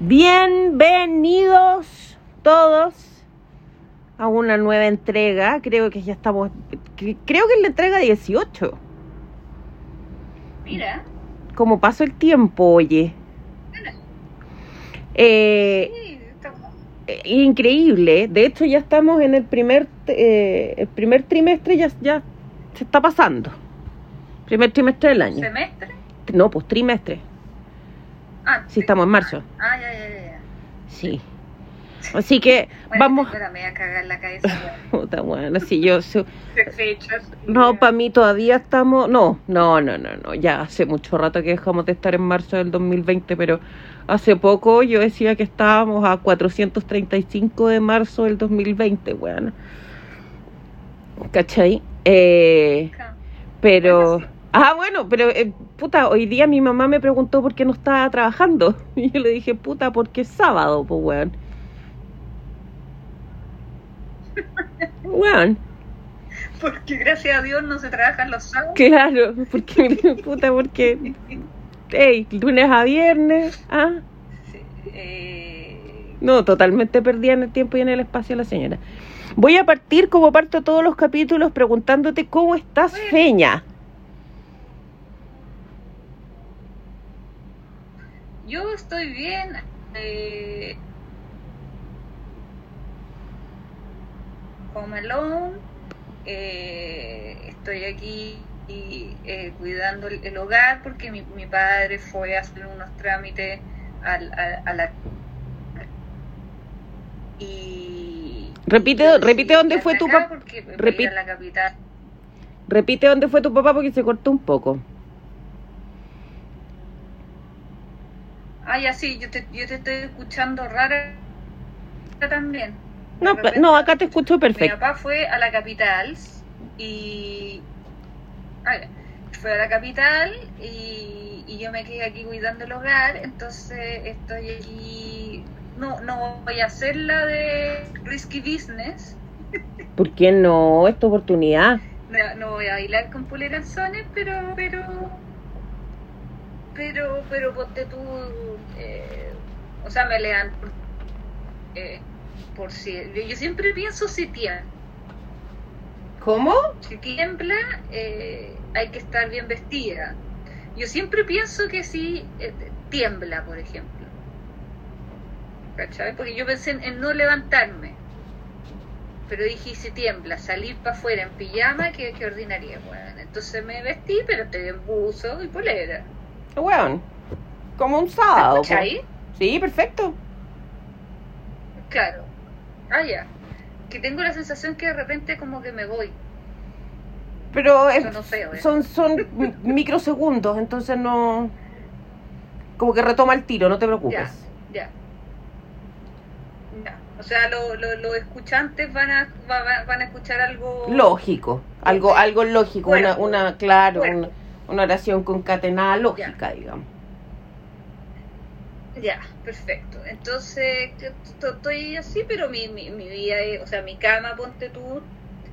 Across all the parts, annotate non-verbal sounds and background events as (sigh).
Bienvenidos todos a una nueva entrega. Creo que ya estamos. cre- Creo que es la entrega 18. Mira, Como pasó el tiempo, oye. Eh, sí, eh, increíble. De hecho, ya estamos en el primer, eh, el primer trimestre, ya, ya se está pasando. Primer trimestre del año. semestre. No, pues trimestre. Ah, Sí, estamos en marzo. Ah, ya, ya, ya. Sí. Así que Bueno, vamos. Ahora me voy a cagar la cabeza. (laughs) Puta, bueno, si yo. su-. (laughs) No, para mí todavía estamos. No, no, no, no, no. Ya hace mucho rato que dejamos de estar en marzo del 2020, pero hace poco yo decía que estábamos a 435 de marzo del 2020, weón. ¿Cachai? Eh, pero. Ah, bueno, pero eh, puta, hoy día mi mamá me preguntó por qué no estaba trabajando. (laughs) Y yo le dije, puta, porque es sábado, pues, weón. (laughs) Weón. Porque gracias a Dios no se trabajan los sábados. Claro, porque, (laughs) puta, porque, hey, lunes a viernes, ah, Sí, eh, no, totalmente perdida en el tiempo y en el espacio la señora. Voy a partir como parto todos los capítulos preguntándote cómo estás, Bueno. Feña. Yo estoy bien. Eh, home alone. Eh, estoy aquí y, eh, cuidando el, el hogar porque mi, mi padre fue a hacer unos trámites al, a, a la y Repite- y repite dónde fue tu acá pap- porque me repi- voy a la capital Repite dónde fue tu papá porque se cortó un poco. Ah ya sí yo te, yo te estoy escuchando rara también No, repente- no, acá te escucho Mi perfecto. papá fue a la capital y. ah, ya. fue a la capital y, y yo me quedé aquí cuidando el hogar, entonces estoy aquí. No, no voy a hacer la de risky business, (laughs) ¿Por qué no? Esta oportunidad. no, no voy a bailar con poleranzones, pero. pero pero, pero ponte tú, eh, o sea, me lean por, eh, por si, yo, siempre pienso si tiembla, ¿Cómo? si tiembla eh, hay que estar bien vestida. Yo siempre pienso que si eh, tiembla, por ejemplo, ¿cachai? Porque yo pensé en, en no levantarme, pero dije, ¿y si tiembla, salir para afuera en pijama, ¿qué, qué ordinaria? Bueno, entonces me vestí, pero estoy en buzo y polera. Weón. Como un sábado. ¿Cachai? Sí, perfecto. Claro. Ah, ya. Que tengo la sensación que de repente como que me voy. Pero es- feo, ¿eh? son, son mi- (laughs) microsegundos, entonces no. Como que retoma el tiro, no te preocupes. Ya, ya. Ya. O sea, lo- lo- los escuchantes van a, va- va- van a escuchar algo... Lógico, algo, algo lógico, una, una, claro, Bueno. una, una oración concatenada lógica, digamos. Ya, perfecto. Entonces, estoy así, pero mi, mi, mi vida, es- o sea, mi cama, ponte tú,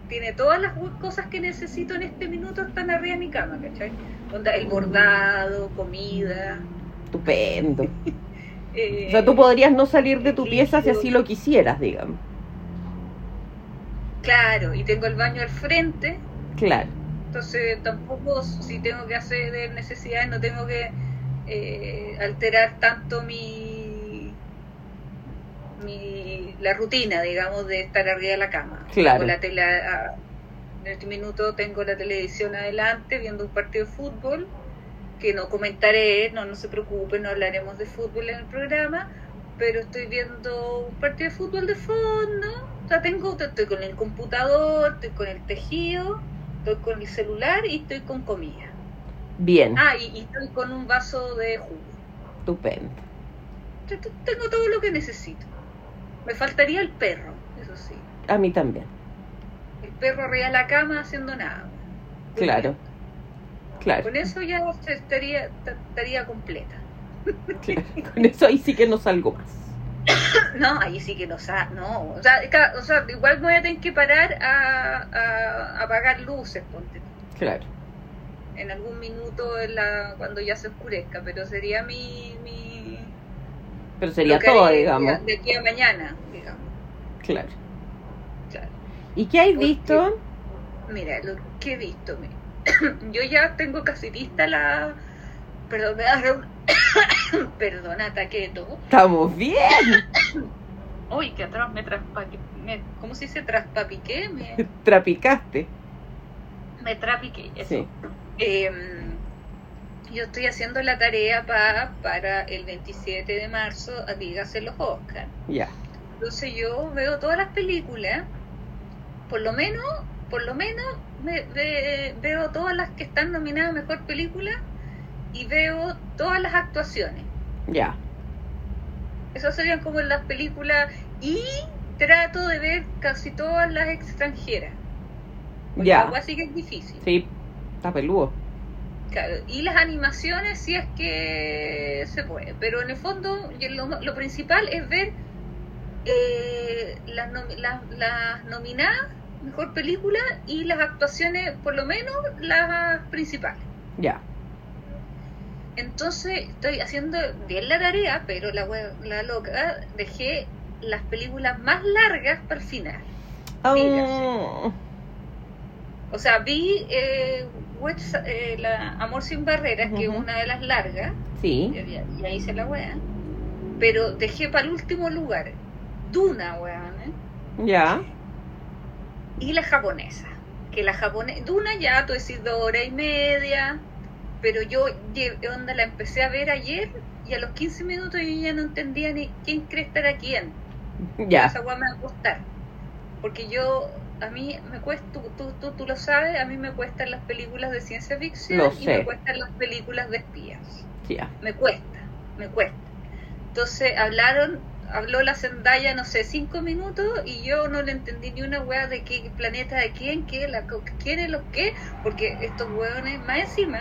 tiene todas las cosas que necesito en este minuto, están arriba de mi cama, ¿cachai? Onda, el bordado, comida. Estupendo. (laughs) eh, O sea, tú podrías no salir de tu pieza si así lo quisieras, digamos. Claro, y tengo el baño al frente, Claro. Entonces tampoco si tengo que hacer de necesidades, no tengo que eh, alterar tanto mi, mi la rutina, digamos, de estar arriba de la cama. Claro. La tele a- en este minuto tengo la televisión adelante viendo un partido de fútbol que no comentaré, no, no se preocupen, no hablaremos de fútbol en el programa, pero estoy viendo un partido de fútbol de fondo, sea, tengo, estoy con el computador, estoy con el tejido, estoy con el celular y estoy con comida. Bien, Ah, y, y estoy con un vaso de jugo. estupendo. Tengo todo lo que necesito. Me faltaría el perro, eso sí. A mí también. El perro arriba de la cama haciendo nada. Claro. Claro. Con eso ya estaría, estaría completa. claro. Con eso ahí sí que no salgo más. (coughs) No, ahí sí que no sa no. O sea, o sea, igual me voy a tener que parar a, a- apagar luces, ponte. Claro. En algún minuto en la, cuando ya se oscurezca, pero sería mi, mi, Pero sería todo, haré digamos. De aquí a mañana, digamos. Claro. Claro. ¿Y qué hay Porque- visto? Mira, lo que he visto, mira. (coughs) yo ya tengo casi lista la. Perdón, me da (coughs) Perdón, ataque de todo. Estamos bien. (coughs) Uy, que atrás me traspapiqué. ¿Cómo se dice? Traspapiqué. Me, (laughs) Trapicaste. me trapiqué. Eso. Sí. Eh, yo estoy haciendo la tarea pa- para el 27 de marzo, dígase los Oscar. Ya. Entonces yo veo todas las películas, por lo menos, por lo menos me- ve- veo todas las que están nominadas a mejor película y veo todas las actuaciones. Ya. Esas serían como las películas y trato de ver casi todas las extranjeras. Ya. algo así que es difícil. Sí. Está peludo. Claro, y las animaciones si es que se puede, pero en el fondo lo, lo principal es ver eh, las, nomi- las- las nominadas, mejor película, y las actuaciones, por lo menos las principales. Ya. Entonces estoy haciendo bien la tarea, pero la, la loca dejé las películas más largas para el final. Oh, O sea, vi eh, eh, la Amor sin barreras, que es una de las largas, sí. y, ahí hice la wea. Pero dejé para el último lugar Duna, weón, ¿eh? Ya. y la japonesa. Que la japonesa, Duna ya, tú decís dos horas y media, pero yo onda, la empecé a ver ayer y a los 15 minutos yo ya no entendía ni quién cree estar a quién. Ya. Esa me va a costar. Porque yo, a mí me cuesta, tú, tú, tú, tú lo sabes, a mí me cuestan las películas de ciencia ficción Lo y me cuestan las películas de espías. Ya. me cuesta, me cuesta. Entonces hablaron, habló la Zendaya, no sé, cinco minutos y yo no le entendí ni una weá de qué planeta de quién, qué, la, quién es los qué, porque estos weones más encima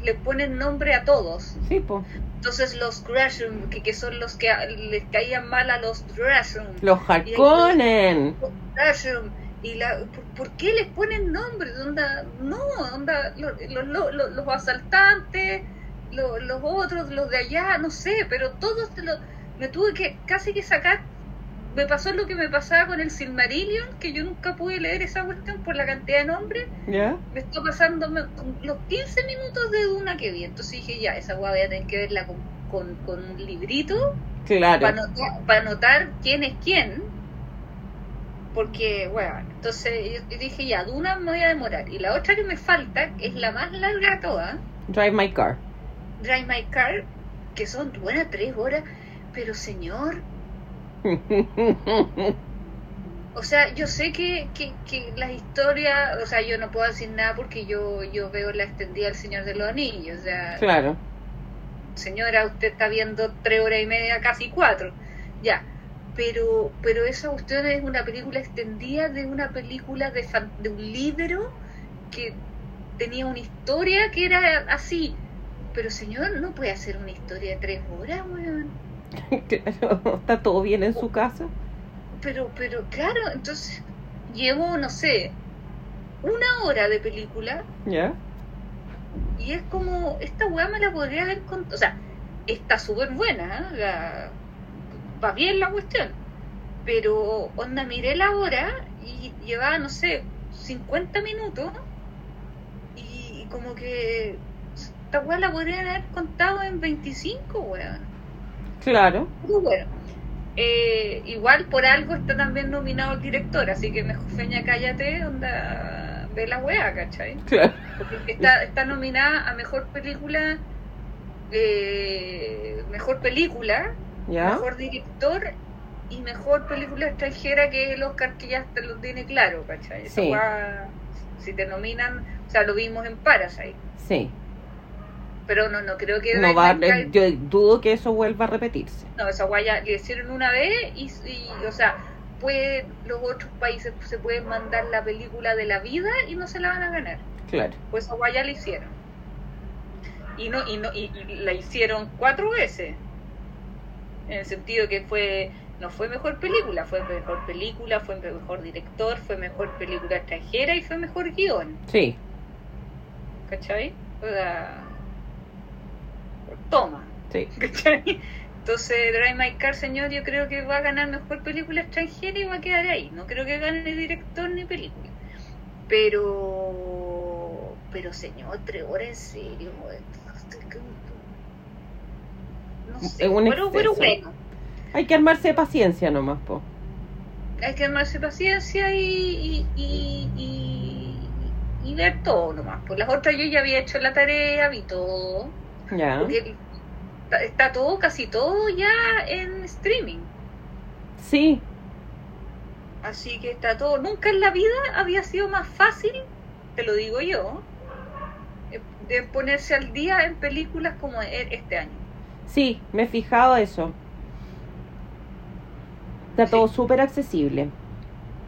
le ponen nombre a todos. Sí, pues. Entonces los Gresham, que, que son los que les caían mal a los Gresham, Los Harkonnen. los Gresham, y la, ¿por, por qué les ponen nombres? Onda, no, onda, lo- lo- lo- lo- los asaltantes, lo- los otros, los de allá, no sé, pero todos te lo- me tuve que casi que sacar. Me pasó lo que me pasaba con el Silmarillion, que yo nunca pude leer esa cuestión por la cantidad de nombres. Ya. Me está pasando con los 15 minutos de una que vi. Entonces dije, ya, esa weá voy a tener que verla con, con, con un librito Claro. para notar, para notar quién es quién. Porque, bueno, entonces yo dije, ya, Duna me voy a demorar. Y la otra que me falta, que es la más larga de todas, Drive my car. Drive My Car, que son buenas tres horas. Pero señor, o sea, yo sé que, que, que las historias, o sea, yo no puedo decir nada porque yo, yo veo la extendida del Señor de los Anillos. O sea, claro. señora, usted está viendo tres horas y media, casi cuatro. Ya. Pero, pero esa cuestión es una película extendida de una película de, fan- de un libro que tenía una historia que era así. Pero señor, no puede hacer una historia de tres horas, weón. (laughs) Claro. Está todo bien en su casa. Pero, pero claro, entonces llevo, no sé, una hora de película Ya. y es como, esta weá me la podría haber contado. O sea, está súper buena, ¿eh? La- va bien la cuestión. Pero, onda, miré la hora y llevaba, no sé, 50 minutos y, y como que esta weá la podrían haber contado en 25, weón. Claro. Muy bueno. Eh, igual por algo está también nominado el director, así que mejor feña cállate, onda, ve la weá, ¿cachai? Claro. Porque está, está nominada a mejor película, eh, mejor película, Ya. mejor director y mejor película extranjera, que el Oscar que ya te lo tiene claro, ¿cachai? Esa Sí. si te nominan, o sea, lo vimos en Parasite, Sí. Pero no, no creo que No va, yo dudo que eso vuelva a repetirse. No, esa guaya le hicieron una vez y, y, o sea, puede, los otros países se pueden mandar la película de la vida y no se la van a ganar. Claro. Pues esa guaya la hicieron. Y no y no y, y la hicieron cuatro veces. En el sentido que fue no fue mejor película, fue mejor película, fue mejor director, fue mejor película extranjera y fue mejor guion. Sí. ¿Cachai? O sea, toma. Sí. (laughs) ¿cachai? Entonces, Drive My Car, señor, yo creo que va a ganar mejor película extranjera y va a quedar ahí. No creo que gane ni director ni película. Pero, pero señor, tres horas en serio. No sé, Es un pero, pero exceso. bueno. Hay que armarse de paciencia nomás, po. Hay que armarse paciencia y, y, y, y- y ver todo nomás. Pues las otras yo ya había hecho la tarea, vi todo. Porque está, está todo, casi todo ya en streaming. Sí, Así que está todo. Nunca en la vida había sido más fácil, te lo digo yo, eh, de ponerse al día en películas como e- este año. sí, me he fijado eso. Está Sí. todo súper accesible.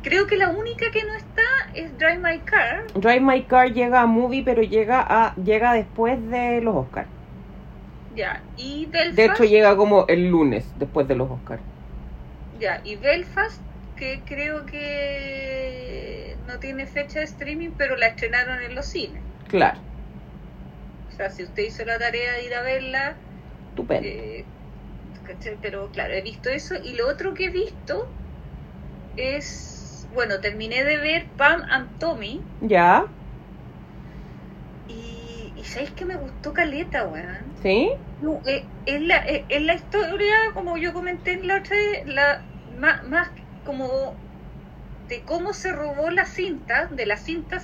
Creo que la única que no está es Drive My Car. Drive My Car llega a movie, pero llega a llega después de los Oscars. Ya, y Belfast. De hecho, llega como el lunes después de los Oscars. Ya, y Belfast, que creo que no tiene fecha de streaming, pero la estrenaron en los cines. Claro, O sea, si usted hizo la tarea de ir a verla, estupendo. eh, pero claro, he visto eso. Y lo otro que he visto es, bueno, terminé de ver Pam and Tommy ¿Ya? y, y ¿sabéis que me gustó Caleta, weón? ¿Sí? No, eh, es, la, eh, es la historia, como yo comenté en la otra, vez, la, más, más como de cómo se robó la cinta, de la cinta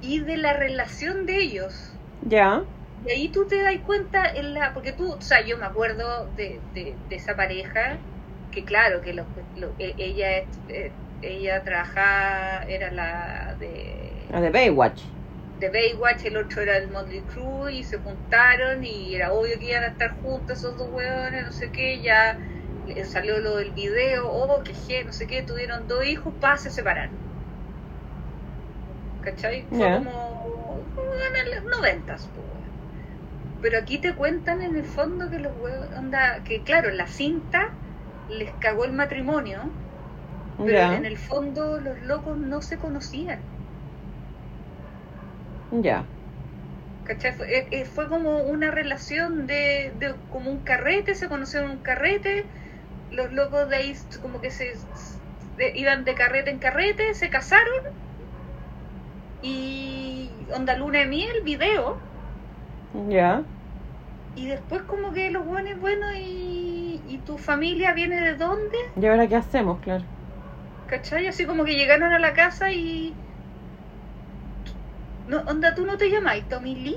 y de la relación de ellos. ¿Ya? Y ahí tú te das cuenta, en la porque tú, o sea, yo me acuerdo de, de, de esa pareja, que claro, que lo- lo- e- ella, eh, ella trabajaba, era la de La de Baywatch. De Baywatch, el otro era el Motley Crue y se juntaron y era obvio que iban a estar juntos esos dos hueones, no sé qué, ya le salió lo del video, oh, que je, no sé qué, tuvieron dos hijos, pa, se separaron. ¿Cachai? Fue como, como en los noventas. Pero aquí te cuentan en el fondo que los huevos, onda, que claro, la cinta les cagó el matrimonio, pero en el fondo los locos no se conocían. Ya. ¿Cachai? Fue, eh, eh, fue como una relación de, de como un carrete, se conocieron un carrete, los locos de ahí como que se, iban de carrete en carrete, se casaron y onda luna de miel, video, Ya. y después como que los buenos, bueno, y, y tu familia viene de dónde, ¿Y ahora qué hacemos? Claro. ¿cachai? Así como que llegaron a la casa y... No, onda, tú no te llamáis Tommy Lee.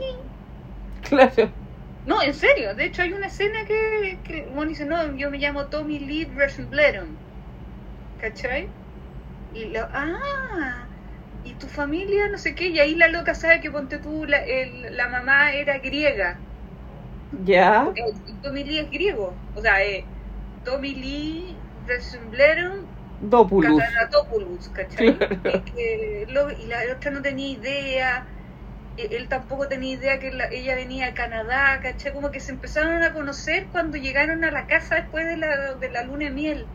Claro. No, en serio. De hecho, hay una escena que, que dice, no, yo me llamo Tommy Lee Rosenbladon. ¿Cachai? Y lo, ah, y tu familia, no sé qué, y ahí la loca sabe que ponte tú, la, el- la mamá era griega. Ya. Porque Tommy Lee es griego. O sea, eh, Tommy Lee Rosenbladon Dopulus. Catanatopoulos, ¿cachai? Claro. Que lo- y la otra no tenía idea, e- él tampoco tenía idea que la- ella venía a Canadá, ¿cachai? Como que se empezaron a conocer cuando llegaron a la casa después de la, de la luna de miel,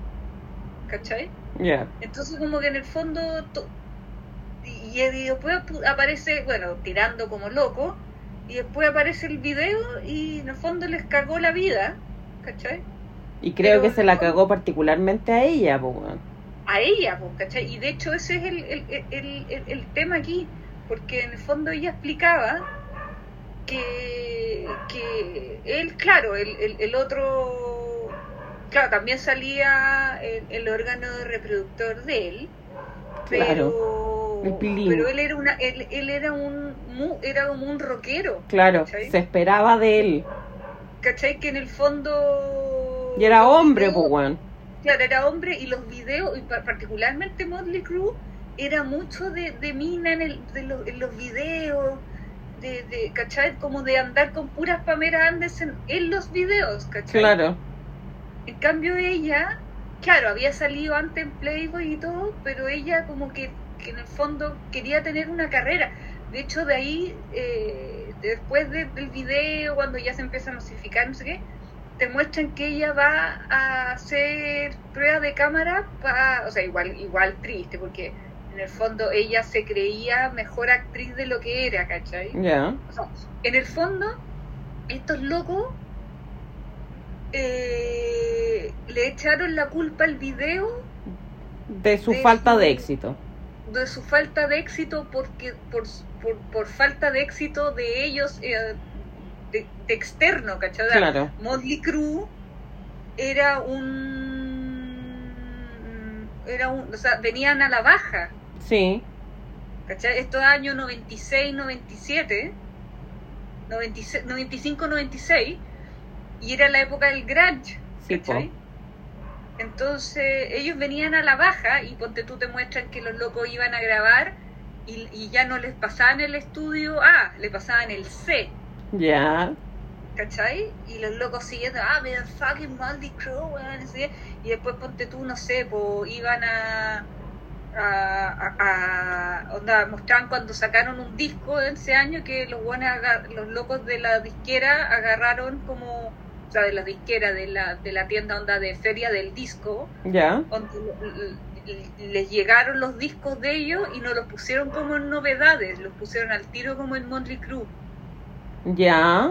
¿cachai? Ya. Entonces como que en el fondo, to- y, y después pu- aparece, bueno, tirando como loco, y después aparece el video y en el fondo les cagó la vida, ¿cachai? Y creo Pero que se la cagó particularmente a ella. A ella, pues, ¿cachai? Y de hecho ese es el, el, el, el- tema aquí, porque en el fondo ella explicaba que, que él, claro, el, el, el otro, claro, también salía el, el órgano reproductor de él, pero, el pilín. pero él era una, él, él era un, era como un rockero, Claro, ¿Cachai? se esperaba de él. ¿cachai? Que en el fondo... Y era hombre, weón. Claro, era hombre y los videos, y pa- particularmente Motley Crue, era mucho de, de mina en, el, de los, en los videos, de, de, ¿cachai? Como de andar con puras Pamela Anderson en los videos, ¿cachai? Claro. En cambio ella, claro, había salido antes en Playboy y todo, pero ella como que, que en el fondo quería tener una carrera. De hecho, de ahí, eh, después de- del video, cuando ya se empieza a masificar, no sé qué, te muestran que ella va a hacer pruebas de cámara, pa, o sea, igual, igual triste, porque en el fondo ella se creía mejor actriz de lo que era, ¿cachai? Ya. O sea, en el fondo, estos locos eh, le echaron la culpa al video De su De falta su- de éxito. de su falta de éxito porque por, por, por falta de éxito de ellos eh, de, de externo, ¿cachai? Claro. Motley Crue era un era un, o sea, venían a la baja, Sí. ¿cachai? Estos años 96, 97, 96 95, 96 y era la época del grunge, Sí. ¿cachai? Entonces ellos venían a la baja y ponte tú te muestran que los locos iban a grabar y, y ya no les pasaban el estudio A, le pasaban el C, Ya. ¿cachai? Y los locos siguiendo, ah, vean fucking Moldy Crow, weón, y después ponte tú, no sé, pues iban a, a, a, a- onda, mostraban cuando sacaron un disco en ese año que los buenos, los locos de la disquera agarraron como, o sea, de la disquera, de la, de la tienda onda de feria del disco, Ya. l- les llegaron los discos de ellos y no los pusieron como en novedades, los pusieron al tiro como en Motley Crue. Ya.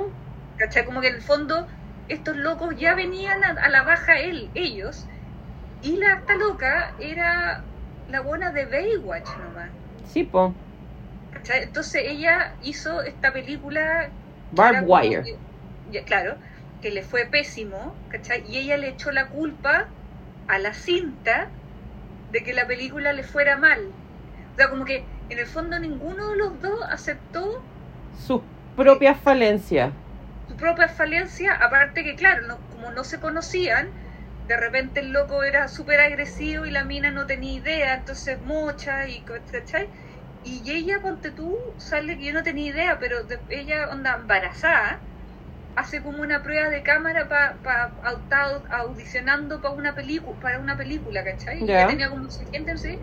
¿Cachai? Como que en el fondo estos locos ya venían a, a la baja él, ellos, y la harta loca era la buena de Baywatch nomás. Sí, po. ¿cachai? Entonces ella hizo esta película... como Wire. que- ya, claro, que le fue pésimo, ¿cachai? Y ella le echó la culpa a la cinta de que la película le fuera mal. O sea, como que en el fondo ninguno de los dos aceptó Sus propias falencias. su propia falencia, aparte que claro, no- como no se conocían, de repente el loco era súper agresivo y la mina no tenía idea, entonces mocha y ¿cachai? Y ella, ponte tú, sale que yo no tenía idea, pero de- ella onda embarazada, hace como una prueba de cámara para pa, audicionando para una película, para una película, ¿cachai? Y Ya. ella tenía como 60, no sé,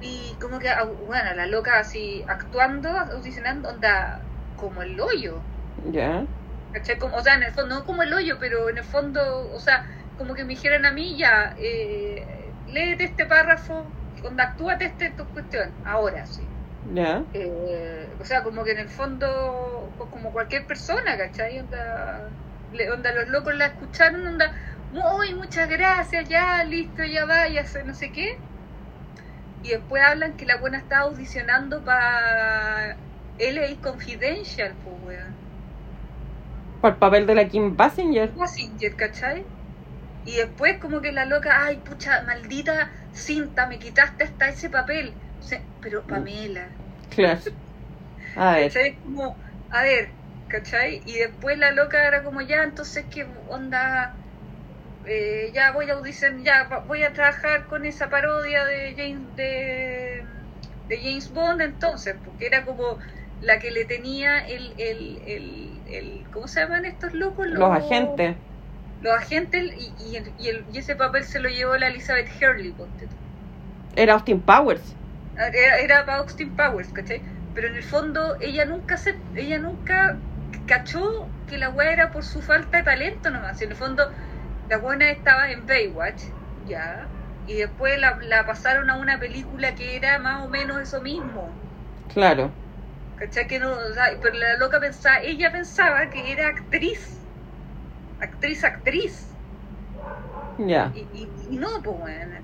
y como que, bueno, la loca así actuando, audicionando, onda como el hoyo. Ya. O sea, en el fondo, no como el hoyo, pero en el fondo, o sea, como que me dijeran a mí, ya, eh, léete este párrafo, onda, actúate este, tu cuestión, ahora sí. Ya. Eh, o sea, como que en el fondo, pues, como cualquier persona, ¿cachai? Onda, le- onda, los locos la escucharon, onda, muy, muchas gracias, ya, listo, ya vaya, no sé qué. Y después hablan que la buena está audicionando para LA Confidential, pues, weón. Por el papel de la Kim Basinger. Massinger, ¿cachai? Y después como que la loca, ay, pucha, maldita cinta, me quitaste hasta ese papel. O sea, pero Pamela, Claro. A ver. ¿cachai? Como, a ver, ¿cachai? Y después la loca era como, ya, entonces, ¿qué onda? Eh, ya voy a audicionar, ya voy a trabajar con esa parodia de James, de, de James Bond entonces, porque era como la que le tenía el, el, el, el ¿cómo se llaman estos locos? Los agentes. los agentes y, y, y, el- y ese papel se lo llevó la Elizabeth Hurley, ponte tú. Era Austin Powers. Era, era para Austin Powers, ¿cachai? Pero en el fondo ella nunca se, ella nunca cachó que la weá era por su falta de talento nomás. En el fondo, la buena estaba en Baywatch, ya, y después la, la pasaron a una película que era más o menos eso mismo. Claro. ¿Cachai? Que no, o sea, pero la loca pensaba, ella pensaba que era actriz. Actriz, actriz. Ya. Y, y- y no, pues bueno.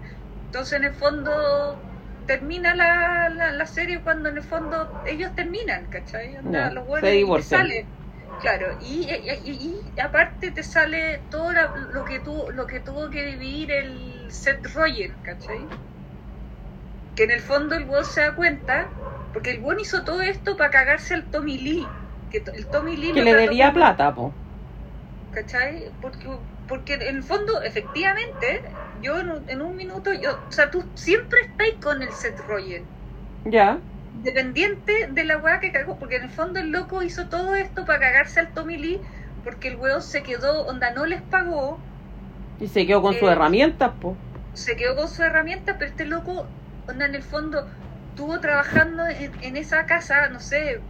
Entonces en el fondo termina la, la, la serie cuando en el fondo ellos terminan, ¿cachai? Onda, Ya, los se buenos y divorcian. salen. Claro, y, y, aparte te sale todo la- lo que tu, lo que tuvo que vivir el Seth Rogen, ¿cachai? Que en el fondo el weón se da cuenta, porque el weón hizo todo esto para cagarse al Tommy Lee. Que el Tommy Lee Que le debía como- plata, po. ¿cachai? Porque, porque en el fondo, efectivamente, yo en un, en un minuto, yo, o sea, tú siempre estás con el Seth Rogen, Ya. dependiente de la weá que cagó, porque en el fondo el loco hizo todo esto para cagarse al Tommy Lee, porque el weón se quedó, onda, no les pagó, Y se quedó con sus Eh, herramientas, po. se quedó con su herramienta, pero este loco, onda, en el fondo, estuvo trabajando en, en esa casa, no sé,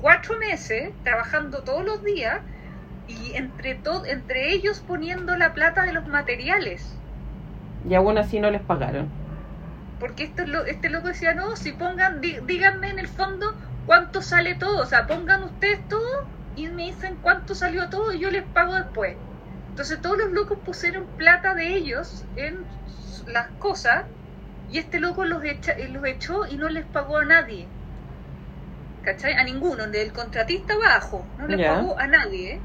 cuatro meses, trabajando todos los días, y entre, entre ellos poniendo la plata de los materiales. Y aún así no les pagaron. Porque este, lo- este loco decía, no, si pongan, dí- díganme en el fondo cuánto sale todo. O sea, pongan ustedes todo y me dicen cuánto salió todo y yo les pago después. Entonces todos los locos pusieron plata de ellos en las cosas y este loco los, echa, eh, los echó y no les pagó a nadie. ¿Cachai? A ninguno, del contratista abajo, no les pagó a nadie.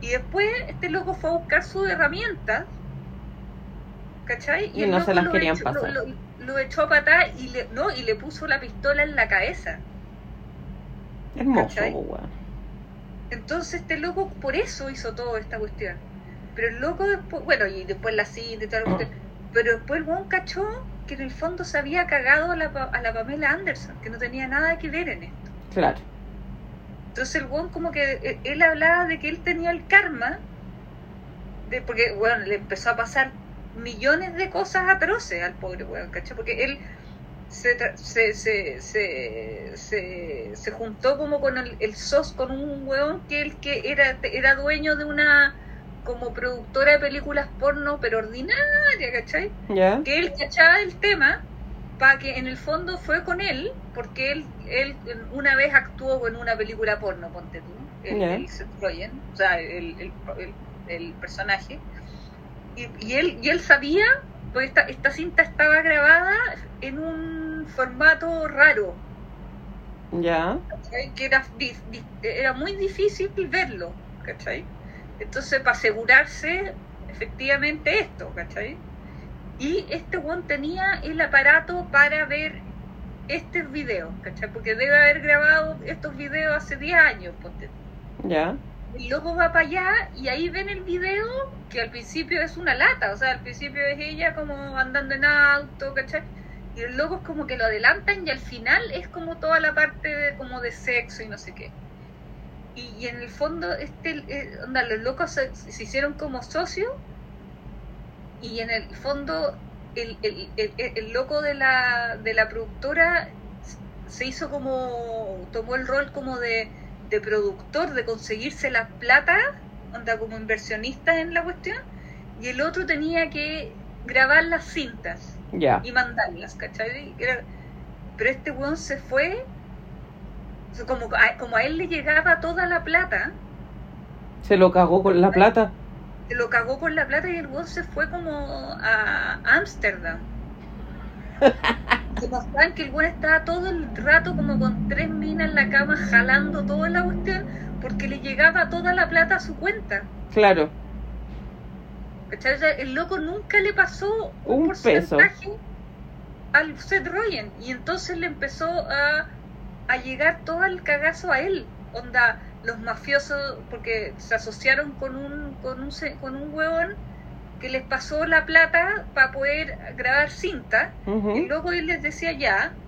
Y después este loco fue a buscar sus herramientas, ¿cachai? Y el no se las lo querían echó- pasar. Lo, lo- lo echó a patar y le, no, y le puso la pistola en la cabeza. Hermoso. Entonces este loco por eso hizo toda esta cuestión. Pero el loco después, bueno, y después la cinta y toda la cuestión. Pero después el cachó que en el fondo se había cagado a la, a la Pamela Anderson, que no tenía nada que ver en esto. Claro. Entonces el weón como que eh, él hablaba de que él tenía el karma, de, porque bueno, le empezó a pasar millones de cosas atroces al pobre weón, ¿cachai? Porque él se, tra- se, se, se, se, se juntó como con el, el SOS, con un weón que él que era, era dueño de una como productora de películas porno, pero ordinaria, ¿cachai? Que él cachaba el tema para que en el fondo fue con él porque él él una vez actuó en una película porno ponte tú el, Ya. el Seth Rogen, o sea el, el, el- personaje y, y él y él sabía pues esta, esta cinta estaba grabada en un formato raro ¿Ya? ¿cachai? que era, era muy difícil verlo ¿cachai? Entonces para asegurarse efectivamente esto ¿cachai? y este one tenía el aparato para ver este video ¿cachai? porque debe haber grabado estos videos hace 10 años ponte. ¿Ya? y luego va para allá y ahí ven el video que al principio es una lata, o sea, al principio es ella como andando en auto, ¿cachai? Y el loco es como que lo adelantan y al final es como toda la parte de, como de sexo y no sé qué. Y, y en el fondo, este, eh, onda, los locos se, se hicieron como socios y en el fondo el, el, el, el loco de la, de la productora se hizo como, tomó el rol como de, de productor, de conseguirse la plata, onda como inversionista en la cuestión, y el otro tenía que grabar las cintas Ya. y mandarlas, ¿cachai? Pero este weón se fue, o sea, como a, como a él le llegaba toda la plata, Se lo cagó con la plata. se lo cagó con la plata y el weón se fue como a Ámsterdam. (laughs) Se mostraban que el weón estaba todo el rato como con tres minas en la cama jalando toda la cuestión porque le llegaba toda la plata a su cuenta. Claro. El loco nunca le pasó un, Un porcentaje al Seth Rogen y entonces le empezó a, a llegar todo el cagazo a él. Onda, los mafiosos, porque se asociaron con un, con un, con un huevón que les pasó la plata para poder grabar cinta. Y luego él les decía ya,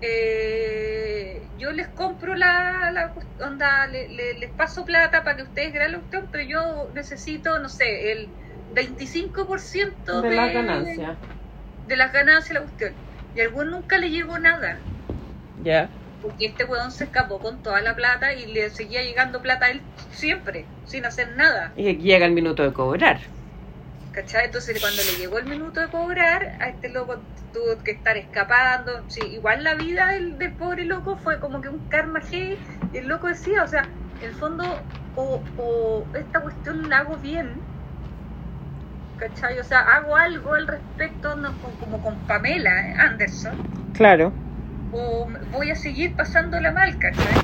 eh, yo les compro la, la onda, le- le- les paso plata para que ustedes graben la cuestión, pero yo necesito, no sé, el 25% De la ganancia. de las ganancias de la cuestión. Y al nunca le llegó nada, Ya. Porque este weón se escapó con toda la plata y le seguía llegando plata a él siempre, sin hacer nada. Y aquí llega el minuto de cobrar. ¿Cachai? Entonces cuando le llegó el minuto de cobrar, a este loco tuvo que estar escapando. Sí, igual la vida del, del pobre loco fue como que un karma heavy. Y el loco decía, o sea, en el fondo, o, o esta cuestión la hago bien, ¿cachai? O sea, hago algo al respecto, no, co- como con Pamela eh, Anderson, Claro. Voy a seguir pasándola mal, ¿cachai?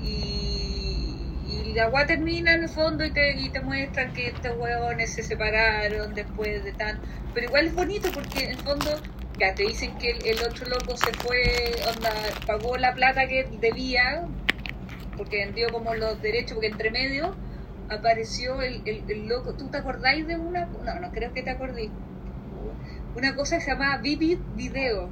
Y, y la agua termina en el fondo y te, y te muestran que estos hueones se separaron después de tan... Pero igual es bonito porque en el fondo ya te dicen que el, otro loco se fue, onda, pagó la plata que debía, porque vendió como los derechos, porque entre medio apareció el, el, loco. ¿Tú te acordáis de una? No, no creo que te acordéis. Una cosa que se llamaba Vivid Video.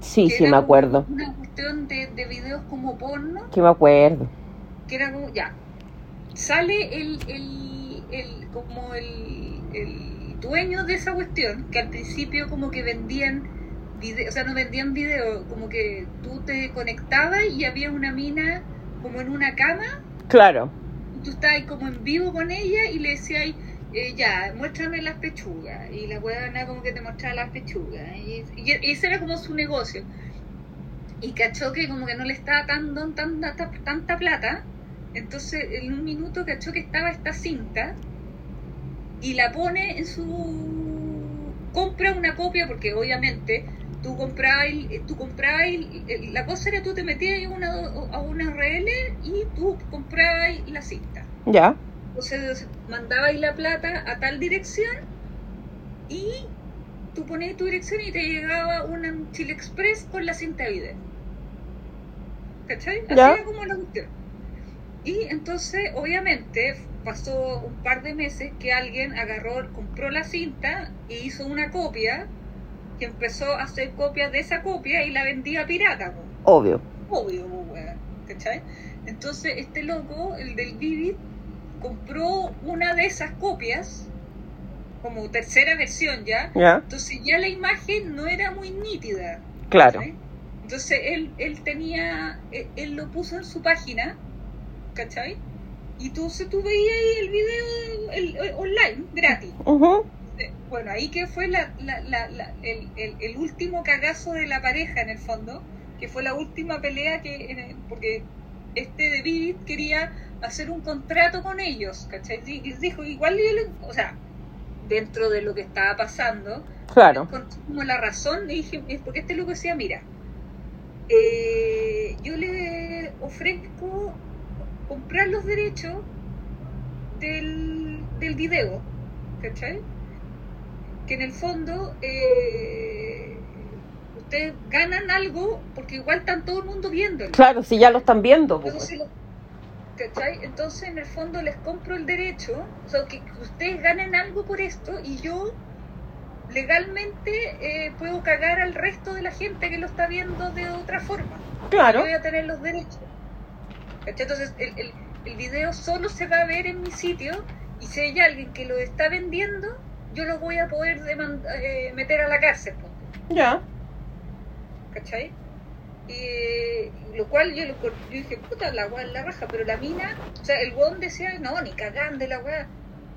Sí, sí, me acuerdo. Una cuestión de, de videos como porno, Sí, me acuerdo. que era como, ya, sale el, el, el como el, el dueño de esa cuestión, que al principio como que vendían video, o sea, no vendían video, como que tú te conectabas y había una mina como en una cama, Claro. tú estabas como en vivo con ella y le decías, eh, ya, muéstrame las pechugas. Y la huevona como que te mostraba las pechugas. Y, y ese era como su negocio. Y cachó que como que no le estaba dando tanta, tanta plata. Entonces, en un minuto cachó que estaba esta cinta y la pone en su... compra una copia, porque obviamente tú comprabas, tú comprabas, la cosa era tú te metías a una, a una RL y tú comprabas la cinta. Ya. Entonces mandabas la plata a tal dirección y tú ponías tu dirección y te llegaba un Chile Express con la cinta video. ¿Cachai? Así era como la cuestión. Y entonces, obviamente, pasó un par de meses que alguien agarró, compró la cinta e hizo una copia que empezó a hacer copias de esa copia y la vendía pirata. Obvio. Obvio, ¿cachai? Entonces, este loco, el del Vivid, compró una de esas copias como tercera versión ya. Entonces ya la imagen no era muy nítida. Claro. Entonces él, él tenía, él, lo puso en su página, ¿cachai? Y entonces tú veías ahí el video el, online, gratis. Bueno, ahí que fue la, la, la, el, el, último cagazo de la pareja en el fondo, que fue la última pelea que, porque este de Vivid quería hacer un contrato con ellos, ¿cachai? Y dijo, igual, o sea, dentro de lo que estaba pasando, claro. como la razón, dije, porque este loco decía, mira, eh, yo le ofrezco comprar los derechos del, del video, ¿cachai? Que en el fondo eh, ustedes ganan algo porque igual están todo el mundo viendo. Claro, si ya lo están viendo. Pues. ¿Cachai? Entonces en el fondo les compro el derecho, o sea, que ustedes ganen algo por esto y yo legalmente eh, puedo cagar al resto de la gente que lo está viendo de otra forma. Claro. Yo voy a tener los derechos. ¿Cachai? Entonces el, el, el video solo se va a ver en mi sitio y si hay alguien que lo está vendiendo, yo lo voy a poder eh, meter a la cárcel. Ya. ¿Cachai? Y lo cual yo, lo, dije, puta, la weá la raja, pero la mina, o sea, el weón decía, no, ni cagando la weá.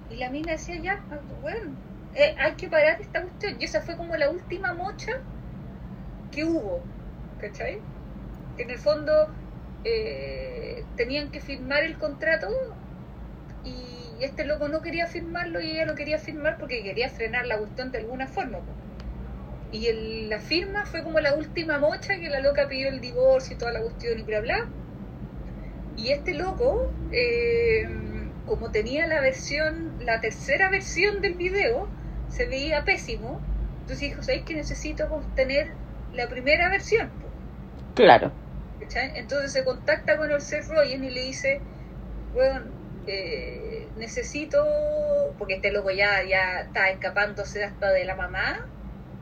Y la mina decía, ya, bueno, eh, hay que parar esta cuestión. Y esa fue como la última mocha que hubo, ¿cachai? Que en el fondo eh, tenían que firmar el contrato y este loco no quería firmarlo y ella lo quería firmar porque quería frenar la cuestión de alguna forma. Y el, la firma fue como la última mocha que la loca pidió el divorcio y toda la cuestión y bla bla. Y este loco, eh, como tenía la versión, la tercera versión del video, se veía pésimo. Entonces dijo, ¿sabéis que necesito tener la primera versión? Claro. Entonces se contacta con el Seth Rogen y le dice, bueno, eh, necesito, porque este loco ya, ya está escapándose hasta de la mamá,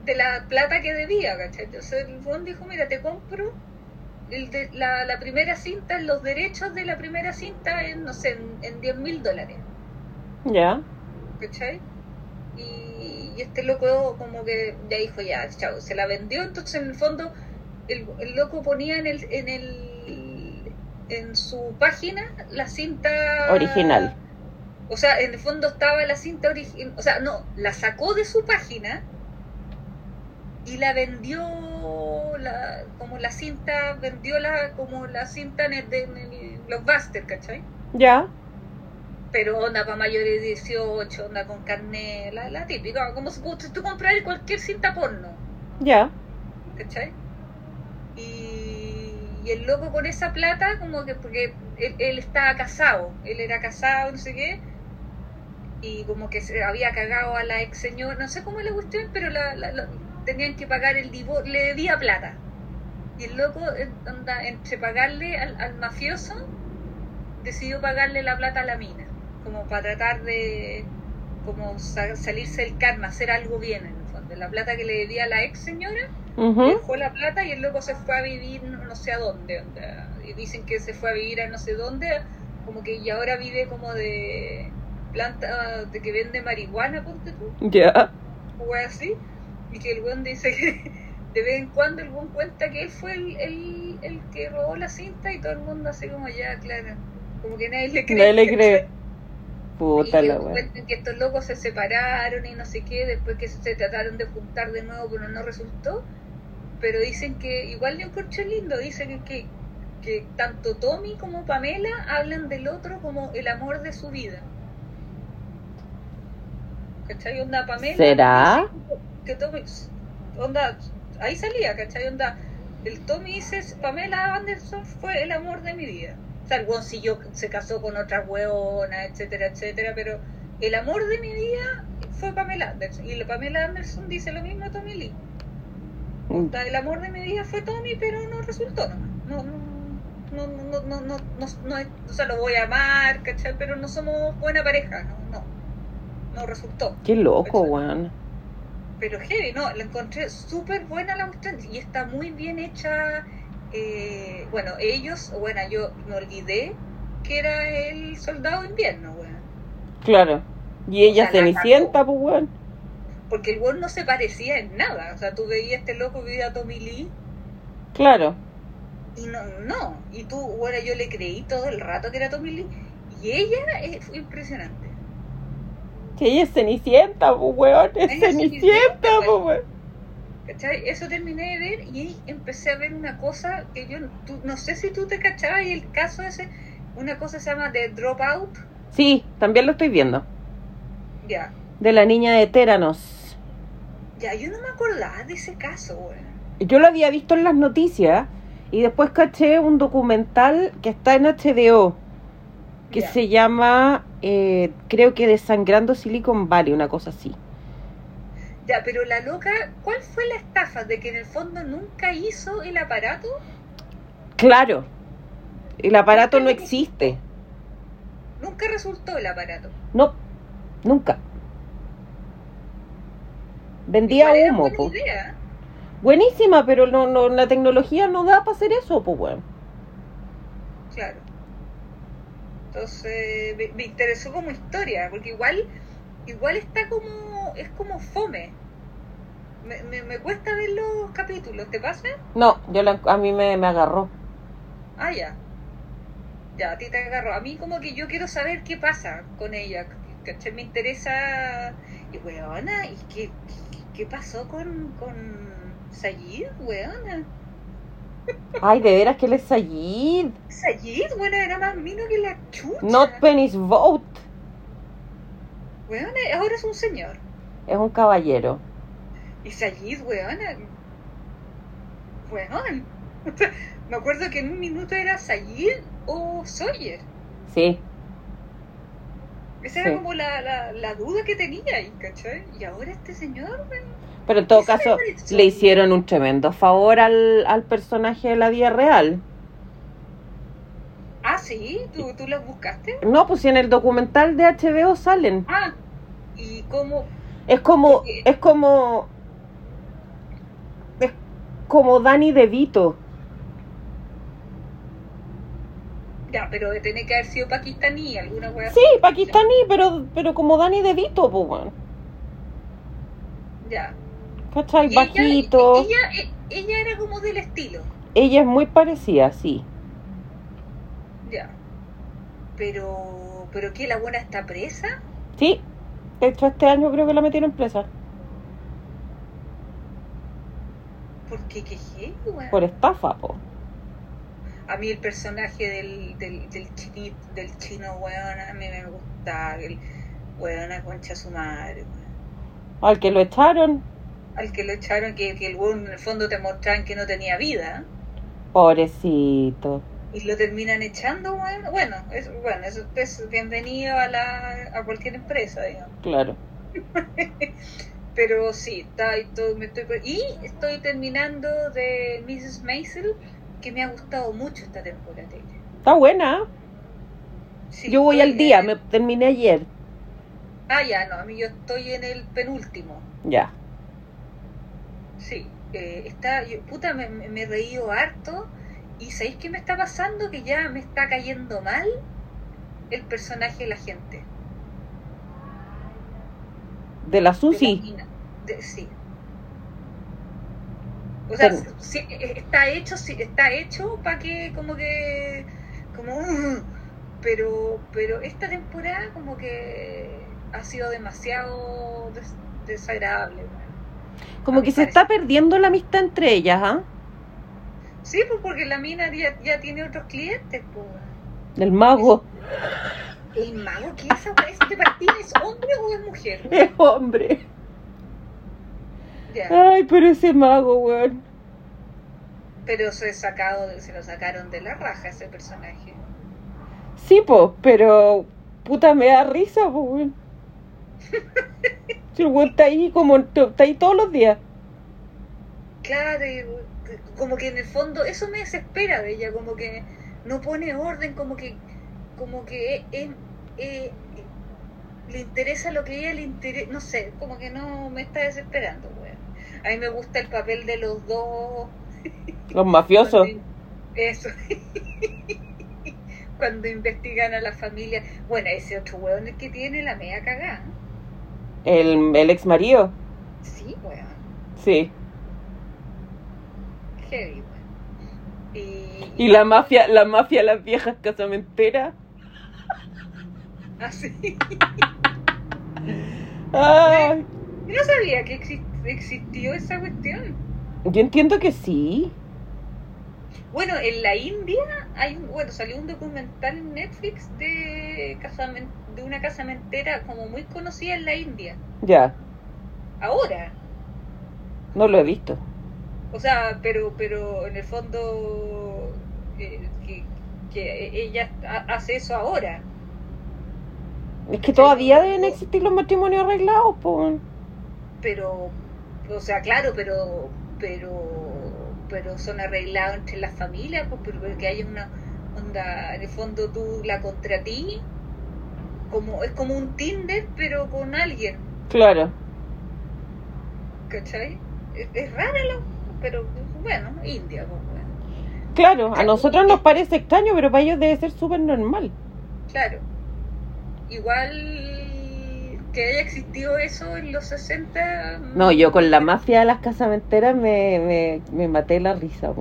de la plata que debía, ¿cachai? Entonces el buen dijo, mira, te compro el de, la, la, primera cinta, los derechos de la primera cinta en, no sé, en, 10 mil dólares. Ya. ¿Cachai? Y, este loco como que ya dijo, ya, chao, se la vendió, entonces en el fondo el, el loco ponía en el, en el en su página la cinta original. O sea, en el fondo estaba la cinta original, o sea, no, la sacó de su página y la vendió la, como la cinta, vendió la, como la cinta en el, en el Blockbuster, ¿cachai? Ya. Pero onda para mayores de 18, onda con carne, la, la típica, como si tú compras cualquier cinta porno. Ya. ¿Cachai? Y, y, el loco con esa plata, como que, porque él, él estaba casado, él era casado, no sé qué, y como que se había cagado a la ex señora, no sé cómo es la cuestión, pero la, la tenían que pagar el divorcio, le debía plata. Y el loco, anda, entre pagarle al, mafioso, decidió pagarle la plata a la mina, como para tratar de como salirse del karma, hacer algo bien en el fondo. La plata que le debía a la ex señora, dejó la plata y el loco se fue a vivir no, sé a dónde. Y dicen que se fue a vivir a no sé dónde, como que y ahora vive como de planta de que vende marihuana, ponte tú. Ya. O así y que el buen dice que de vez en cuando el buen cuenta que él fue el, el, el, que robó la cinta y todo el mundo así como ya, claro, como que nadie le cree. Nadie le cree. Puta y la cuentan que estos locos se separaron y no sé qué, después que se trataron de juntar de nuevo pero no resultó. Pero dicen que igual le encontré lindo, dicen que que tanto Tommy como Pamela hablan del otro como el amor de su vida. ¿Cachai? Onda Pamela. ¿Será? dice Que Tommy, onda, ahí salía, ¿cachai? Onda, el Tommy dice, Pamela Anderson fue el amor de mi vida. O sea, el weón siguió, se casó con otras hueonas, etcétera, etcétera, pero el amor de mi vida fue Pamela Anderson. Y la Pamela Anderson dice lo mismo a Tommy Lee. Onda, el amor de mi vida fue Tommy, pero no resultó nomás. No, no, no, no, no, no, no, no, o sea, lo voy a amar, ¿cachai? Pero no somos buena pareja, no, no, no resultó. Qué loco, weón. Pero heavy, no, la encontré súper buena la cuestión y está muy bien hecha. eh, bueno, ellos, bueno, yo me olvidé que era el soldado de invierno, weón. Claro. Y ella O sea, cenicienta, pues, weón. Porque el weón no se parecía en nada. O sea, tú veías este loco que a Tommy Lee Claro. y no, no. Y tú, bueno, yo le creí todo el rato que era Tommy Lee. Y ella eh, fue impresionante. Que ella es cenicienta, pues, weón. Es cenicienta, cenicienta, pues, weón. ¿Cachai? Eso terminé de ver y empecé a ver una cosa que yo tú- no sé si tú te cachabas y el caso ese, una cosa se llama The Dropout, Sí, también lo estoy viendo. ya, De la niña de Téranos. ya, yo no me acordaba de ese caso, weón. Yo lo había visto en las noticias y después caché un documental que está en HBO que se llama, eh, creo que Desangrando Silicon Valley, una cosa así. Ya, pero la loca, ¿cuál fue la estafa? ¿De que en el fondo nunca hizo el aparato? Claro, el aparato no existe. Nunca resultó el aparato. No, nunca. Vendía humo, buena po. idea. Buenísima, pero no, no, la tecnología no da para hacer eso, pues, weón. Claro. Entonces, me, me interesó como historia, porque igual, igual está como, es como fome. Me, me, me cuesta ver los capítulos, ¿te pasa? No, yo la- a mí me, me agarró. Ah, ya. Ya, a ti te agarro. A mí como que yo quiero saber qué pasa con ella. ¿Cachai? Me interesa... Y weona, ¿y qué, qué, qué pasó con, con Sayid, weona? Ay, de veras que él es Sayid. Sayid, weona, era más mino que la chucha. Not Penny's Vote. Weona, ahora es un señor. Es un caballero. Y Sayid, weona. Weón. (laughs) Me acuerdo que en un minuto era Sayid o Sawyer. Sí, Esa Sí. era como la, la, la duda que tenía ahí, ¿cachai? Y ahora este señor, weón. Pero en todo ¿Qué se caso le hicieron un tremendo favor al, al personaje de la vida real. Ah, sí, ¿tú, tú las buscaste. No, pues si en el documental de HBO salen. Ah, y cómo. Es como, Porque- es como, es como Danny DeVito. Ya, pero tiene que haber sido pakistaní, alguna wea. Sí, pakistaní, pero, pero como Danny DeVito, pues, bueno. Ya. ¿Cachai? Bajito. Ella, ella, ella era como del estilo. Ella es muy parecida, sí. Ya. Pero. ¿Pero qué? ¿La buena está presa? Sí. De hecho, este año creo que la metieron presa. ¿Por qué? ¿Qué heavy, weón? Por estafa, po. A mí el personaje del, del, del, del chino, weón, a mí me gusta. El weón, a concha su madre, weón. Al que lo echaron, Al que lo echaron, que, que el en el fondo te mostraban que no tenía vida. pobrecito. y lo terminan echando, bueno, bueno, es, bueno, eso es bienvenido a la a cualquier empresa, digamos. Claro. (laughs) Pero sí, está, y, todo, me estoy, y estoy terminando de Mrs. Maisel, que me ha gustado mucho esta temporada. Está buena. Sí, Yo voy al día, me terminé ayer. Ah, ya, no, a mí yo estoy en el penúltimo. Ya. Sí, eh, está, yo, puta, me, he reído harto. ¿Y sabéis qué me está pasando? Que ya me está cayendo mal el personaje de la gente. De la de Susi. la mina. De- sí. O sea, sí, eh, está hecho, sí, está hecho para que como que como "Ugh", (laughs) pero pero esta temporada como que ha sido demasiado des- desagradable. weón. Como que se parecer. está perdiendo la amistad entre ellas, ¿ah? Sí, pues porque la mina ya, ya tiene otros clientes, pues. El mago El mago, ¿qué es? ¿Este partido es hombre o es mujer? (laughs) es hombre. Ya. Ay, pero ese mago, weón. Pero se, sacado, se lo sacaron de la raja ese personaje. Sí, po, pero puta me da risa, po, weón. (laughs) Si el weón está ahí como está ahí todos los días. Claro, como que en el fondo eso me desespera de ella, como que no pone orden, como que como que eh, eh, eh, le interesa lo que a ella le interesa, no sé, como que no me está desesperando, weón. A mí me gusta el papel de los dos. (laughs) Los mafiosos. Eso. (laughs) Cuando investigan a la familia. Bueno, ese otro weón es que tiene la media cagada. El, el ex marido. Sí, weón. Sí. Heavy, weón. Y, Y la mafia, la mafia, las viejas casamenteras. (laughs) Así. Ay. Yo no sabía que exi- existió esa cuestión. Yo entiendo que sí. Bueno, en la India hay un, bueno, salió un documental en Netflix de casamen- de una casamentera como muy conocida en la India. Ya, Ahora. no lo he visto. O sea, pero pero en el fondo eh, que, que ella ha- hace eso ahora. Es que todavía deben existir los matrimonios arreglados, po. Pero o sea, claro, pero pero pero son arreglados entre las familias, pues pero que haya una onda, en el fondo tú la contratí como es como un Tinder pero con alguien, Claro. ¿cachai? Es, es rara la pero bueno, India, pues bueno. Claro, a nosotros nos parece extraño, pero para ellos debe ser súper normal. Claro. Igual que haya existido eso en los 60. No, yo con la mafia de las casamenteras me, me, me maté la risa.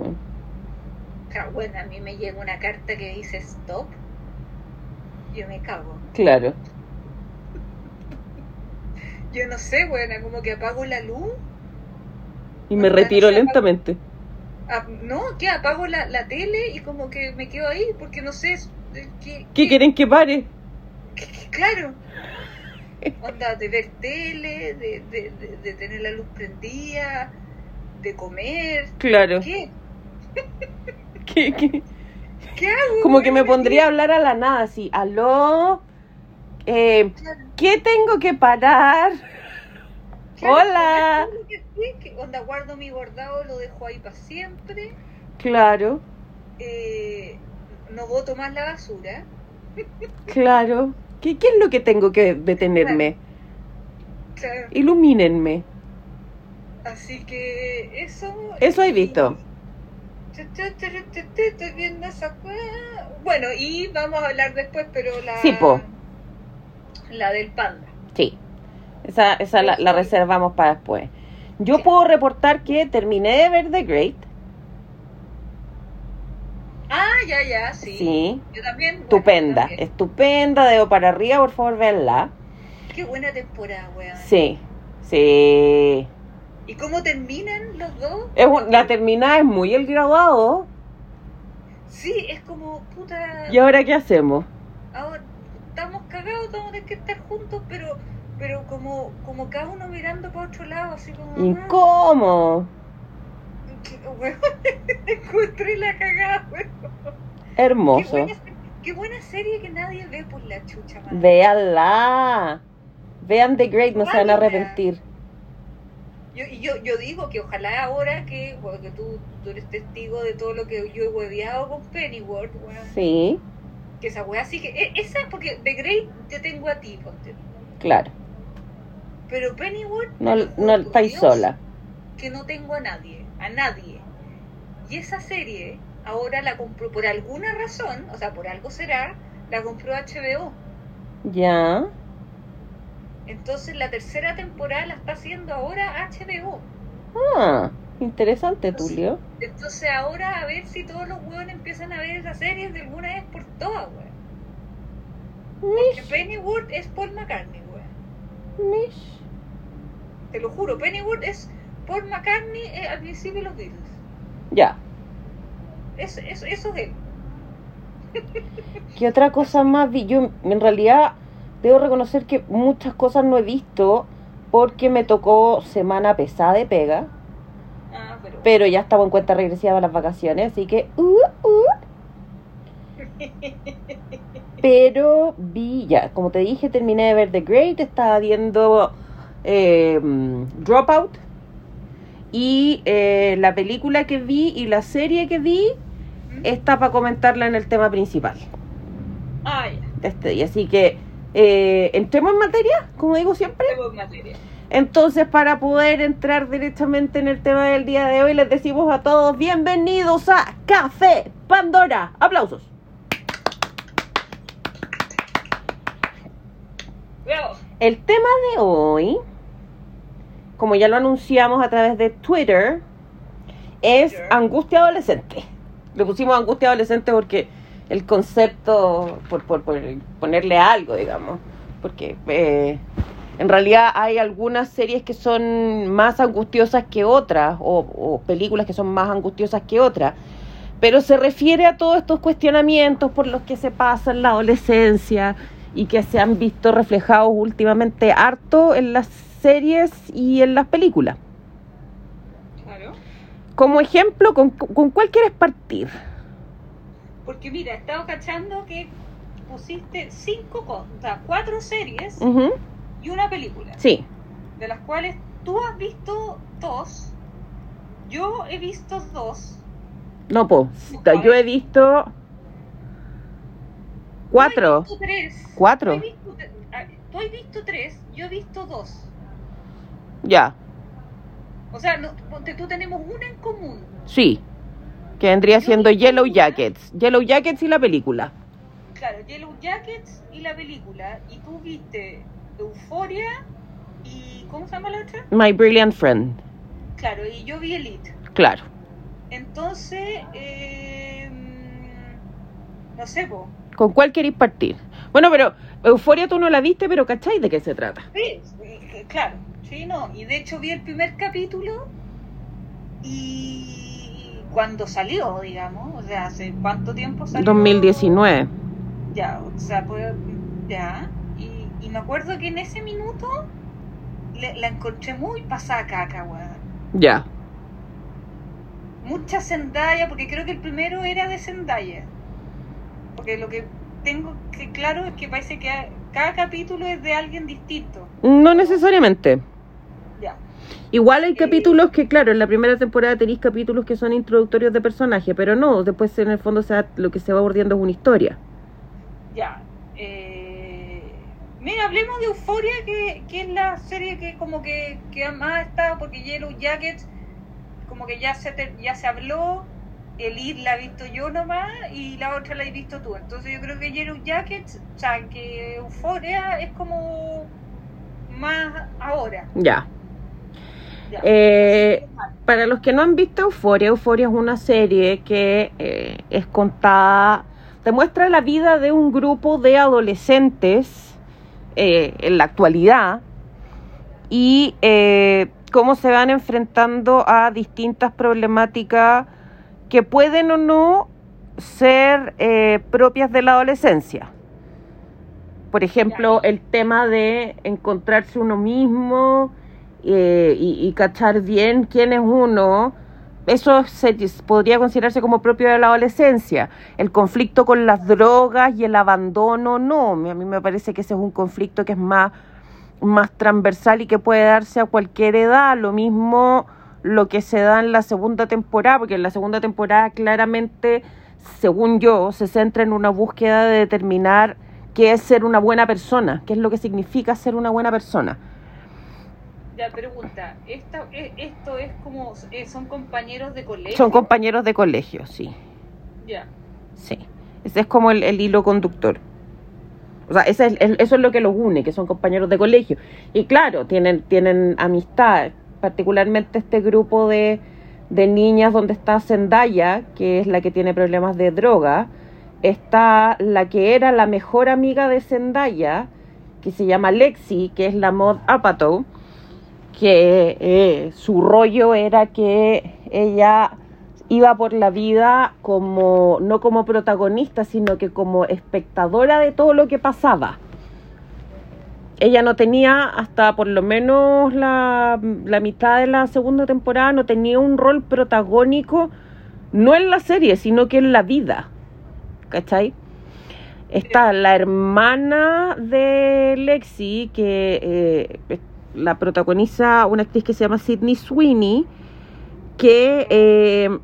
Ah, Bueno, a mí me llega una carta que dice stop. Yo me cago. Claro. Yo no sé, bueno, como que apago la luz. Y me retiro lentamente. Ah, no, que apago la, la tele y como que me quedo ahí porque no sé. eh, ¿Qué, ¿Qué quieren que pare? qué- claro. Onda, de ver tele, de, de, de, de tener la luz prendida, de comer. Claro. ¿Qué? ¿Qué, qué? ¿Qué hago? Como que me pondría a hablar a la nada, así. Aló. Eh. ¿Qué tengo que parar? Claro, Hola. que que onda guardo mi bordado, lo dejo ahí para siempre. Claro, eh, no boto más la basura. (laughs) claro. ¿Qué, qué es lo que tengo que detenerme? Claro, Ilumínenme. Así que eso. Eso he visto. Bueno, y vamos a hablar después, pero la. Sí, po. La del panda. Sí. Esa, esa la, la reservamos para después. Yo Sí. puedo reportar que terminé de ver The Great. Ah, ya, ya, sí. Sí. Yo también. bueno, Estupenda. también. Estupenda. Dedo para arriba, por favor, véanla. Qué buena temporada, weón. Sí. Sí. ¿Y cómo terminan los dos? Es un- la terminada es muy el graduado. Sí, es como puta. ¿Y ahora qué hacemos? ahora estamos cagados, vamos a tener que estar juntos, pero pero como como cada uno mirando para otro lado, así como... ah, Incómodo. weón, (laughs) encontré la cagada, weón. Qué Hermoso. buena, qué buena serie que nadie ve por la chucha, madre. Véanla. Vean The Great, no se van a arrepentir. Yo, yo, yo digo que ojalá ahora que, bueno, que tú, tú eres testigo de todo lo que yo he hueveado con Pennyworth, Sí, que esa weá sí que... e- Esa, porque The Great te tengo a ti, ponte. claro. Pero Pennyworth... No, no estáis Dios, sola. que no tengo a nadie, a nadie. Y esa serie ahora la compró por alguna razón, o sea, por algo será, la compró HBO. Ya. Entonces la tercera temporada la está haciendo ahora HBO. Ah, interesante, Tulio. Entonces ahora a ver si todos los hueones empiezan a ver esa serie de alguna vez por todas, weón. Que Mish, Pennyworth es Paul McCartney, weón. mish. Te lo juro, Pennyworth es Paul McCartney eh, al principio de los Beatles. Ya. eso, eso, eso es él. ¿Qué otra cosa más vi? Yo en realidad debo reconocer que muchas cosas no he visto porque me tocó semana pesada de pega, Ah, pero. pero ya estaba en cuenta regresiva para las vacaciones, así que... uh, uh. (laughs) Pero vi, ya, como te dije, terminé de ver The Great, estaba viendo eh, Dropout y eh, la película que vi y la serie que vi está para comentarla en el tema principal Ah, ya. de este día. Así que eh, entremos en materia, como digo siempre. Tengo materia. Entonces, para poder entrar directamente en el tema del día de hoy, les decimos a todos bienvenidos a Café Pandora. Aplausos. El tema de hoy, como ya lo anunciamos a través de Twitter, es angustia adolescente. Le pusimos angustia adolescente porque el concepto, por, por, por ponerle algo, digamos, porque eh, en realidad hay algunas series que son más angustiosas que otras, o, o películas que son más angustiosas que otras, pero se refiere a todos estos cuestionamientos por los que se pasa en la adolescencia y que se han visto reflejados últimamente harto en las series y en las películas. Claro. Como ejemplo, ¿con, con cuál quieres partir? Porque mira, he estado cachando que pusiste cinco, co- o sea, cuatro series y una película. Sí, De las cuales tú has visto dos, yo he visto dos. no, pues, yo he visto cuatro. Tú has visto tres. Cuatro. Tú has visto, tú tres, yo he visto dos. Ya, O sea, no, tú tenemos una en común. sí. Que vendría siendo Yellow. Jackets. Yellow Jackets y la película. Claro, Yellow Jackets y la película. Y tú viste Euforia y. ¿Cómo se llama la otra? My Brilliant Friend. Claro, y yo vi Elite. Claro. Entonces, eh, no sé, po. ¿Con cuál queréis partir? Bueno, pero Euforia tú no la viste, pero ¿cachai de qué se trata? Sí, claro, sí, no. Y de hecho vi el primer capítulo y cuando salió, digamos, o sea, hace cuánto tiempo salió. 2019. Ya, o sea, pues, ya. Y, y me acuerdo que en ese minuto le- la encontré muy pasada caca, weón. Ya. Mucha Zendaya, porque creo que el primero era de Zendaya. Porque lo que tengo que claro es que parece que cada capítulo es de alguien distinto. No necesariamente. Igual hay Eh. capítulos que, claro, en la primera temporada tenéis capítulos que son introductorios de personaje, pero no, después en el fondo se va- lo que se va bordeando es una historia. Ya. Eh, mira, hablemos de Euforia, que, que es la serie que como que, que más está, porque Yellow Jackets, como que ya se, te- ya se habló, Elite la he visto yo nomás y la otra la he visto tú. Entonces yo creo que Yellow Jackets, o sea, que Euforia es como más ahora. Ya. Eh. Para los que no han visto Euforia, Euforia es una serie que eh, es contada, te muestra la vida de un grupo de adolescentes eh, en la actualidad y cómo se van enfrentando a distintas problemáticas que pueden o no ser propias de la adolescencia. Por ejemplo, el tema de encontrarse uno mismo eh, y, y cachar bien quién es uno, eso se, podría considerarse como propio de la adolescencia. El conflicto con las drogas y el abandono, no. A mí me parece que ese es un conflicto que es más, más transversal y que puede darse a cualquier edad. Lo mismo lo que se da en la segunda temporada, porque en la segunda temporada claramente, según yo, se centra en una búsqueda de determinar qué es ser una buena persona, qué es lo que significa ser una buena persona. Ya, pregunta, esta, e- esto es como, eh, son compañeros de colegio. Son compañeros de colegio, sí, Ya. sí. Ese es como el, el hilo conductor. O sea, ese es, el- eso es lo que los une, que son compañeros de colegio. Y claro, tienen, tienen amistad, particularmente este grupo de, de niñas donde está Zendaya, que es la que tiene problemas de droga. Está la que era la mejor amiga de Zendaya, que se llama Lexi, que es la Mod Apatow, que eh, su rollo era que ella iba por la vida como, no como protagonista, sino que como espectadora de todo lo que pasaba. Ella no tenía, hasta por lo menos la, la mitad de la segunda temporada, no tenía un rol protagónico, no en la serie, sino que en la vida. ¿Cachai? Está la hermana de Lexi, que eh, la protagoniza una actriz que se llama Sidney Sweeney, que eh,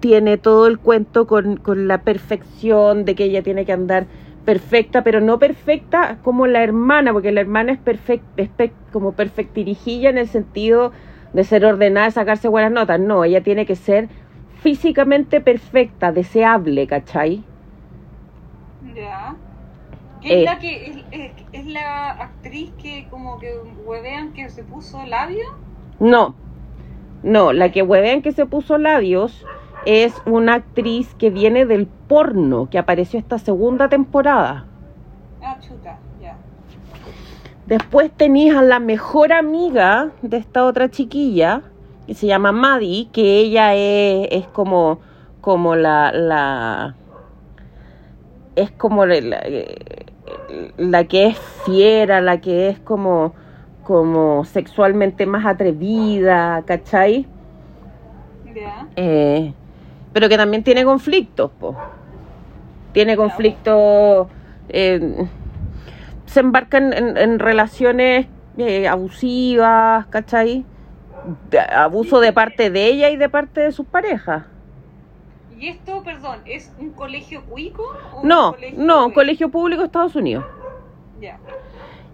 tiene todo el cuento con, con, la perfección de que ella tiene que andar perfecta, pero no perfecta como la hermana, porque la hermana es, perfect, es como perfectirijilla en el sentido de ser ordenada, sacarse buenas notas. No, ella tiene que ser físicamente perfecta, deseable, ¿cachai? Ya. ¿Qué es Eh. la que es, es- es la actriz que como que huevean que se puso labio? No, no, la que huevean que se puso labios es una actriz que viene del porno, que apareció esta segunda temporada. Ah, chuta, ya. Después tenías a la mejor amiga de esta otra chiquilla, que se llama Maddie, que ella es, es como, como la, la es como la, la- la que es fiera, la que es como, como sexualmente más atrevida, ¿cachai? Eh, pero que también tiene conflictos, po. Tiene conflictos, eh, se embarcan en, en relaciones eh, abusivas, ¿cachai? De- abuso de parte de ella y de parte de sus parejas. ¿Y esto, perdón, es un colegio cuico? o un No, colegio no, de- colegio público de Estados Unidos. Ya.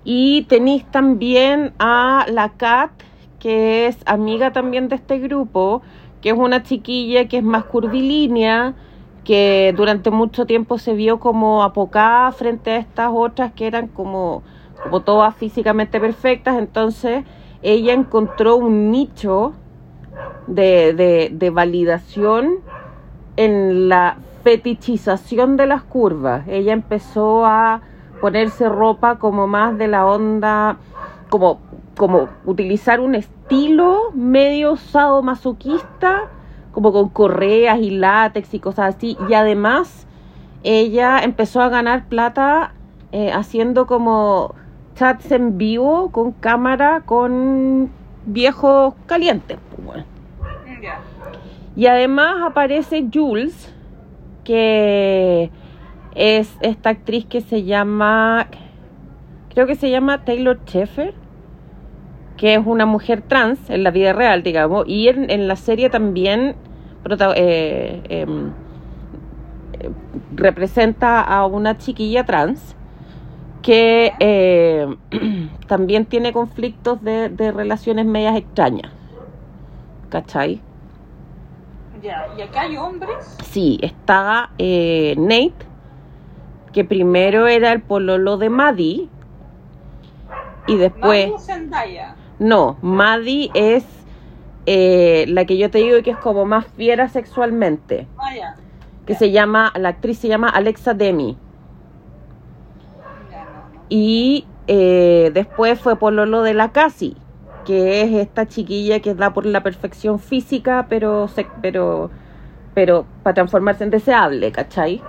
Y tenéis también a la Kat, que es amiga también de este grupo, que es una chiquilla que es más curvilínea, que durante mucho tiempo se vio como apocada frente a estas otras que eran como, como todas físicamente perfectas. Entonces ella encontró un nicho de, de, de validación en la fetichización de las curvas. Ella empezó a ponerse ropa como más de la onda, como, como utilizar un estilo medio sadomasoquista, como con correas y látex y cosas así. Y además ella empezó a ganar plata eh, haciendo como chats en vivo con cámara con viejos calientes. pues. Y además aparece Jules, que es esta actriz que se llama, creo que se llama Taylor Sheffer, que es una mujer trans en la vida real, digamos, y en, la serie también eh, em, representa a una chiquilla trans que eh, (clears throat) también tiene conflictos de, de relaciones medias extrañas. ¿Cachai? Ya. ¿Y acá hay hombres? Sí, está eh, Nate, que primero era el pololo de Maddie. Y después. Zendaya. No, Maddie es eh, la que yo te digo que es como más fiera sexualmente. Ah, ya. Que se llama, la actriz se llama Alexa Demi. Ya, no, no. Y eh, después fue pololo de la Casi, que es esta chiquilla que da por la perfección física, pero, se- pero, pero para transformarse en deseable, ¿cachai?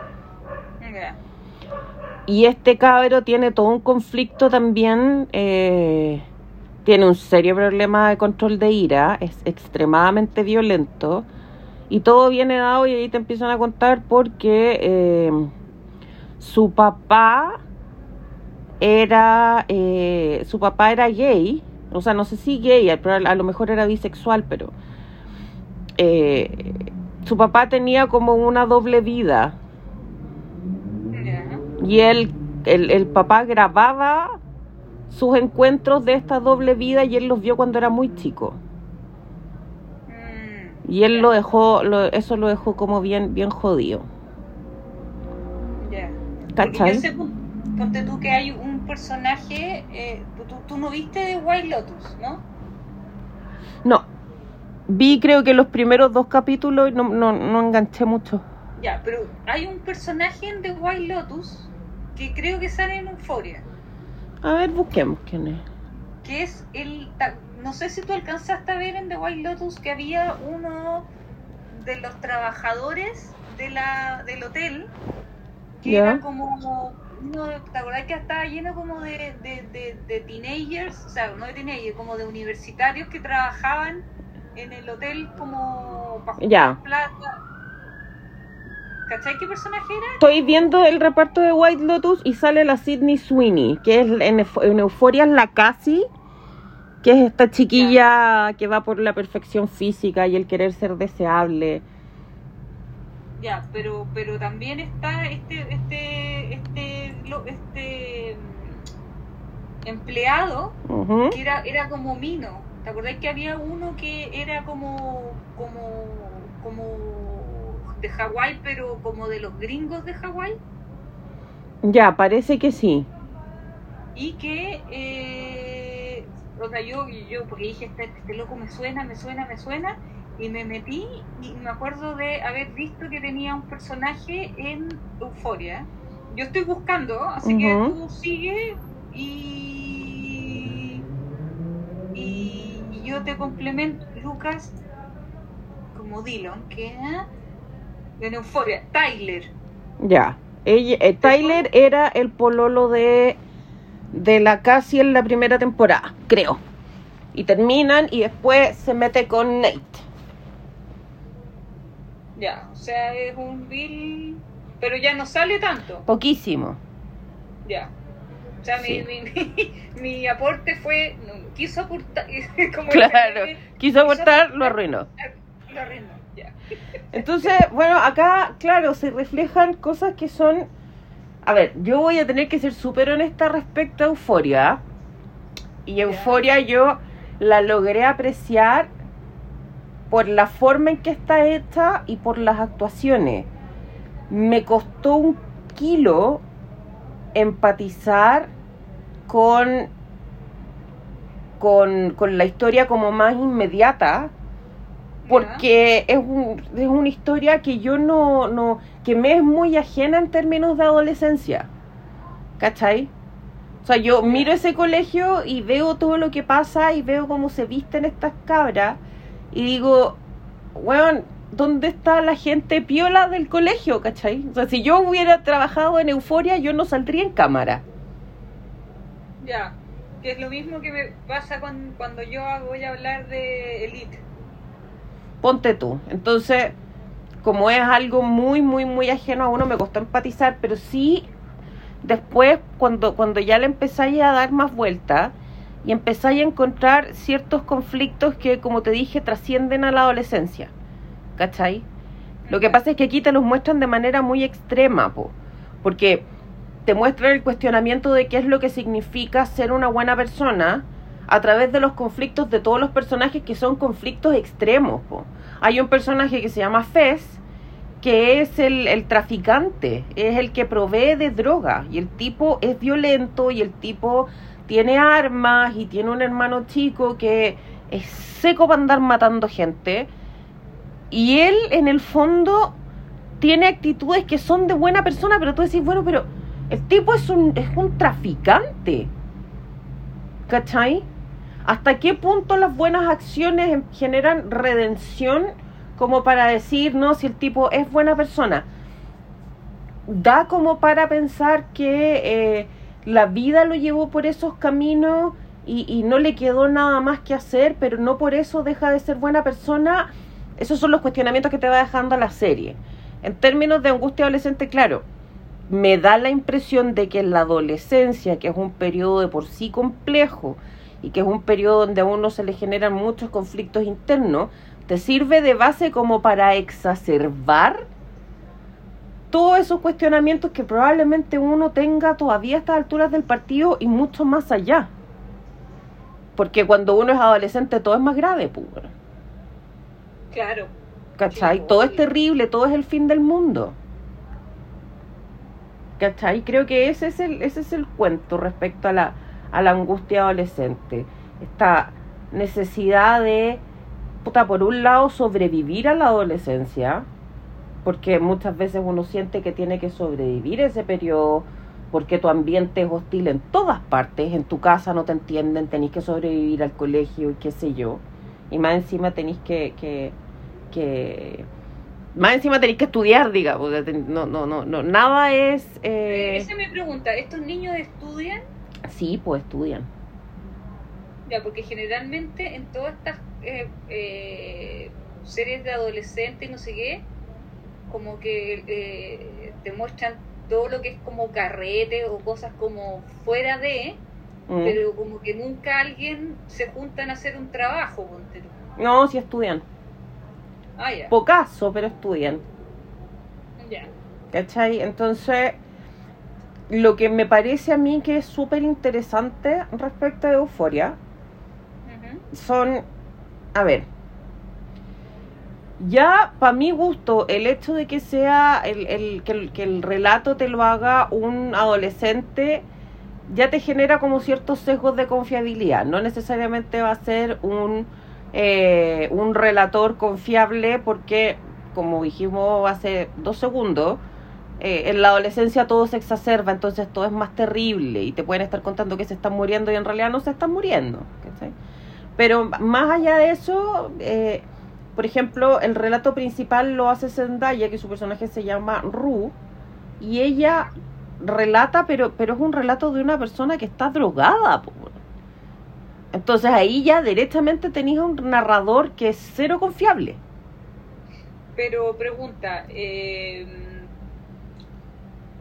Y este cabro tiene todo un conflicto también, eh, tiene un serio problema de control de ira, es extremadamente violento y todo viene dado y ahí te empiezan a contar porque eh, su papá era, eh, su papá era gay, o sea, no sé si gay, a lo mejor era bisexual, pero eh, su papá tenía como una doble vida. Y él, el, el papá grababa sus encuentros de esta doble vida y él los vio cuando era muy chico. Y él lo dejó, lo- eso lo dejó como bien, bien jodido. Ya. ¿Cachai? yo sé, pon- ponte tú que hay un personaje, eh, tú, tú no viste White Lotus, ¿no? No. Vi creo que los primeros dos capítulos y no, no, no enganché mucho. Ya, pero hay un personaje en The White Lotus que creo que sale en Euphoria, A ver, busquemos quién es. que es el... No sé si tú alcanzaste a ver en The White Lotus que había uno de los trabajadores de la, del hotel, que era como, no, ¿te acordás que estaba lleno como de, de, de, de teenagers, o sea, no de teenagers, como de universitarios que trabajaban en el hotel como para Ya. plata? ¿Cachai qué personaje era? Estoy viendo el reparto de White Lotus y sale la Sydney Sweeney, que es en Euforia es la Cassie, que es esta chiquilla que va por la perfección física y el querer ser deseable. Ya, pero pero también está este este este empleado que era era como Mino. ¿Te acordás que había uno que era como como como de Hawái, pero como de los gringos de Hawái Ya, parece que sí. y que eh, o sea, yo yo porque dije este, este loco me suena, me suena, me suena y me metí y me acuerdo de haber visto que tenía un personaje en Euforia. Yo estoy buscando, así que tú sigue y, y y yo te complemento, Lucas, como Dillon, que era en Euforia, Tyler. Ya. Ella, eh, Tyler era el pololo de, de la Cassie en la primera temporada, creo. Y terminan y después se mete con Nate. Ya, o sea, es un Bill, pero ya no sale tanto. Poquísimo. Ya. O sea, Sí. mi, mi, (laughs) mi, mi aporte fue, no, quiso aportar, (laughs) como Claro. Quiso aportar, lo arruinó. lo arruinó, ya. (laughs) Entonces, bueno, acá, claro, se reflejan cosas que son... A ver, yo voy a tener que ser súper honesta respecto a Euforia. Y Euforia yo la logré apreciar por la forma en que está hecha y por las actuaciones. Me costó un kilo empatizar con, con, con la historia como más inmediata porque es, un, es una historia que yo no, no, que me es muy ajena en términos de adolescencia, ¿cachai? O sea, yo miro ese colegio y veo todo lo que pasa y veo cómo se visten estas cabras y digo, weón, ¿dónde está la gente piola del colegio, cachai? O sea, si yo hubiera trabajado en Euforia, yo no saldría en cámara. Ya. Que es lo mismo que me pasa con, cuando yo voy a hablar de Elite. ponte tú. Entonces, como es algo muy, muy, muy ajeno a uno, me costó empatizar, pero sí, después, cuando, cuando ya le empezáis a dar más vuelta y empezáis a encontrar ciertos conflictos que, como te dije, trascienden a la adolescencia, ¿cachai? Lo que pasa es que aquí te los muestran de manera muy extrema, po, porque te muestran el cuestionamiento de qué es lo que significa ser una buena persona a través de los conflictos de todos los personajes que son conflictos extremos. po. Hay un personaje que se llama Fez, que es el, el traficante, es el que provee de droga, y el tipo es violento, y el tipo tiene armas, y tiene un hermano chico que es seco para andar matando gente, y él en el fondo tiene actitudes que son de buena persona, pero tú decís, bueno, pero el tipo es un, es un traficante. ¿Cachai? ¿Hasta qué punto las buenas acciones generan redención como para decir, no, si el tipo es buena persona? Da como para pensar que eh, la vida lo llevó por esos caminos y, y no le quedó nada más que hacer, pero no por eso deja de ser buena persona. Esos son los cuestionamientos que te va dejando la serie. En términos de angustia adolescente, claro, me da la impresión de que en la adolescencia, que es un periodo de por sí complejo y que es un periodo donde a uno se le generan muchos conflictos internos, te sirve de base como para exacerbar todos esos cuestionamientos que probablemente uno tenga todavía a estas alturas del partido y mucho más allá. Porque cuando uno es adolescente todo es más grave, pues. Claro. ¿Cachai? Sí, todo es terrible, todo es el fin del mundo. ¿Cachai? Creo que ese es el, ese es el cuento respecto a la, a la angustia adolescente. Esta necesidad de, puta, por un lado, sobrevivir a la adolescencia, porque muchas veces uno siente que tiene que sobrevivir ese periodo, porque tu ambiente es hostil en todas partes, en tu casa no te entienden, tenés que sobrevivir al colegio y qué sé yo, y más encima tenés que, que, que, más encima tenéis que estudiar, digamos. No, no, no, no nada es. Eh... Esa es mi pregunta. ¿Estos niños estudian? Sí, pues estudian. Ya, porque generalmente en todas estas eh, eh, series de adolescentes y no sé qué, como que eh, te muestran todo lo que es como carrete o cosas como fuera de, mm. pero como que nunca alguien se juntan a hacer un trabajo. No, sí estudian. Ah, ya. Pocaso, pero estudian. Ya. ¿Cachai? Entonces, lo que me parece a mí que es súper interesante respecto a Euforia son, a ver, ya para mi gusto, el hecho de que sea el, el, que, el, que el relato te lo haga un adolescente, ya te genera como ciertos sesgos de confiabilidad. No necesariamente va a ser un, eh, un relator confiable porque, como dijimos hace dos segundos, eh, en la adolescencia todo se exacerba, entonces todo es más terrible y te pueden estar contando que se están muriendo y en realidad no se están muriendo. Pero más allá de eso, eh, por ejemplo, el relato principal lo hace Zendaya, que su personaje se llama Ru, y ella relata, pero, pero es un relato de una persona que está drogada. Entonces ahí ya directamente tenéis un narrador que es cero confiable. Pero pregunta, eh,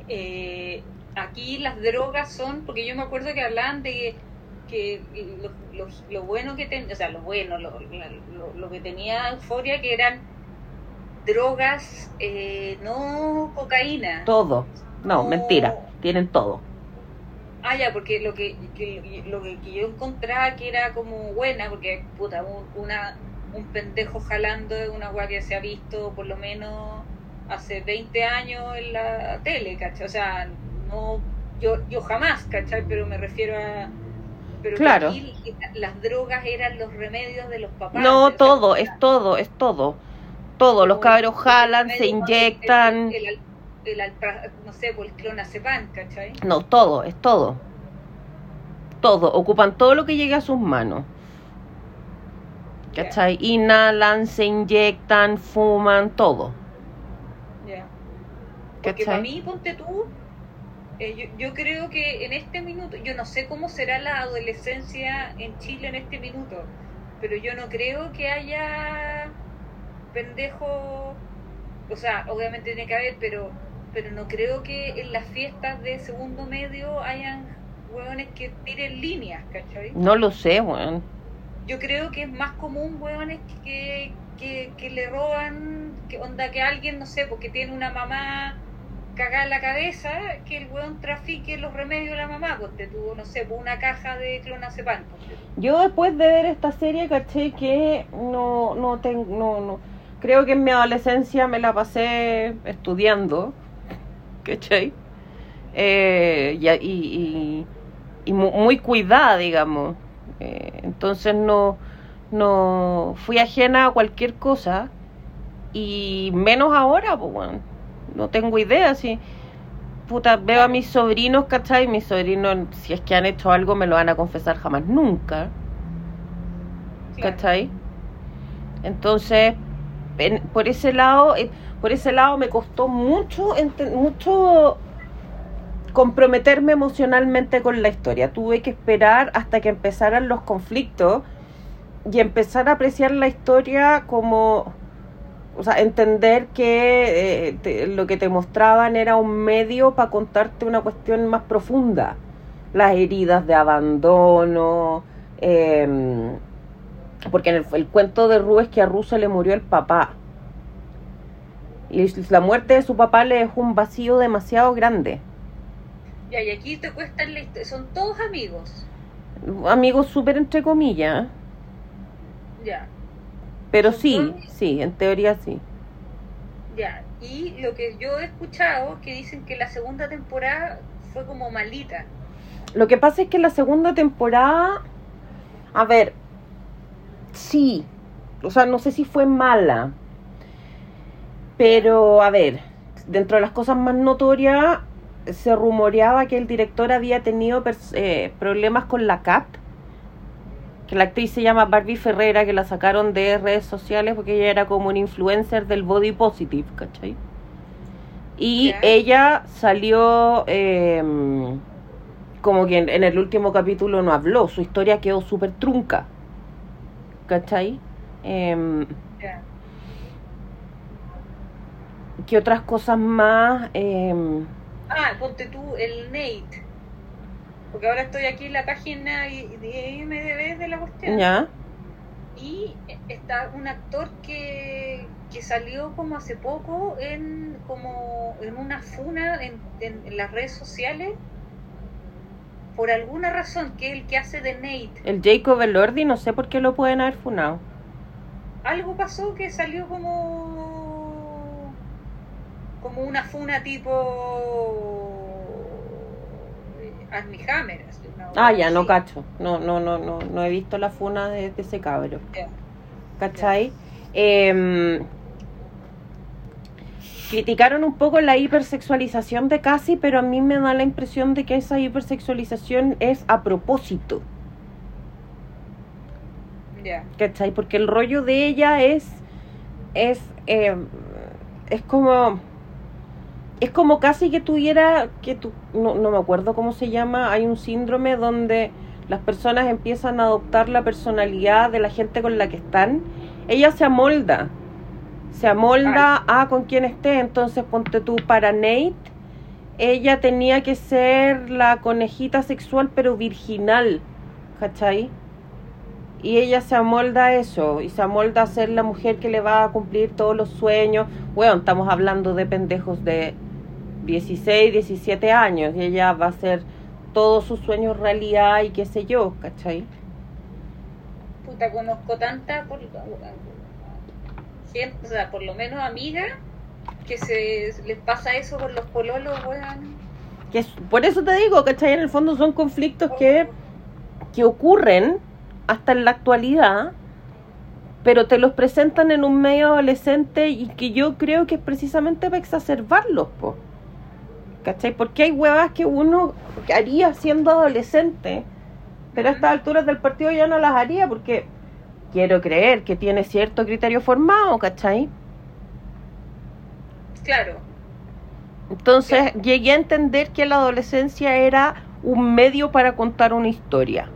eh, aquí las drogas son, porque yo me acuerdo que hablaban de que lo, lo, bueno que tenía, o sea, lo bueno, lo, lo, que tenía Euforia, que eran drogas, eh, no cocaína. Todo. No, mentira, tienen todo. Ah, ya, porque lo que, lo que yo encontraba que era como buena, porque puta, una, un pendejo jalando de una guardia que se ha visto por lo menos hace 20 años en la tele, ¿cachai? O sea, no, yo, yo jamás, ¿cachai? Pero me refiero a pero claro. las drogas eran los remedios de los papás. No, todo, es todo, es todo. Todo, los cabros jalan, se inyectan. El, el, no sé, por el clonazepam, ¿cachai? No, todo, es todo. Todo, ocupan todo lo que llegue a sus manos. ¿Cachai? Inhalan, se inyectan, fuman, todo. Ya. Porque para mí, ponte tú, eh, yo, creo que en este minuto, yo no sé cómo será la adolescencia en Chile en este minuto, pero yo no creo que haya pendejo, o sea, obviamente tiene que haber, pero pero no creo que en las fiestas de segundo medio hayan hueones que tiren líneas, ¿cachai? No lo sé, weón. Yo creo que es más común hueones que, que, que le roban, que onda que alguien, no sé, porque tiene una mamá cagar la cabeza que el weón trafique los remedios de la mamá, porque tuvo, no sé, una caja de clonazepam. Yo después de ver esta serie caché que no, no tengo, no, no, creo que en mi adolescencia me la pasé estudiando, ¿cachai? Eh, y, y, y, muy cuidada, digamos. Eh, entonces no, no fui ajena a cualquier cosa y menos ahora, pues bueno no tengo idea si puta veo a mis sobrinos, ¿cachai? Mis sobrinos, si es que han hecho algo, me lo van a confesar jamás nunca. ¿Cachai? Entonces, por ese lado, eh, por ese lado me costó mucho, mucho comprometerme emocionalmente con la historia. Tuve que esperar hasta que empezaran los conflictos y empezar a apreciar la historia como o sea, entender que eh, lo que te mostraban era un medio para contarte una cuestión más profunda. Las heridas de abandono, em, porque en el, el, cuento de Ru es que a Ru se le murió el papá. Y la muerte de su papá le dejó un vacío demasiado grande. Ya, y aquí te cuesta son todos amigos. Amigos súper entre comillas. Ya. Pero sí, sí, en teoría sí. Ya, y lo que yo he escuchado que dicen que la segunda temporada fue como malita. Lo que pasa es que la segunda temporada, a ver, sí, o sea, no sé si fue mala, pero a ver, dentro de las cosas más notorias, se rumoreaba que el director había tenido eh, problemas con la CAT que la actriz se llama Barbie Ferrera, que la sacaron de redes sociales porque ella era como un influencer del body positive, ¿cachai? Y ella salió, eh, como que en, en el último capítulo no habló, su historia quedó súper trunca, ¿cachai? Em, Ya. ¿Qué otras cosas más? Em, Ah, ponte tú el Nate. Porque ahora estoy aquí en la página de IMDB de la cuestión. ¿Ya? Y está un actor que, que salió como hace poco en como en una funa en, en- en las redes sociales por alguna razón que es el que hace de Nate. El Jacob Elordi, no sé por qué lo pueden haber funado. Algo pasó que salió como como una funa tipo eh, Armie Hammer. Ah, ya, no cacho. No, no, no, no, no he visto la funa de, de ese cabro. Ya. ¿Cachai? Em, criticaron un poco la hipersexualización de Cassie, pero a mí me da la impresión de que esa hipersexualización es a propósito. Ya. ¿Cachai? Porque el rollo de ella es. Es. eh, es como. Es como casi que tuviera. Que tu, no, no me acuerdo cómo se llama. Hay un síndrome donde las personas empiezan a adoptar la personalidad de la gente con la que están. Ella se amolda. Se amolda a con quien esté. Entonces, ponte tú para Nate. Ella tenía que ser la conejita sexual, pero virginal. ¿Cachai? Y ella se amolda a eso, y se amolda a ser la mujer que le va a cumplir todos los sueños. Bueno, estamos hablando de pendejos de 16, 17 años, y ella va a hacer todos sus sueños realidad y qué sé yo, ¿cachai? Puta, conozco tanta por, gente, o sea, por lo menos amigas que se les pasa eso con los pololos, weón. Que es- por eso te digo, ¿cachai? En el fondo son conflictos que, que ocurren hasta en la actualidad, pero te los presentan en un medio adolescente y que yo creo que es precisamente para exacerbarlos, po. ¿Cachai? Porque hay huevas que uno haría siendo adolescente, pero a estas alturas del partido ya no las haría porque quiero creer que tiene cierto criterio formado, ¿cachai? Claro, Entonces llegué a entender que la adolescencia era un medio para contar una historia.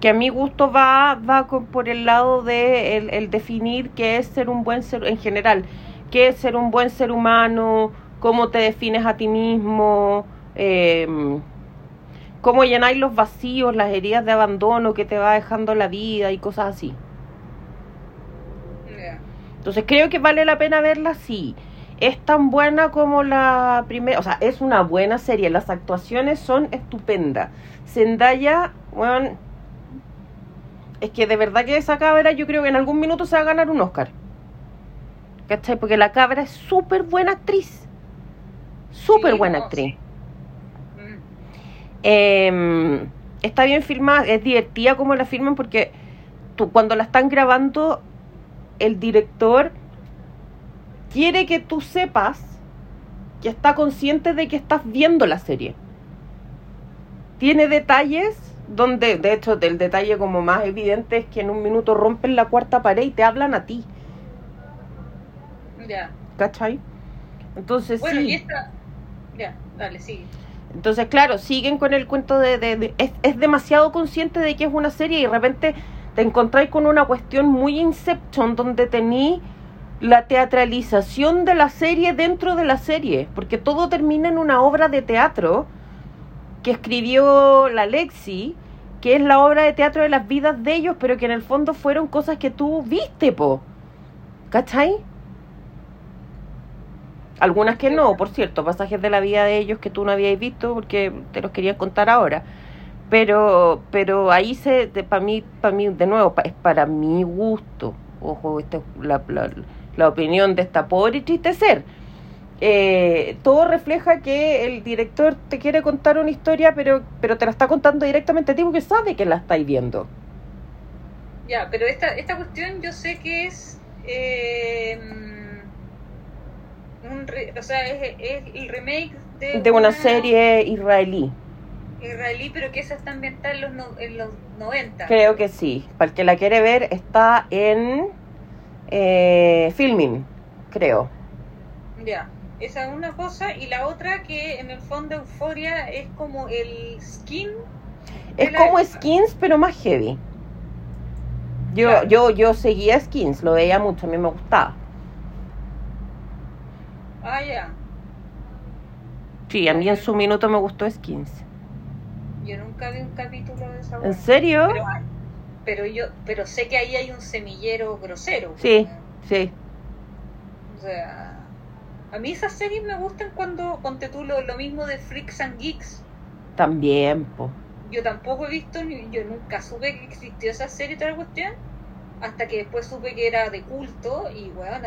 Que a mi gusto va, va con- por el lado de el, el definir qué es ser un buen ser, en general, qué es ser un buen ser humano, cómo te defines a ti mismo, em, cómo llenáis los vacíos, las heridas de abandono que te va dejando la vida y cosas así. Entonces creo que vale la pena verla sí. Es tan buena como la primera, o sea, es una buena serie, las actuaciones son estupendas. Zendaya, bueno, es que de verdad que esa cabra yo creo que en algún minuto se va a ganar un Oscar. ¿Cachai? Porque la cabra es súper buena actriz. Súper buena actriz. Mm. Eh, está bien filmada, es divertida como la filman porque tú, cuando la están grabando, el director quiere que tú sepas que está consciente de que estás viendo la serie. Tiene detalles donde, de hecho, el detalle como más evidente es que en un minuto rompen la cuarta pared y te hablan a ti, Ya. ¿cachai? Entonces Bueno, sí. y esta. Dale, sigue. Entonces, claro, siguen con el cuento de... es demasiado consciente de que es una serie y de repente te encontráis con una cuestión muy Inception donde tení la teatralización de la serie dentro de la serie, porque todo termina en una obra de teatro que escribió la Lexi, que es la obra de teatro de las vidas de ellos, pero que en el fondo fueron cosas que tú viste, po. ¿Cachai? Algunas que no, por cierto, pasajes de la vida de ellos que tú no habías visto porque te los quería contar ahora. Pero pero ahí se para mí para mí de nuevo pa- es para mi gusto. Ojo, esta es la, la, opinión de esta pobre y triste ser. Eh, todo refleja que el director te quiere contar una historia, pero pero te la está contando directamente a ti porque sabe que la estáis viendo. Ya, pero esta, esta cuestión yo sé que es. eh, un re- o sea, es, es el remake de, De una serie israelí. Israelí, pero que esa está ambientada en los, no- en los 90. Creo que sí. Para el que la quiere ver, está en eh, Filming, creo. Ya, esa es una cosa. Y la otra que en el fondo Euforia es como el skin. Es como época. Skins, pero más heavy. Yo, Claro. yo, yo seguía Skins, lo veía mucho, a mí me gustaba. Ah, ya. Sí, a mí en su minuto me gustó Skins. Yo nunca vi un capítulo de esa ¿En serio? Pero, pero yo, pero sé que ahí hay un semillero grosero. Sí, sí. O sea, a mí esas series me gustan cuando, ponte tú lo, lo mismo de Freaks and Geeks. También, po. Yo tampoco he visto, ni- yo nunca supe que existió esa serie y toda la cuestión. Hasta que después supe que era de culto y, weón,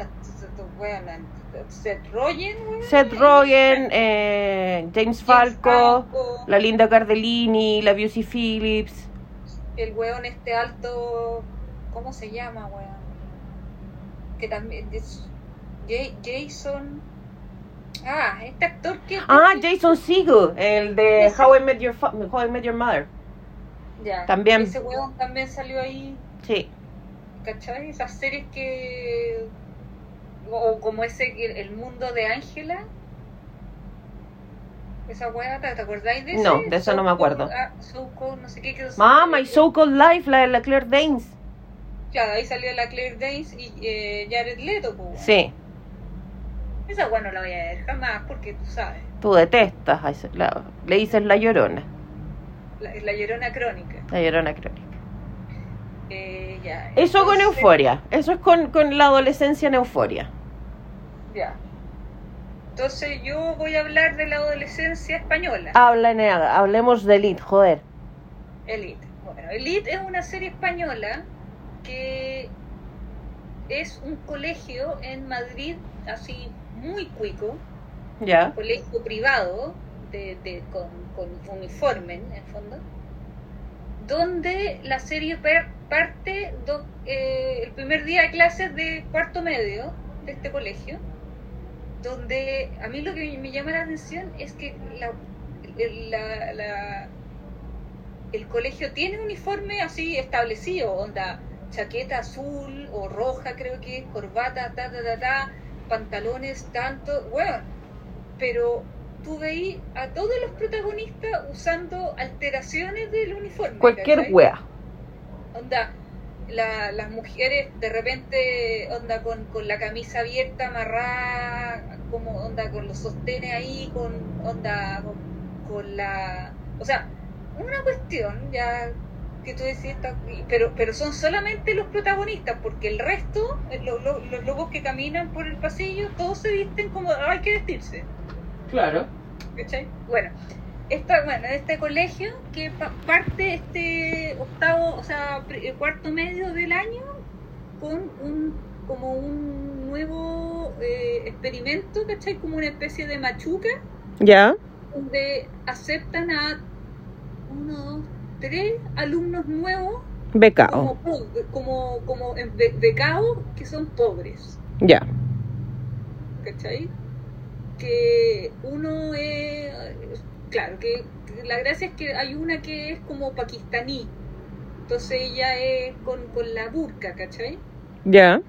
Seth Rogen, weón. Seth Rogen, eh, James Falco, la Linda Cardellini, la Busy Phillips. el weón este alto, ¿cómo se llama, weón? Que también es Ja- Jason. Ah, este actor que. Ah, Jason Segel, el de. How I Met Your, How I Met Your Mother. Ya, también. Ese weón también salió ahí, Sí. ¿cachai? Esas series que. O como ese, el, el mundo de Ángela. Esa weá, ¿te, acordáis de ese? No, de eso no me acuerdo. Ah, So no sé qué. que- Mama, y So Called Life, la de la Claire Danes. Claro, ahí salió la Claire Danes y eh, Jared Leto, pues. Sí, Esa weá no la voy a ver jamás porque tú sabes. tú detestas, a ese- la- le dices la llorona, La, la llorona crónica. la llorona crónica. Eh, ya. Eso con euforia, eso es con, con la adolescencia en euforia. Ya. Entonces yo voy a hablar de la adolescencia española. Habla, hablemos de Elite, joder. Elite. Bueno, Elite es una serie española que es un colegio en Madrid, así muy cuico, Ya, colegio privado, de, de- con, con uniforme en el fondo, donde la serie parte do- eh, el primer día de clases de cuarto medio de este colegio, donde a mí lo que me llama la atención es que la, el- la- la- el colegio tiene uniforme así establecido, onda chaqueta azul o roja creo que es, corbata, ta, ta, ta, ta, pantalones, tanto, bueno, pero tú veí a todos los protagonistas usando alteraciones del uniforme. cualquier ¿cachai? wea. Onda, la- las mujeres de repente, onda, con, con la camisa abierta, amarrada, como onda, con los sostenes ahí, con onda, con, con la. O sea, una cuestión ya que tú decías, está- pero, pero son solamente los protagonistas, porque el resto, eh, lo- lo- los lobos que caminan por el pasillo, todos se visten como hay que vestirse. Claro. ¿cachai? Bueno, esta, bueno, este colegio que pa- parte este octavo, o sea, eh, cuarto medio del año con un como un nuevo eh, experimento, ¿cachai? Como una especie de machuca Ya, donde aceptan a uno, dos, tres alumnos nuevos becao. como, como, como be- becados que son pobres. Ya, ¿cachai? Que uno es, claro, que la gracia es que hay una que es como pakistaní, entonces ella es con, con la burka, ¿cachai? ya,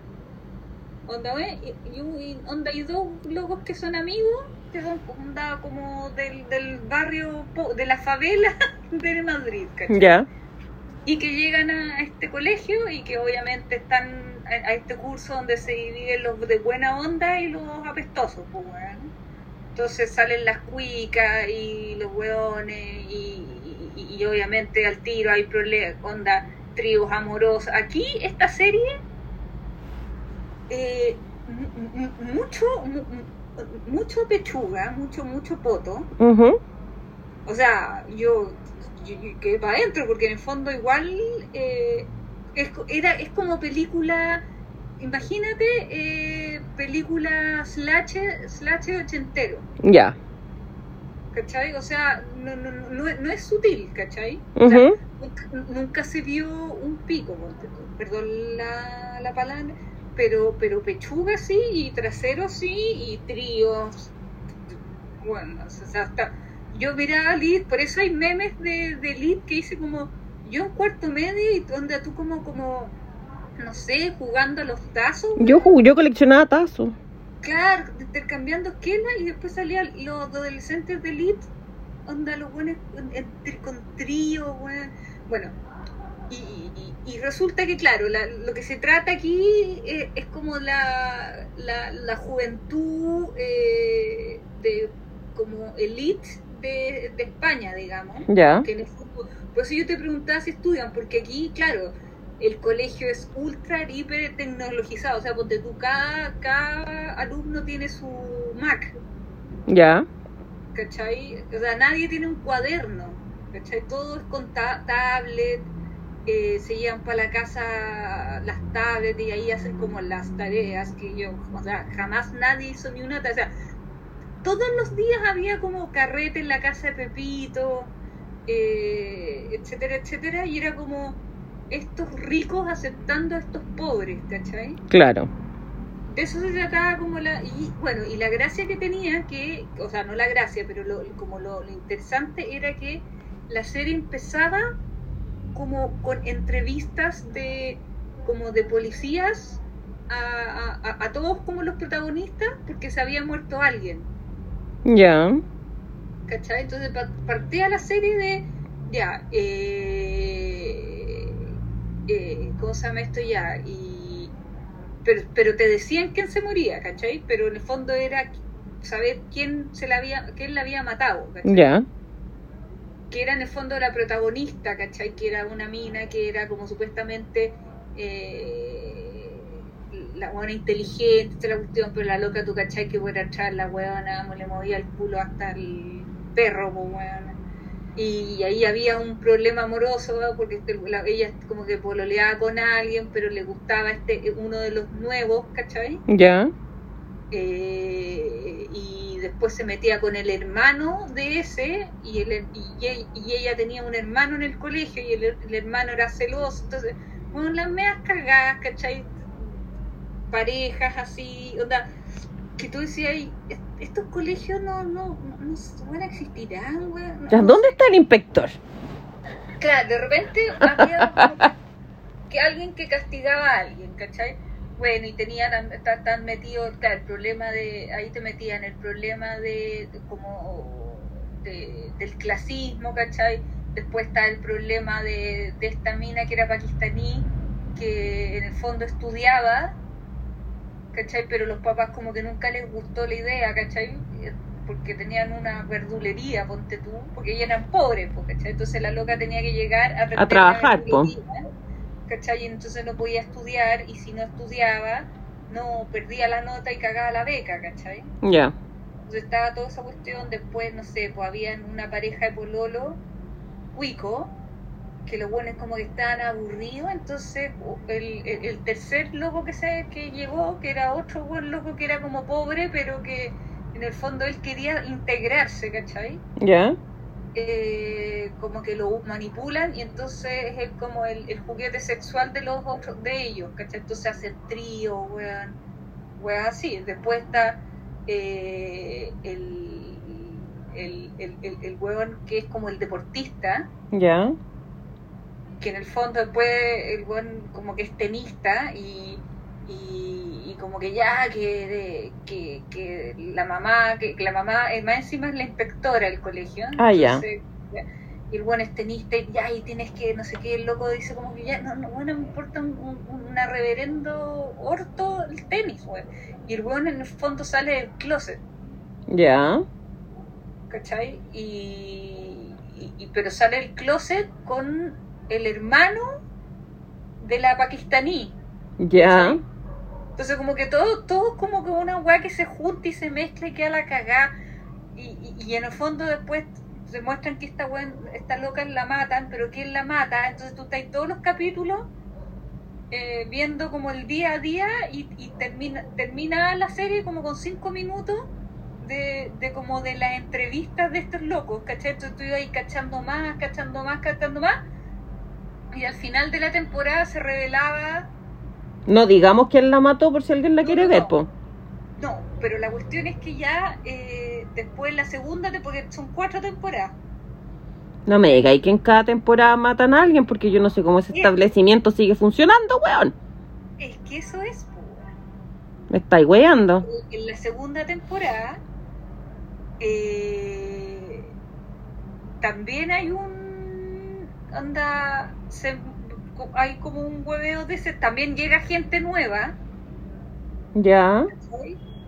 Onda, ¿ve? Y, y onda, hay dos locos que son amigos, que son onda, como del, del barrio, de la favela (laughs) de Madrid, ¿cachai? ya, y que llegan a este colegio y que obviamente están a, a este curso donde se dividen los de buena onda y los apestosos, pues. Entonces salen las cuicas y los weones y, y- y obviamente al tiro hay problemas, onda, tríos amorosos. Aquí esta serie, eh, mu- mu- mucho, mu- mu- mucho pechuga, mucho, mucho poto. ujú, O sea, yo, yo, yo quedé para adentro porque en el fondo igual eh, es, era, es como película, imagínate, eh, película slash, slash ochentero, ya, ¿cachai? O sea, no, no, no, no es- sutil, ¿cachai? O sea, ujú, nunca, nunca se vio un pico, perdón la, la palabra, pero, pero pechuga sí, y trasero sí, y tríos, bueno, o sea, hasta, yo miraba Elite, por eso hay memes de, de Elite que dice como, yo en cuarto medio y donde tú como, como, no sé, jugando a los tazos. Yo, yo coleccionaba tazos. Claro, intercambiando esquemas y después salían los adolescentes de Elite, onda los buenos entre- con trío, weón. Bueno, y, y- y resulta que, claro, la- lo que se trata aquí eh, es como la, la, la juventud eh, de como elite de, de España, digamos. Ya. fútbol- Por eso yo te preguntaba si estudian, porque aquí, claro, el colegio es ultra, hiper tecnologizado. O sea, porque tú, cada, cada alumno tiene su Mac, Ya. ¿cachai? O sea, nadie tiene un cuaderno, ¿cachai? Todo es con ta- tablet, eh, se llevan para la casa las tablets y ahí hacen como las tareas que yo, o sea, jamás nadie hizo ni una tarea. O sea, todos los días había como carrete en la casa de Pepito, eh, etcétera, etcétera, y era como estos ricos aceptando a estos pobres, ¿cachai? Claro. de eso se trataba como la y bueno y la gracia que tenía que o sea no la gracia pero lo, como lo, lo interesante era que la serie empezaba como con entrevistas de como de policías a, a- a todos como los protagonistas porque se había muerto alguien Ya. ¿cachai? entonces pa- partía la serie de ya eh, eh, ¿cómo se llama esto ya? y pero, pero te decían quién se moría, ¿cachai? Pero en el fondo era saber quién se la había, quién la había matado, ¿cachai? Ya. Que era en el fondo la protagonista, ¿cachai? Que era una mina que era como supuestamente eh, la buena inteligente, la cuestión, pero la loca, tú, ¿cachai? Que fuera atrás la weona, le movía el culo hasta el perro, pues, weona. Y ahí había un problema amoroso, ¿no? porque este- la- ella como que pololeaba con alguien, pero le gustaba este uno de los nuevos, ¿cachai? Ya. Eh, y después se metía con el hermano de ese, y, el, y, y ella tenía un hermano en el colegio, y el, el hermano era celoso, entonces, bueno, las meas cagadas, ¿cachai? Parejas así, onda, que tú decías, "Ay, est- estos colegios no, no, no, weón. no- Ya, no ¿Dónde está el inspector? Claro, de repente había que, alguien que castigaba a alguien, ¿cachai? Bueno, y tenían, tan, tan metido, claro, el problema de, ahí te metían el problema de, de como, de- del clasismo, ¿cachai? Después está el problema de, de esta mina que era pakistaní, que en el fondo estudiaba, ¿cachai? Pero los papás como que nunca les gustó la idea, ¿cachai? Porque tenían una verdulería, ponte tú, porque ellos eran pobres, po, ¿cachai? Entonces la loca tenía que llegar a, la trabajar, po. ¿cachai? Y entonces no podía estudiar, y si no estudiaba, no perdía la nota y cagaba la beca, ¿cachai? Ya. Entonces estaba toda esa cuestión, después, no sé, pues había una pareja de pololo, cuico, que los buenos como que estaban aburridos, entonces el, el, el tercer loco que se que llegó, que era otro buen loco que era como pobre, pero que en el fondo él quería integrarse, ¿cachai? Ya. Eh, como que lo manipulan y entonces es el- como el, el juguete sexual de los otros, de ellos, ¿cachai? Entonces hacen trío, weón, weón así. Después está eh, el, el, el, el, el weón que es como el deportista, Ya. Que en el fondo después el buen como que es tenista y, y, y como que ya que, que, que la mamá que, que la mamá eh, más encima es la inspectora del colegio Ah. Entonces, ya, y el buen es tenista y ya y tienes que no sé qué el loco dice como que ya no, no bueno me importa un, un- una reverendo orto el tenis weón. y el buen en el fondo sale del closet Ya. ¿cachai? Y, y- y- pero sale el closet con el hermano de la pakistaní. Ya. Entonces como que todo, todo como que una weá que se junta y se mezcla y queda la cagá. Y, y, y en el fondo después se muestran que esta weá, esta loca la matan, pero ¿quién la mata? Entonces tú estás todos los capítulos eh, viendo como el día a día y, y termina, termina la serie como con cinco minutos de, de como de las entrevistas de estos locos, ¿cachai? Entonces tú ibas ahí cachando más, cachando más, cachando más. Y al final de la temporada se revelaba No digamos quién la mató por si alguien la No, quiere no, ver, po. No, pero la cuestión es que ya eh, Después la segunda, porque son cuatro temporadas. No me digáis que en cada temporada matan a alguien porque yo no sé cómo ese establecimiento sigue funcionando, weón. Es que eso es, Me estáis weando. En la segunda temporada eh, también hay un... Anda... hay como un hueveo de ese... También llega gente nueva. Ya.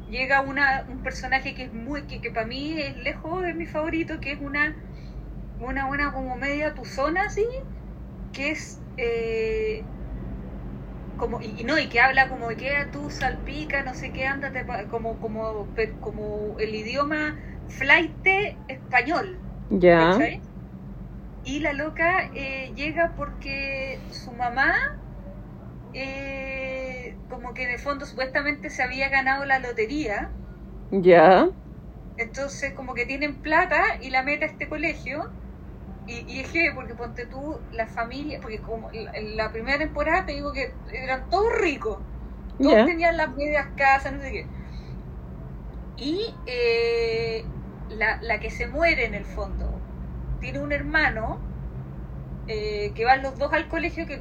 Llega una, un personaje que es muy... Que, que para mí es lejos de mi favorito, que es una una buena como media tuzona así, que es eh, como, y, no, y que habla como que tú salpica, no sé qué, anda como, como, como el idioma flight español. Ya. Y la loca eh, llega porque su mamá, eh, como que de fondo supuestamente se había ganado la lotería. Ya. Entonces, como que tienen plata y la meta a este colegio y, y es que, porque ponte tú, la familia, porque como en la primera temporada te digo que eran todos ricos, todos tenían las medias casas, no sé qué. Y eh, la, la que se muere en el fondo tiene un hermano eh, que van los dos al colegio que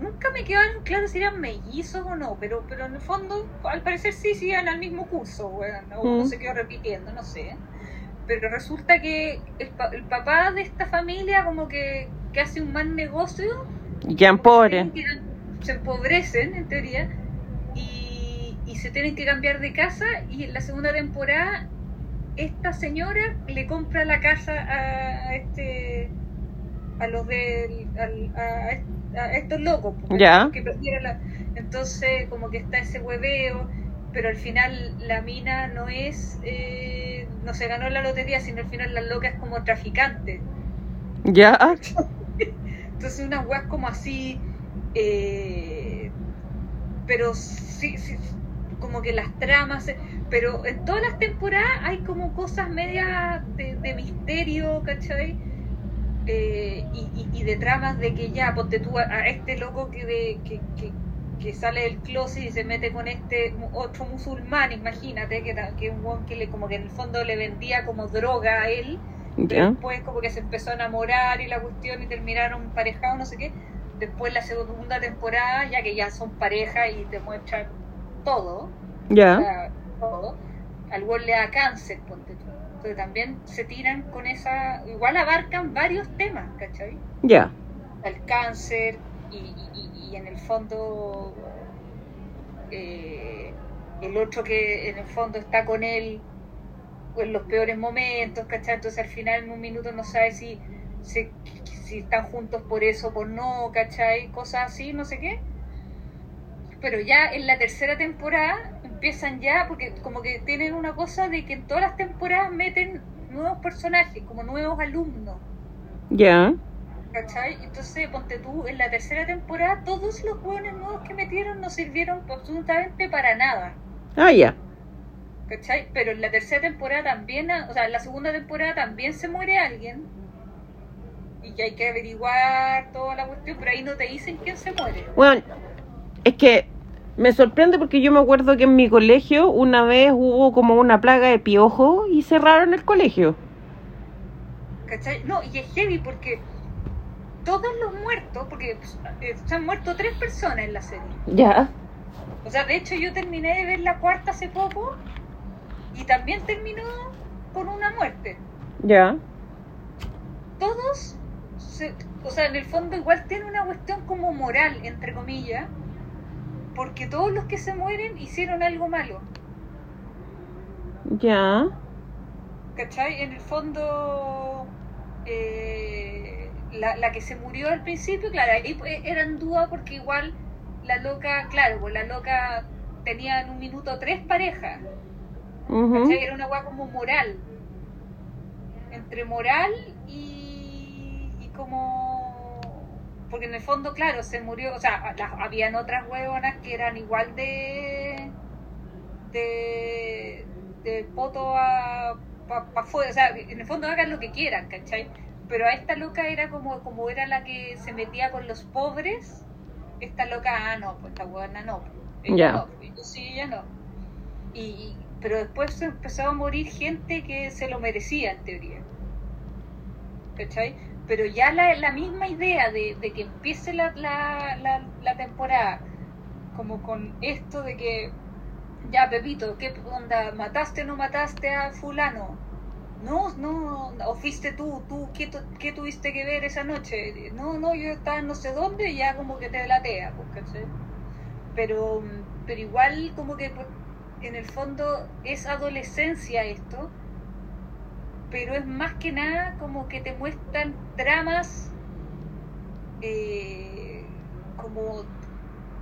nunca me quedaron claro si eran mellizos o no, pero pero en el fondo al parecer sí, sí iban al mismo curso, bueno, o no mm. se quedó repitiendo, no sé. Pero resulta que el, papá de esta familia como que, hace un mal negocio pobre se empobrecen en teoría y, y, se tienen que cambiar de casa y en la segunda temporada esta señora le compra la casa a, este a los de a, estos locos ya entonces como que está ese hueveo pero al final la mina no es eh, no se ganó la lotería, sino al final la loca es como traficante. Ya. Entonces una weas como así, eh, pero sí, sí, como que las tramas, pero en todas las temporadas hay como cosas medias de, misterio, ¿cachai? Eh, y, de tramas de que ya, ponte tú a, este loco que, de, que, que sale del closet y se mete con este otro musulmán, imagínate, que, que un guan que le, como que en el fondo le vendía como droga a él, después como que se empezó a enamorar y la cuestión y terminaron parejados, no sé qué. Después la segunda temporada, ya que ya son pareja y te muestran todo, ya todo, al le da cáncer, ponte tú. Entonces también se tiran con esa, igual abarcan varios temas, ¿cachai? Ya. El cáncer, y, en el fondo eh, el otro que en el fondo está con él en los peores momentos, ¿cachai? Entonces al final en un minuto no sabe si, si, están juntos por eso o por no, ¿cachai? Cosas así, no sé qué. Pero ya en la tercera temporada empiezan ya, porque como que tienen una cosa de que en todas las temporadas meten nuevos personajes, como nuevos alumnos. Ya. ¿Cachai? Entonces, ponte tú, en la tercera temporada, todos los jóvenes nuevos que metieron no sirvieron absolutamente para nada. Ah, ya. ¿Cachai? Pero en la tercera temporada también, o sea, en la segunda temporada también se muere alguien. Y que hay que averiguar toda la cuestión, pero ahí no te dicen quién se muere. Bueno, es que me sorprende porque yo me acuerdo que en mi colegio una vez hubo como una plaga de piojo y cerraron el colegio. ¿Cachai? No, y es heavy porque todos los muertos, porque pues, eh, se han muerto tres personas en la serie. Ya. O sea, de hecho yo terminé de ver la cuarta hace poco y también terminó con una muerte. Ya. Todos, o sea, en el fondo igual tiene una cuestión como moral, entre comillas, porque todos los que se mueren hicieron algo malo. Ya. ¿Cachai? En el fondo... Eh, la, la que se murió al principio, claro, ahí era en duda porque igual la loca, claro, pues la loca tenía en un minuto tres parejas. Era una weá como moral. Entre moral y, y como... Porque en el fondo, claro, se murió, o sea, habían otras huevonas que eran igual de... de... de poto a... Pa, o sea, en el fondo hagan lo que quieran, ¿cachai? pero a esta loca era como, como era la que se metía con los pobres, esta loca, ah, no, pues esta buena no. Ella no, sí, ella no. Y, pero después empezó a morir gente que se lo merecía en teoría. ¿Cachai? Pero ya la, la misma idea de, de que empiece la, la, la, temporada como con esto de que ya Pepito, ¿qué onda? ¿Mataste o no mataste a fulano? No, no, o fuiste tú, tú, ¿qué, qué tuviste que ver esa noche? No, no, yo estaba no sé dónde y ya como que te delatea, pues, ¿cachai? Pero, pero igual como que pues, en el fondo es adolescencia esto, pero es más que nada como que te muestran dramas eh, como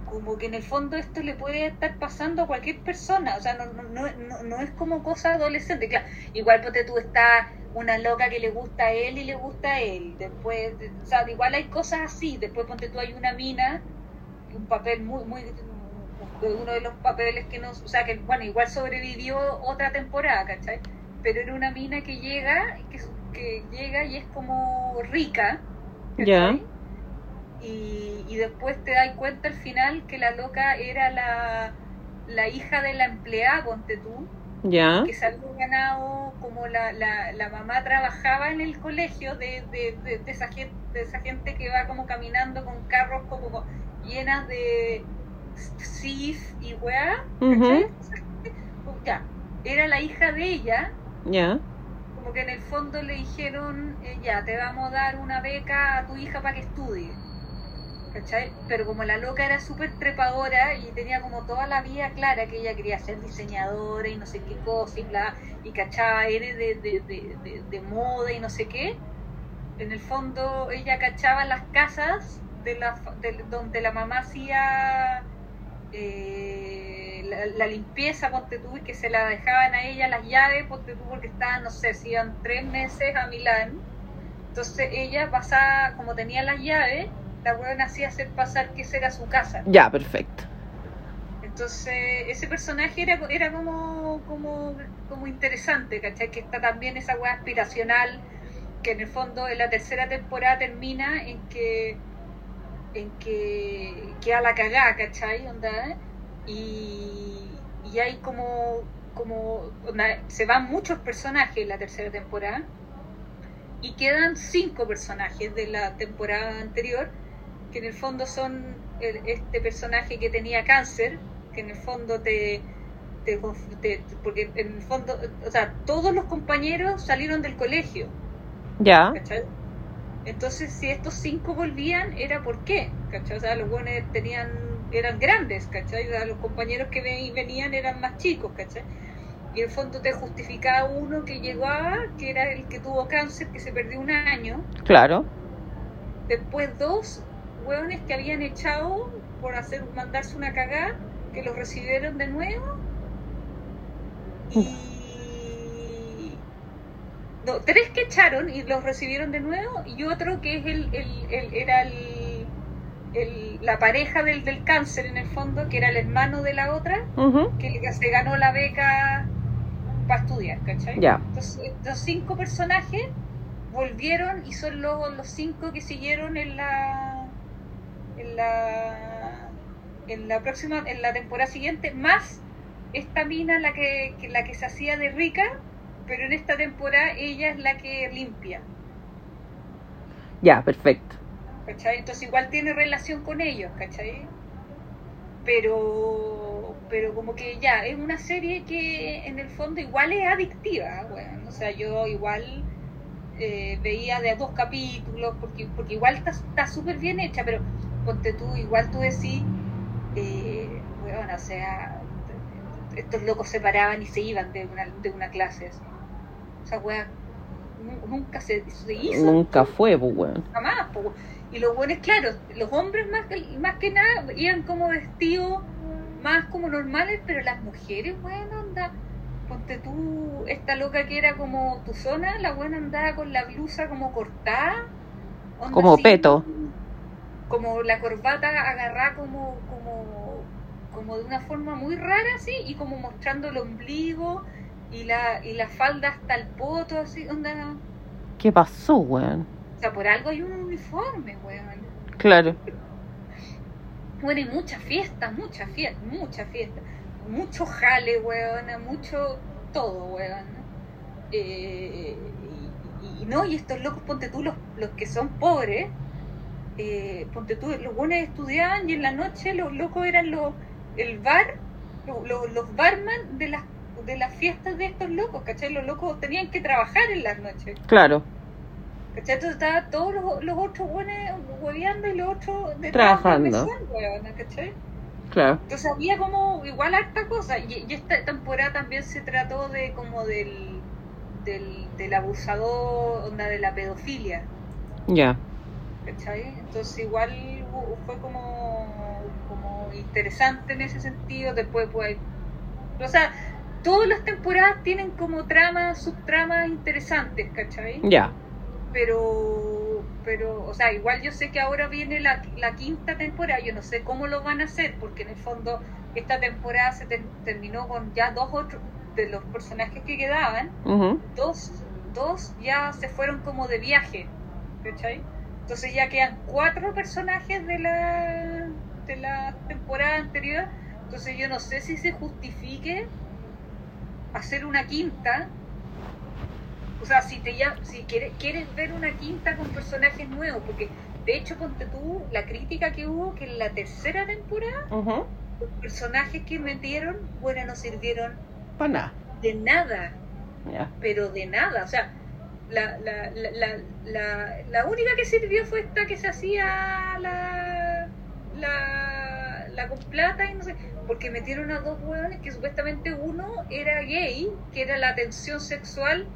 como que en el fondo esto le puede estar pasando a cualquier persona, o sea, no, no, no, no- no es como cosa adolescente, claro, igual porque tú está una loca que le gusta a él y le gusta a él, después, o sea, igual hay cosas así, después ponte tú hay una mina, un papel muy, muy, uno de los papeles que nos, o sea, que bueno, igual sobrevivió otra temporada, ¿cachai? Pero era una mina que llega, que, que llega y es como rica, Ya. y, y después te das cuenta al final que la loca era la, la hija de la empleada, ponte tú, Ya. que se había ganado como la, la, la mamá trabajaba en el colegio de, de, de, de esa gente, de esa gente que va como caminando con carros como llenas de sif y weá, ¿cachai? Ya, era la hija de ella, Ya. como que en el fondo le dijeron, eh, ya, te vamos a dar una beca a tu hija para que estudie. ¿Cachai? Pero como la loca era súper trepadora y tenía como toda la vida clara que ella quería ser diseñadora y no sé qué cosa y bla, y cachaba N de, de, de, de, moda y no sé qué, en el fondo ella cachaba las casas de la, donde la mamá hacía eh, la, la limpieza, ponte tú, y que se la dejaban a ella las llaves, ponte tú, porque estaban, no sé, si iban tres meses a Milán. Entonces ella pasaba, como tenía las llaves, la buena hacía hacer pasar que esa era su casa. Ya, perfecto. Entonces, ese personaje era, era como, como, como interesante, ¿cachai? Que está también esa weá aspiracional, que en el fondo en la tercera temporada termina en que en que queda la cagada, ¿cachai? Onda, y, y hay como, como se van muchos personajes en la tercera temporada y quedan cinco personajes de la temporada anterior que en el fondo son el- este personaje que tenía cáncer, que en el fondo te, te, te- porque en el fondo, o sea, todos los compañeros salieron del colegio, Ya. ¿cachai? Entonces, si estos cinco volvían, era por qué, ¿cachai? O sea, los buenos tenían, eran grandes, ¿cachai? O sea, los compañeros que ven- venían eran más chicos, ¿cachai? Y en el fondo te justificaba uno que llegaba, que era el que tuvo cáncer, que se perdió un año, Claro. después dos hueones que habían echado por hacer mandarse una cagada que los recibieron de nuevo y no, tres que echaron y los recibieron de nuevo y otro que es el, el- el- era el, el- la pareja del, del cáncer en el fondo que era el hermano de la otra que le- se ganó la beca para estudiar ¿cachai? Ya. Entonces, los cinco personajes volvieron y son los, los cinco que siguieron en la en la en la próxima en la temporada siguiente más esta mina la que, que- la que se hacía de rica pero en esta temporada ella es la que limpia Ya, perfecto. ¿Cachai? entonces igual tiene relación con ellos ¿cachai? pero pero como que ya es una serie que en el fondo igual es adictiva bueno, o sea yo igual eh, veía de a dos capítulos porque porque igual está súper bien hecha pero ponte tú igual tú decís eh, bueno, o sea estos locos se paraban y se iban de una, de una clase así. o sea wea nu- nunca se, se hizo Nunca fue, pues, weón. jamás. po. Y los buenos, claro, los hombres más que, más que nada iban como vestidos más como normales, pero las mujeres, bueno, anda, ponte tú, esta loca que era como tu zona, la buena andaba con la blusa como cortada. Como así, peto. Como la corbata agarrada como, como, como de una forma muy rara, así, y como mostrando el ombligo y la, y la falda hasta el poto, así, onda. ¿Qué pasó, weón? Sea, por algo hay un uniforme, weón. Claro. Bueno, y muchas fiestas, muchas fiestas, muchas fiestas. mucho jale, weón, mucho todo, weón. Eh, y, y, no, y estos locos, ponte tú, los, los que son pobres, eh, ponte tú, los buenos estudiaban y en la noche los locos eran los, el bar, los, los barman de las de las fiestas de estos locos, ¿cachai? Los locos tenían que trabajar en las noches. Claro. ¿Cachai? Entonces estaban todos los, los otros buenos hueveando y los otros de Trabajando. ¿cachai? Claro. Entonces había como igual harta cosa. Y, y, esta temporada también se trató de como del, del, del abusador, onda de la pedofilia. Ya. ¿Cachai? Entonces igual fue como, como interesante en ese sentido. Después pues o sea, todas las temporadas tienen como tramas, subtramas interesantes, ¿cachai? Ya. Pero, pero, o sea, igual yo sé que ahora viene la, la quinta temporada, yo no sé cómo lo van a hacer, porque en el fondo esta temporada se ter- terminó con ya dos otros de los personajes que quedaban, dos, dos ya se fueron como de viaje, ¿cachai? Entonces ya quedan cuatro personajes de la, de la temporada anterior, entonces yo no sé si se justifique hacer una quinta. O sea, si te ya, si quieres, quieres ver una quinta con personajes nuevos, porque de hecho ponte tú la crítica que hubo que en la tercera temporada los personajes que metieron, bueno, no sirvieron Para nada. de nada, pero de nada. O sea, la, la, la, la, la, la única que sirvió fue esta que se hacía la, la, la con plata y no sé, porque metieron a dos hueones que supuestamente uno era gay, que era la tensión sexual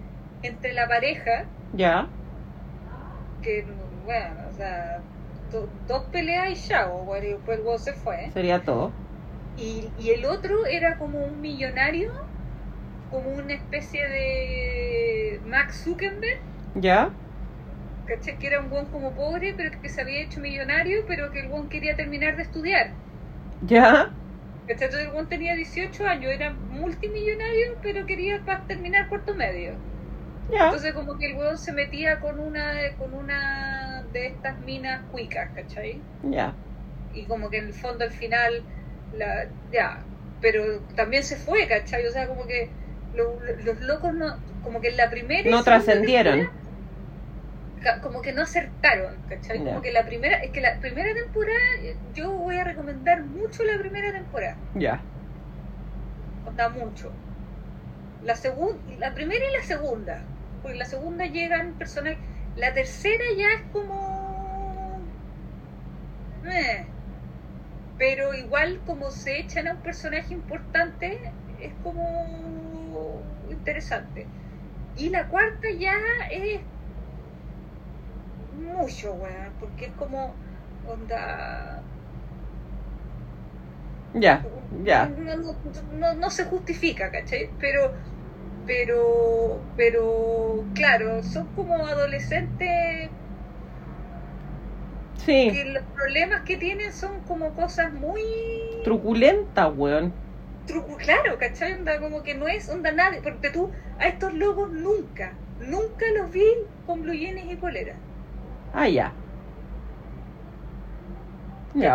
entre la pareja, Ya. que, bueno, o sea, do- dos peleas y ya, bueno, y después el hueón se fue. Sería todo. Y, y el otro era como un millonario, como una especie de Max Zuckerberg, Ya. ¿cachai? Que era un buen como pobre, pero que se había hecho millonario, pero que el buen quería terminar de estudiar. Ya. ¿cachai? Entonces el buen tenía 18 años, era multimillonario, pero quería terminar cuarto medio. Entonces como que el weón se metía con una, con una de estas minas cuicas, ¿cachai? Ya. y como que en el fondo al final la, ya pero también se fue ¿cachai? o sea como que lo- lo- los locos no como que en la primera No trascendieron. como que no acertaron ¿cachai? Como que la primera es que la primera temporada yo voy a recomendar mucho la primera temporada Ya. onda mucho la segunda la primera y la segunda porque la segunda llegan personajes la tercera ya es como eh. pero igual como se echan a un personaje importante es como interesante y la cuarta ya es mucho weón porque es como onda Ya. Ya. no, no, no, no se justifica, ¿cachai? Pero, pero, pero, claro, son como adolescentes Sí. que los problemas que tienen son como cosas muy Truculenta, weón. truco, claro, ¿cachai? Onda, como que no es onda nadie, porque tú a estos locos nunca, nunca los vi con blue jeans y polera. Ah, ya. Ya,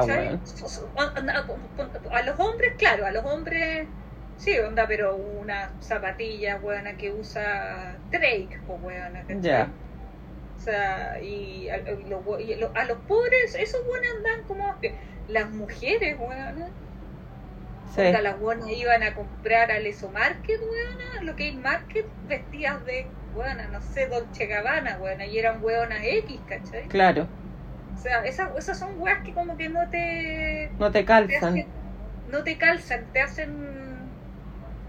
A los hombres, claro, a los hombres, sí, onda, pero una zapatilla, buena que usa Drake, buena, ¿cachai? Ya. O sea, y a, y los- y lo- a los pobres, esos buenos andan como que las mujeres, buenas. Sí. Onda, las buenas iban a comprar al Eso Market, buena, lo que es Market, vestidas de, buena, no sé, Dolce Gabbana, buena, y eran buenas X, ¿cachai? Claro. O sea, esas, esas son weas que como que no te, No te te calzan. hacen, no te calzan, te hacen...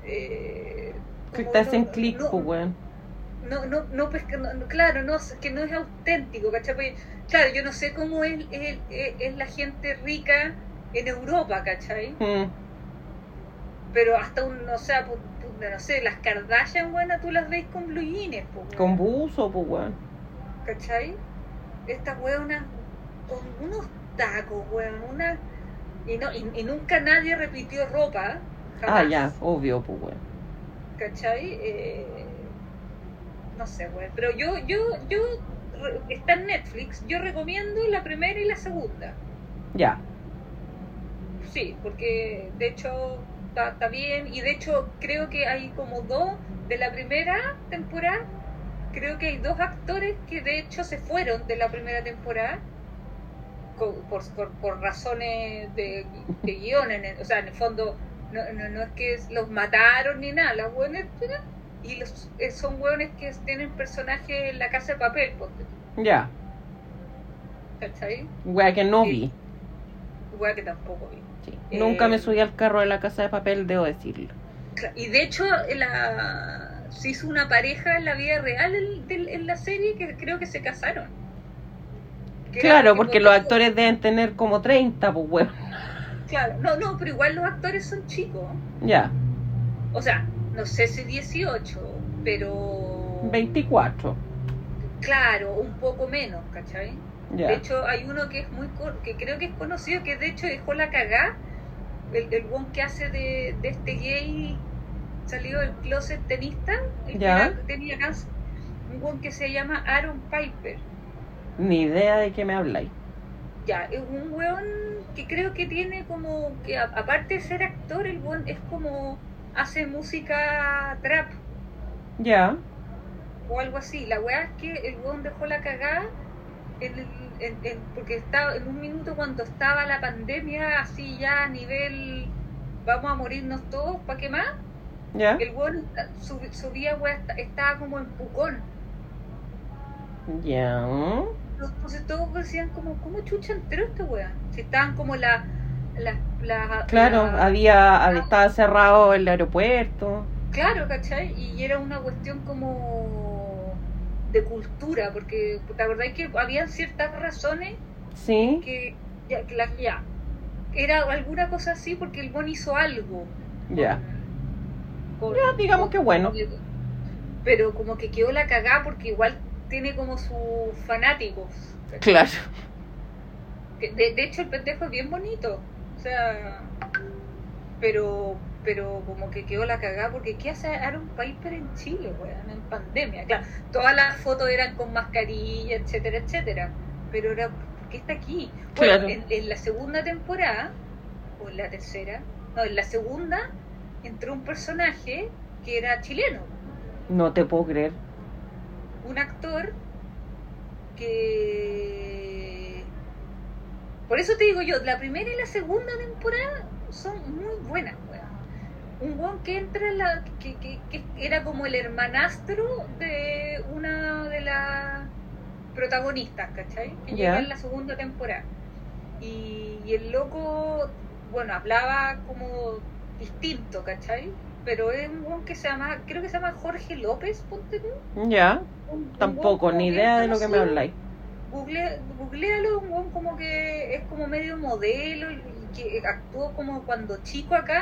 Eh, Que te hacen no- clic, no- pues, weón. no, no, no, pues no- claro, no, que no es auténtico, ¿cachai? Porque, claro, yo no sé cómo es, es, es- es la gente rica en Europa, ¿cachai? Mm. Pero hasta un, o sea, no sé, las Kardashian, bueno, tú las veis con blue jeans, pues, Con buzo, pues, weón. ¿cachai? Estas weonas con unos tacos, weón, una... Y, no, y, y nunca nadie repitió ropa, Ah, ya. Obvio, pues, weón. ¿cachai? Eh, no sé, güey. Pero yo, yo, yo, está en Netflix, yo recomiendo la primera y la segunda. Ya. Sí, porque de hecho está, bien. Y de hecho, creo que hay como dos de la primera temporada. Creo que hay dos actores que de hecho se fueron de la primera temporada por, por, por razones de, de guion. en el- o sea, en el fondo, no, no, no es que los mataron ni nada. Los hueones, y los, eh, son hueones que tienen personajes en la casa de papel, tú, Ya. ¿cachai? Wea que no vi. Hueá que tampoco vi. Sí. Eh, Nunca me subí al carro de la casa de papel, debo decirlo. Y de hecho, la, se hizo una pareja en la vida real en, en la serie que creo que se casaron. Que Claro, porque los actores deben tener como 30, pues weón. Claro, no, no, pero igual los actores son chicos. Ya, O sea, no sé si 18, pero. 24. Claro, un poco menos, ¿cachai? De hecho, hay uno que es muy que creo que es conocido, que de hecho dejó la cagá. El, el one que hace de, de este gay salió del closet tenista, el que era- tenía cáncer. Un one que se llama Aaron Piper. Ni idea de qué me habláis. Ya, es un weón que creo que tiene como que a- aparte de ser actor, el weón es como hace música trap Ya. o algo así. La weá es que el weón dejó la cagada en el- en- en- porque estaba en un minuto cuando estaba la pandemia así ya a nivel vamos a morirnos todos, ¿para qué más? Ya. El weón sub- subía weá, esta- estaba como en Pucón. Ya. Entonces todos decían como, ¿cómo chucha entró este weón? Si estaban como la... la, la- Claro, la- había, estaba cerrado el aeropuerto. Claro, ¿cachai? Y era una cuestión como de cultura, porque ¿te acordáis que habían ciertas razones Sí. que ya, que la- ya, era alguna cosa así porque el bon hizo algo? Ya. con- Ya, digamos que bueno. Pero como que quedó la cagada porque igual tiene como sus fanáticos. ¿cachai? Claro. Que De, de hecho, el pendejo es bien bonito. O sea, pero pero como que quedó la cagada porque ¿qué hace Aaron Piper en Chile, weón? En pandemia. Claro, todas las fotos eran con mascarilla, etcétera, etcétera. Pero era, ¿por qué está aquí? Bueno, Claro. en, en la segunda temporada, o en la tercera, no, en la segunda entró un personaje que era chileno. No te puedo creer. Un actor que por eso te digo yo la primera y la segunda temporada son muy buenas weón. un weón que entra en la que, que, que era como el hermanastro de una de las protagonistas ¿cachai? que llega en la segunda temporada y, y el loco bueno hablaba como distinto ¿cachai? Pero es un weón que se llama creo que se llama Jorge López ponte tú Ya. un- Tampoco, ni idea de lo que me habláis. Google, googlealo, un weón como que es como medio modelo y que actuó como cuando chico acá,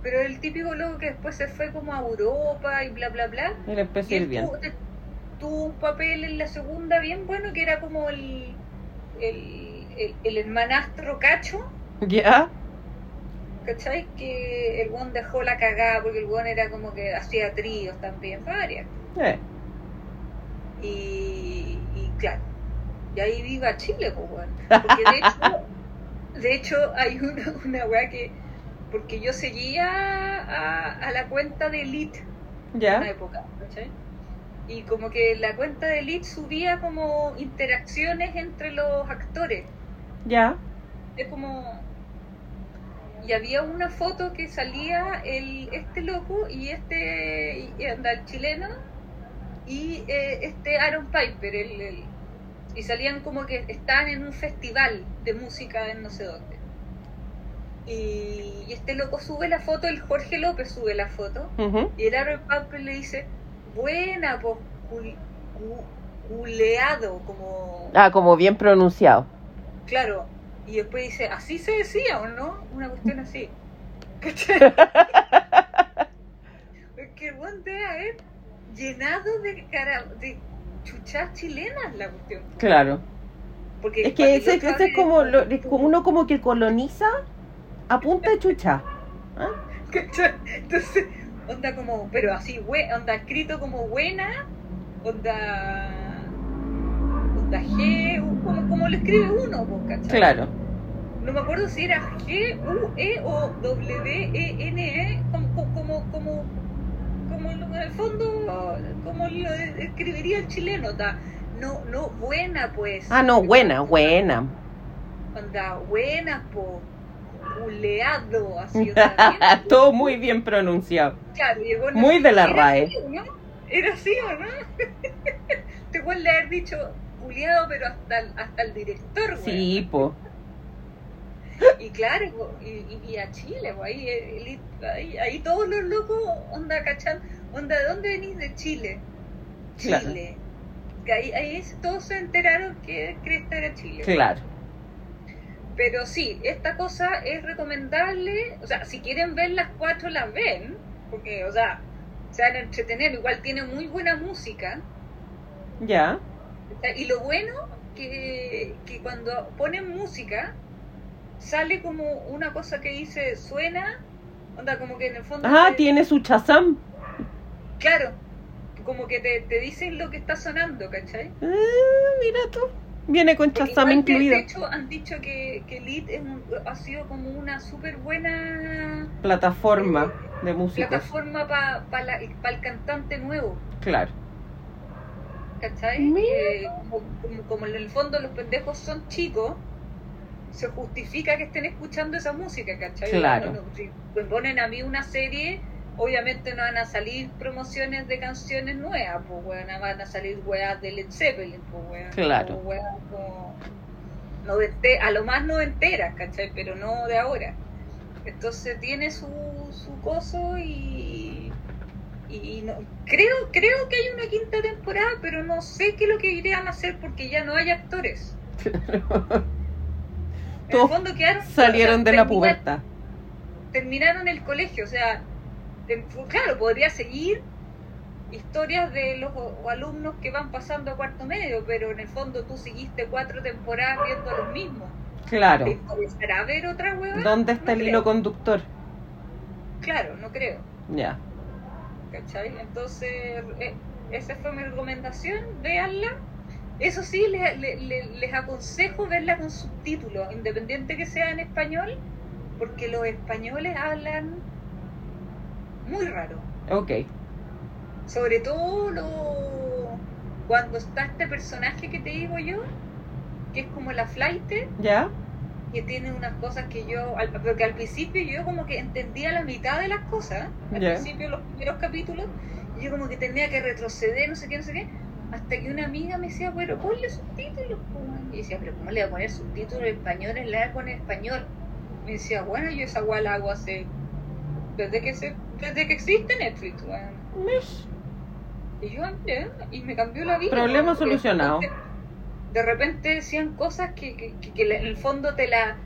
pero el típico loco que después se fue como a Europa y bla bla bla. Y a ir él bien. tuvo, te- tuvo un papel en la segunda bien bueno que era como el el, el, el hermanastro cacho, Ya. ¿Cachai? Que el weón dejó la cagada porque el weón era como que hacía tríos también, varias. Eh. Y, y claro, y ahí viva Chile, pues, weón. Porque de hecho, de hecho hay una, una weá que, porque yo seguía a, a la cuenta de Elite en una Ya. época, ¿cachai? Y como que la cuenta de Elite subía como interacciones entre los actores. Ya. Es como... Y había una foto que salía el este loco y este y anda el chileno y eh, este Aaron Piper el, el- y salían como que estaban en un festival de música en no sé dónde y, y este loco sube la foto el Jorge López sube la foto y el Aaron Piper le dice buena pues cul- cu- culeado como Ah, como bien pronunciado. Claro, y después dice, así se decía o no, una cuestión así. (laughs) ¿Cachai? Porque el buen debe haber llenado de cara de chuchas chilenas la cuestión. Claro. Porque Es que ese, es como, lo- es como uno como que coloniza a punta de chucha. ¿Ah? ¿Cachai? Entonces, onda como, pero así, onda escrito como buena, onda. Onda G, como, como lo escribe uno, ¿cachai? Claro. no me acuerdo si era G, U, E o W, E, N, E, como, como, como, como en el fondo, como lo escribiría el chileno, ta. no, no, buena pues. Ah, no, buena, buena. Onda, buena, po, buleado, así. (laughs) o sea, bien- Todo muy bien pronunciado. Claro, llegó la- Muy de la ¿Era RAE. así no? ¿Era así o no? (laughs) Te pueden haber dicho buleado, pero hasta el, hasta el director, güey. Sí, po. Y claro, y, y- y a Chile, po, ahí, el- ahí, ahí todos los locos, onda, ¿cachan? Onda, ¿de dónde venís? De Chile. Claro. Chile. Que ahí, ahí todos se enteraron que Cresta era Chile. Claro. Pero sí, esta cosa es recomendable. O sea, si quieren ver las cuatro, las ven. Porque, o sea, se van a entretener. Igual tiene muy buena música. Ya. Y lo bueno que, que cuando ponen música, sale como una cosa que dice suena. Onda, como que en el fondo. Ah, te- tiene su chazam. Claro. Como que te, te dicen lo que está sonando, ¿cachai? Ah, mira tú. Viene con chazam incluido. De hecho, han dicho que, que Lit es un- ha sido como una súper buena Plataforma de música. plataforma para el cantante nuevo, Claro. ¿Cachai? Como, como- como en el fondo los pendejos son chicos, se justifica que estén escuchando esa música, ¿cachai? Claro. No, no, si me ponen a mí una serie, obviamente no van a salir promociones de canciones nuevas, pues weón, van a salir weas de Led Zeppelin, pues weón. Claro. weas como novente- a lo más noventeras, ¿cachai? Pero no de ahora. Entonces tiene su, su coso y, y no, creo, creo que hay una quinta temporada, pero no sé qué es lo que irán a hacer porque ya no hay actores. (laughs) En el fondo quedaron, Salieron o sea, de la pubertad. Terminaron el colegio, o sea, claro, podría seguir historias de los alumnos que van pasando a cuarto medio, pero en el fondo tú seguiste cuatro temporadas viendo a los mismos. Claro. ¿Te interesará ver otra hueva? ¿Dónde está No el creo. hilo conductor? Claro, no creo. Ya. ¿Cachai? Entonces, eh, esa fue mi recomendación, véanla. Eso sí, le- le- le- les aconsejo verla con subtítulos, independiente que sea en español, porque los españoles hablan muy raro. Ok. Sobre todo lo- cuando está este personaje que te digo yo, que es como la flight, ¿Ya? Que tiene unas cosas que yo, al- porque al principio yo como que entendía la mitad de las cosas, al Ya. principio los primeros capítulos, y yo como que tenía que retroceder, no sé qué, no sé qué, hasta que una amiga me decía, bueno, ponle subtítulos, po, weón". y decía, pero ¿cómo le voy a poner subtítulos en español? Le voy a poner español. Me decía, bueno, yo esa guay la hago hace, desde que se, desde que existe Netflix. Y yo andé y me cambió la vida. Problema porque solucionado. De repente, de repente decían cosas que, que, que- que en el fondo te la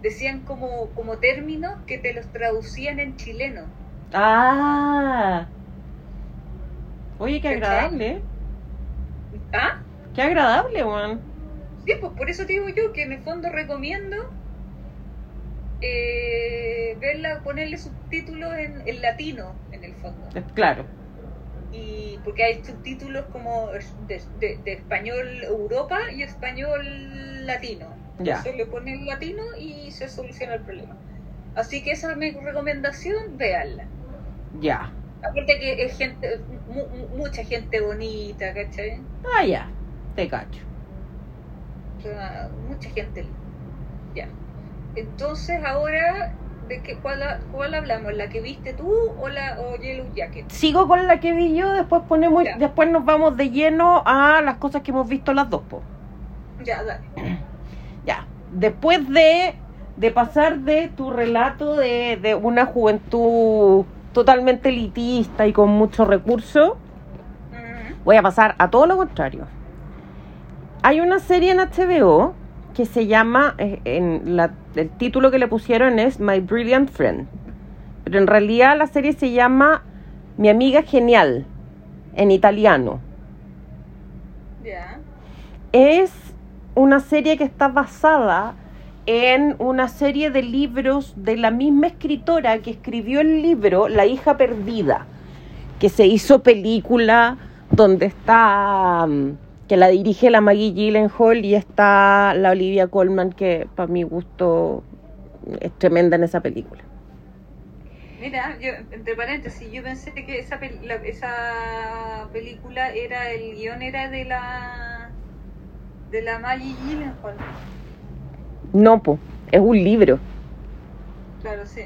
decían como, como términos que te los traducían en chileno. Ah. Oye, qué agradable. ¿eh? ¿Ah? Qué agradable, Juan. Sí, pues por eso te digo yo que en el fondo recomiendo eh, verla, ponerle subtítulos en, en latino, en el fondo. Claro. Y porque hay subtítulos como de, de- de español Europa y español latino. Ya. Se le pone el latino y se soluciona el problema. Así que esa es mi recomendación, véanla. Ya. Aparte que es gente, mu- mu- mucha gente bonita, ¿cachai? Ah, ya. Te cacho. O sea, mucha gente. Ya. Entonces ahora, ¿de qué, cuál, cuál hablamos? ¿La que viste tú o la o Yellow Jacket? Sigo con la que vi yo, después ponemos, Ya. después nos vamos de lleno a las cosas que hemos visto las dos, po. Ya, dale. (clears throat) Ya. Después de, de pasar de tu relato de, de una juventud totalmente elitista y con muchos recursos, voy a pasar a todo lo contrario. Hay una serie en HBO que se llama, eh, en la- el título que le pusieron es My Brilliant Friend, pero en realidad la serie se llama Mi amiga genial, en italiano. Es una serie que está basada en una serie de libros de la misma escritora que escribió el libro La hija perdida, que se hizo película donde está mm, que la dirige la Maggie Gyllenhaal y está la Olivia Colman, que para mi gusto es tremenda en esa película. Mira, yo, entre paréntesis, yo pensé que esa, esa película era, el guion era de la de la Maggie Gyllenhaal. No, pues, es un libro. Claro, sí.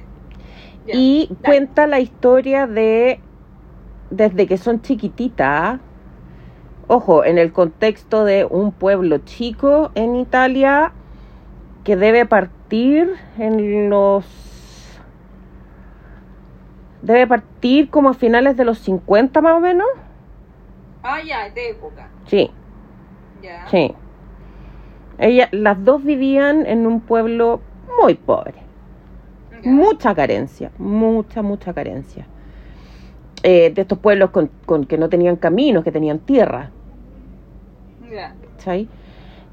y cuenta la historia de desde que son chiquititas ojo, en el contexto de un pueblo chico en Italia que debe partir en los... Debe partir como a finales de los 50 más o menos. Ah, ya, de época. Sí. Ya. Sí. Ella, las dos vivían en un pueblo muy pobre. Mucha carencia, mucha, mucha carencia. Eh, de estos pueblos con, con, que no tenían caminos, que tenían tierra.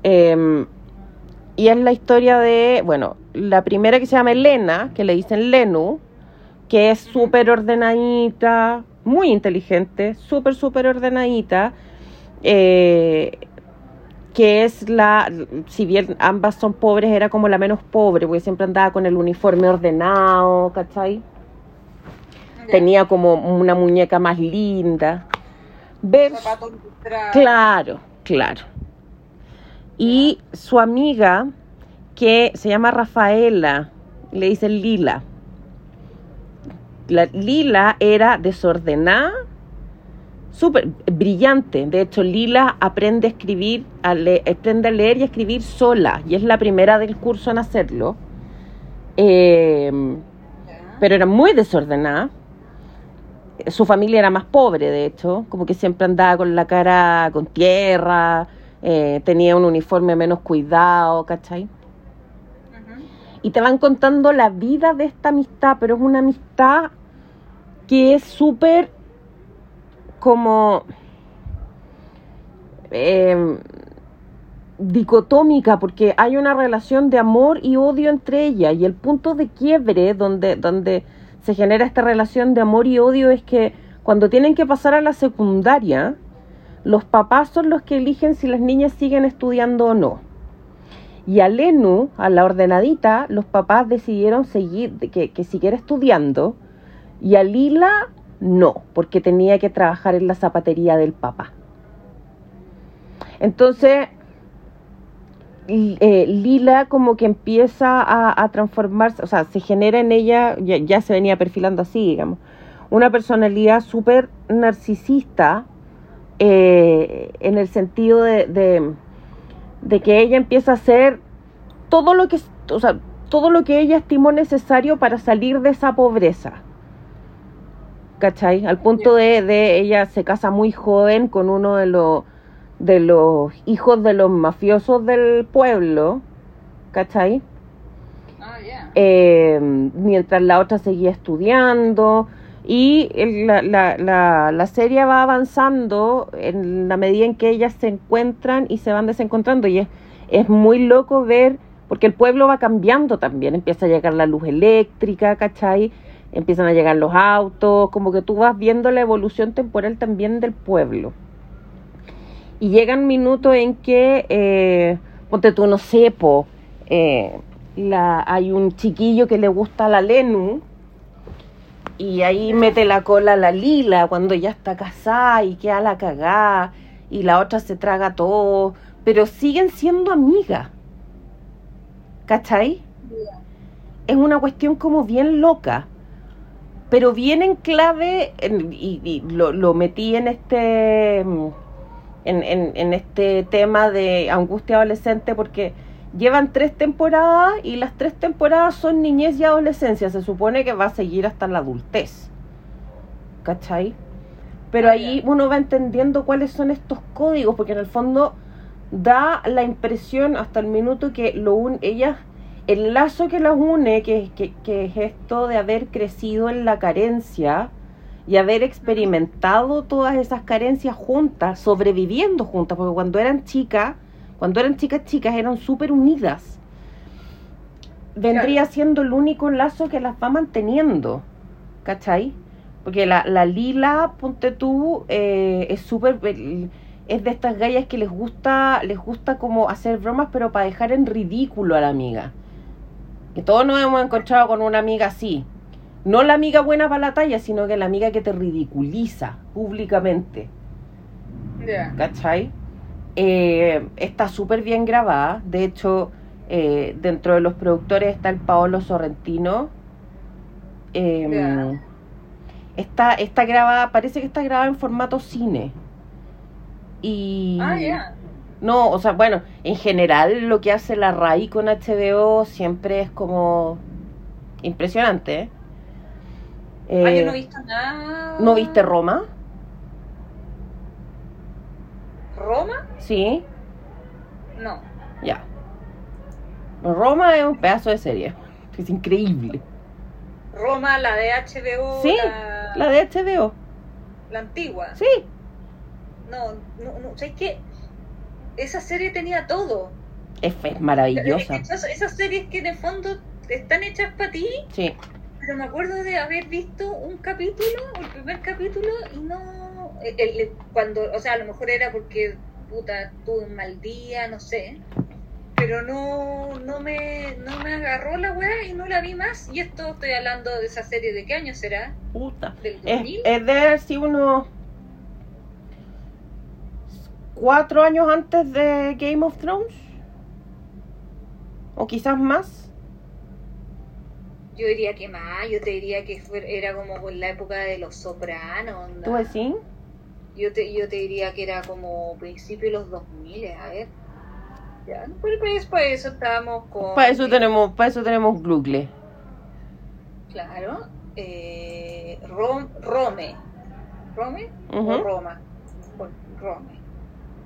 Em, y es la historia de, bueno, la primera que se llama Elena, que le dicen Lenu, que es súper ordenadita, muy inteligente, súper, súper ordenadita, eh, que es la, si bien ambas son pobres, era como la menos pobre, porque siempre andaba con el uniforme ordenado, ¿cachai? Tenía como una muñeca más linda. Claro, Claro. Y su amiga, que se llama Rafaela, le dicen Lila. La, Lila era desordenada, súper brillante. De hecho, Lila aprende a escribir, a aprende a leer y a escribir sola, y es la primera del curso en hacerlo. Em, pero era muy desordenada su familia era más pobre, de hecho, como que siempre andaba con la cara con tierra, eh, tenía un uniforme menos cuidado, ¿cachai? Y te van contando la vida de esta amistad, pero es una amistad que es súper como em, dicotómica, porque hay una relación de amor y odio entre ellas, y el punto de quiebre donde, donde se genera esta relación de amor y odio es que cuando tienen que pasar a la secundaria, los papás son los que eligen si las niñas siguen estudiando o no. Y a Lenu, a la ordenadita, los papás decidieron seguir, que, que siguiera estudiando. Y a Lila, no, porque tenía que trabajar en la zapatería del papá. Entonces, eh, Lila como que empieza a, transformarse, o sea, se genera en ella, ya, se venía perfilando así, digamos, una personalidad súper narcisista eh, en el sentido de, que ella empieza a hacer todo lo que, o sea, todo lo que ella estimó necesario para salir de esa pobreza. ¿Cachai? Al punto de ella se casa muy joven con uno de los de los hijos de los mafiosos del pueblo, ¿cachai? Ah, eh, mientras la otra seguía estudiando y la, la, la, serie va avanzando en la medida en que ellas se encuentran y se van desencontrando y es, es muy loco ver, porque el pueblo va cambiando también, empieza a llegar la luz eléctrica, ¿cachai? Empiezan a llegar los autos, como que tú vas viendo la evolución temporal también del pueblo. Y llegan minutos en que, eh, ponte tú, no sé, eh, la, hay un chiquillo que le gusta la Lenu y ahí mete la cola a la Lila cuando ya está casada y queda la cagada y la otra se traga todo, pero siguen siendo amigas. ¿Cachai? Es una cuestión como bien loca, pero bien en clave, y, y lo, lo metí en este en, en, este tema de angustia adolescente porque llevan tres temporadas y las tres temporadas son niñez y adolescencia. Se supone que va a seguir hasta la adultez. ¿Cachai? Pero ahí uno va entendiendo cuáles son estos códigos, porque en el fondo da la impresión hasta el minuto que lo un, ellas, el lazo que las une, que, que, que es esto de haber crecido en la carencia, y haber experimentado todas esas carencias juntas, sobreviviendo juntas, porque cuando eran chicas, cuando eran chicas chicas eran súper unidas. Vendría siendo el único lazo que las va manteniendo, ¿cachai? Porque la, la Lila, ponte tú, eh, es súper... es de estas gallas que les gusta, les gusta como hacer bromas, pero para dejar en ridículo a la amiga. Que todos nos hemos encontrado con una amiga así. No la amiga buena para la talla, sino que la amiga que te ridiculiza públicamente. Ya. ¿Cachai? Eh, está súper bien grabada. De hecho, eh, dentro de los productores está el Paolo Sorrentino. Eh, Ya. está, está grabada, parece que está grabada en formato cine. Y. Ah, ya. No, o sea, bueno, en general lo que hace la RAI con HBO siempre es como impresionante. ¿Eh? Ah, yo no he visto nada. ¿no viste Roma? ¿Roma? Sí, No. ya. Roma es un pedazo de serie. Es increíble. Roma, la de HBO. Sí, la, La de HBO. la antigua. Sí, No, no, no. ¿Sabes qué? Esa serie tenía todo. es, es maravillosa. Esas, esas series que en el fondo están hechas para ti, Sí, pero me acuerdo de haber visto un capítulo, el primer capítulo, y no. el- el- cuando, o sea, a lo mejor era porque, puta, tuve un mal día, no sé. Pero no, no, me, no me agarró la weá y no la vi más. Y esto estoy hablando de esa serie, ¿de qué año será? puta. ¿Del Es, 2000? es de sido unos cuatro años antes de Game of Thrones. O quizás más. Yo diría que más, yo te diría que fue- era como por la época de los sopranos. ¿Tú decís? Yo te, yo te diría que era como principio de los 2000, a ver. Ya, pero pues para eso estábamos con... Para eso tenemos, para eso tenemos Google. Claro. Eh, Rom- Rome. ¿Rome? Ujú. O Roma. Rome.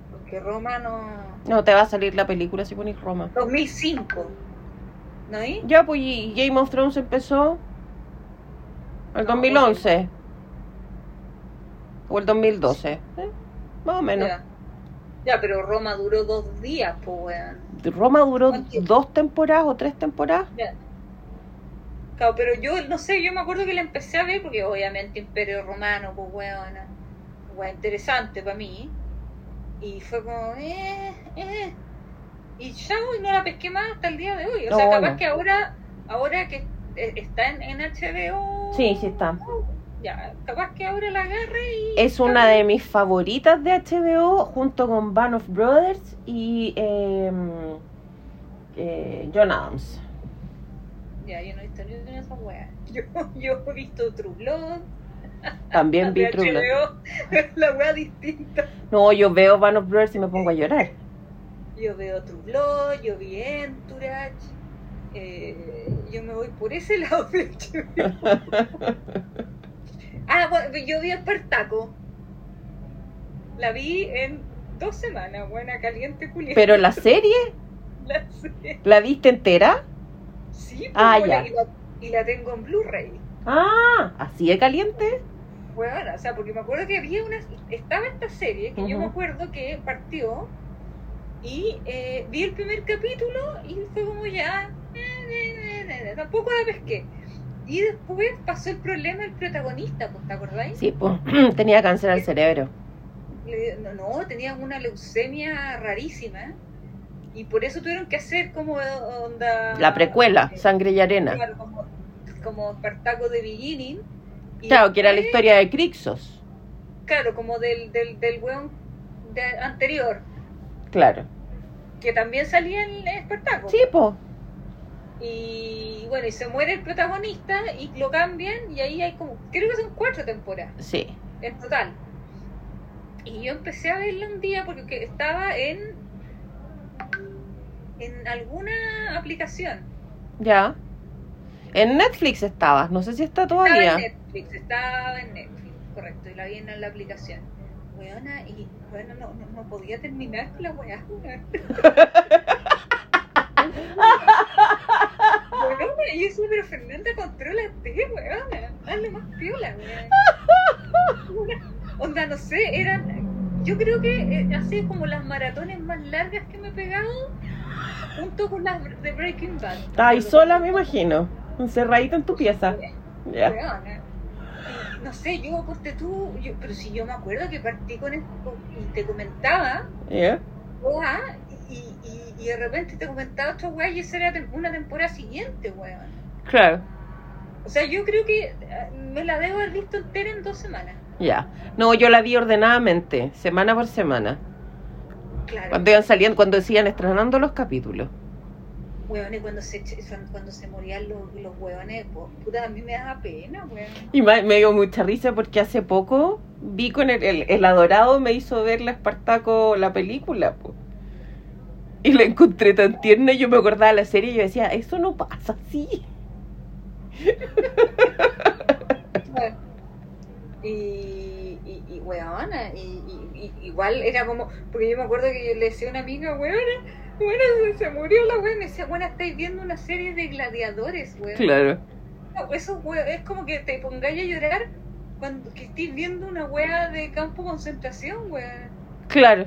Porque Roma no... No, te va a salir la película si pones Roma. 2005. Ya, pues y Game of Thrones empezó el No, 2011. O el 2012. ¿eh? Más o menos. Ya. Ya, pero Roma duró dos días, pues, weón. Roma duró dos temporadas o tres temporadas. Ya. Claro, pero yo, no sé, yo me acuerdo que la empecé a ver porque obviamente Imperio Romano, pues weón, weón, interesante para mí. Y fue como, eh, eh. Y chao, y no la pesqué más hasta el día de hoy. O sea, capaz no. que ahora, ahora que eh, está en, en HBO. Sí, sí está. Ya, capaz que ahora la agarre y. Es una de mis favoritas de HBO junto con Band of Brothers y eh, eh, John Adams. Ya, yo no he visto ni una de esas weas. (laughs) Yo, yo he visto True Blood. También (laughs) vi True Blood. (laughs) La wea distinta. No, yo veo Band of Brothers y me pongo a llorar. Yo veo True Blood, yo vi Entourage. Eh, yo me voy por ese (laughs) lado. Ah, bueno, yo vi Espartaco. La vi en dos semanas, buena, caliente, culiada. Pero la serie, (laughs) La serie. ¿la viste entera? Sí, pues, Ah, buena, ya. Y, la, y la tengo en Blu-ray. Ah, así de caliente. Bueno, o sea, porque me acuerdo que había una. Estaba esta serie que yo me acuerdo que partió y eh, vi el primer capítulo y fue como ya. eh, eh, eh, eh, tampoco la pesqué. Y después pasó el problema del protagonista, pues, ¿te acordáis? Sí, pues (clears throat) tenía cáncer al cerebro. Le- no, no, tenía una leucemia rarísima y por eso tuvieron que hacer como onda. La precuela, eh, Sangre y Arena. claro, como, como Espartaco de Beginning. y Claro, que era la historia de Crixos. Claro, como del, del, del weón de- anterior, Claro. que también salía en Espartaco. Sí, pues. Y bueno, y se muere el protagonista y lo cambian y ahí hay como, creo que son cuatro temporadas Sí. en total. Y yo empecé a verla un día porque que estaba en en alguna aplicación. Ya. En Netflix estabas, no sé si está Estaba todavía. en Netflix, estaba en Netflix, correcto, y la vi en la aplicación. Weona, y bueno, no, no, no podía terminar con la weá. Weona, (laughs) yo decía, pero Fernanda, contrólate, weona, hazle más piola, weón. (laughs) Onda, no sé, eran, yo creo que eh, así como las maratones más largas que me he pegado, junto con las de Breaking Bad. Ay, sola me imagino. Encerradita en tu pieza. Ya. Weona. No sé, yo corté tú, yo, pero si yo me acuerdo que partí con esto y te comentaba, weá, y, y, y de repente te comentaba otra weá y esa era una temporada siguiente, weón. Claro. O sea, yo creo que eh, me la debo haber visto entera en dos semanas. Ya. No, yo la vi ordenadamente, semana por semana. Claro. Cuando iban saliendo, cuando sigan estrenando los capítulos. Weones, cuando se, cuando se morían los, los hueones, puta, a mí me daba pena, weón. Y ma- me dio mucha risa porque hace poco vi con el, el, el adorado me hizo ver la Espartaco, la película, po. Y la encontré tan tierna y yo me acordaba de la serie y yo decía, eso no pasa así. Bueno, y, y, y weona, y, y- y- igual era como, porque yo me acuerdo que yo le decía a una amiga, weona, weona, se, murió la weona, y me decía, bueno, estáis viendo una serie de gladiadores, weón. Claro. No, Eso we- es como que te pongáis a llorar cuando que estés viendo una wea de campo de concentración, weón. Claro.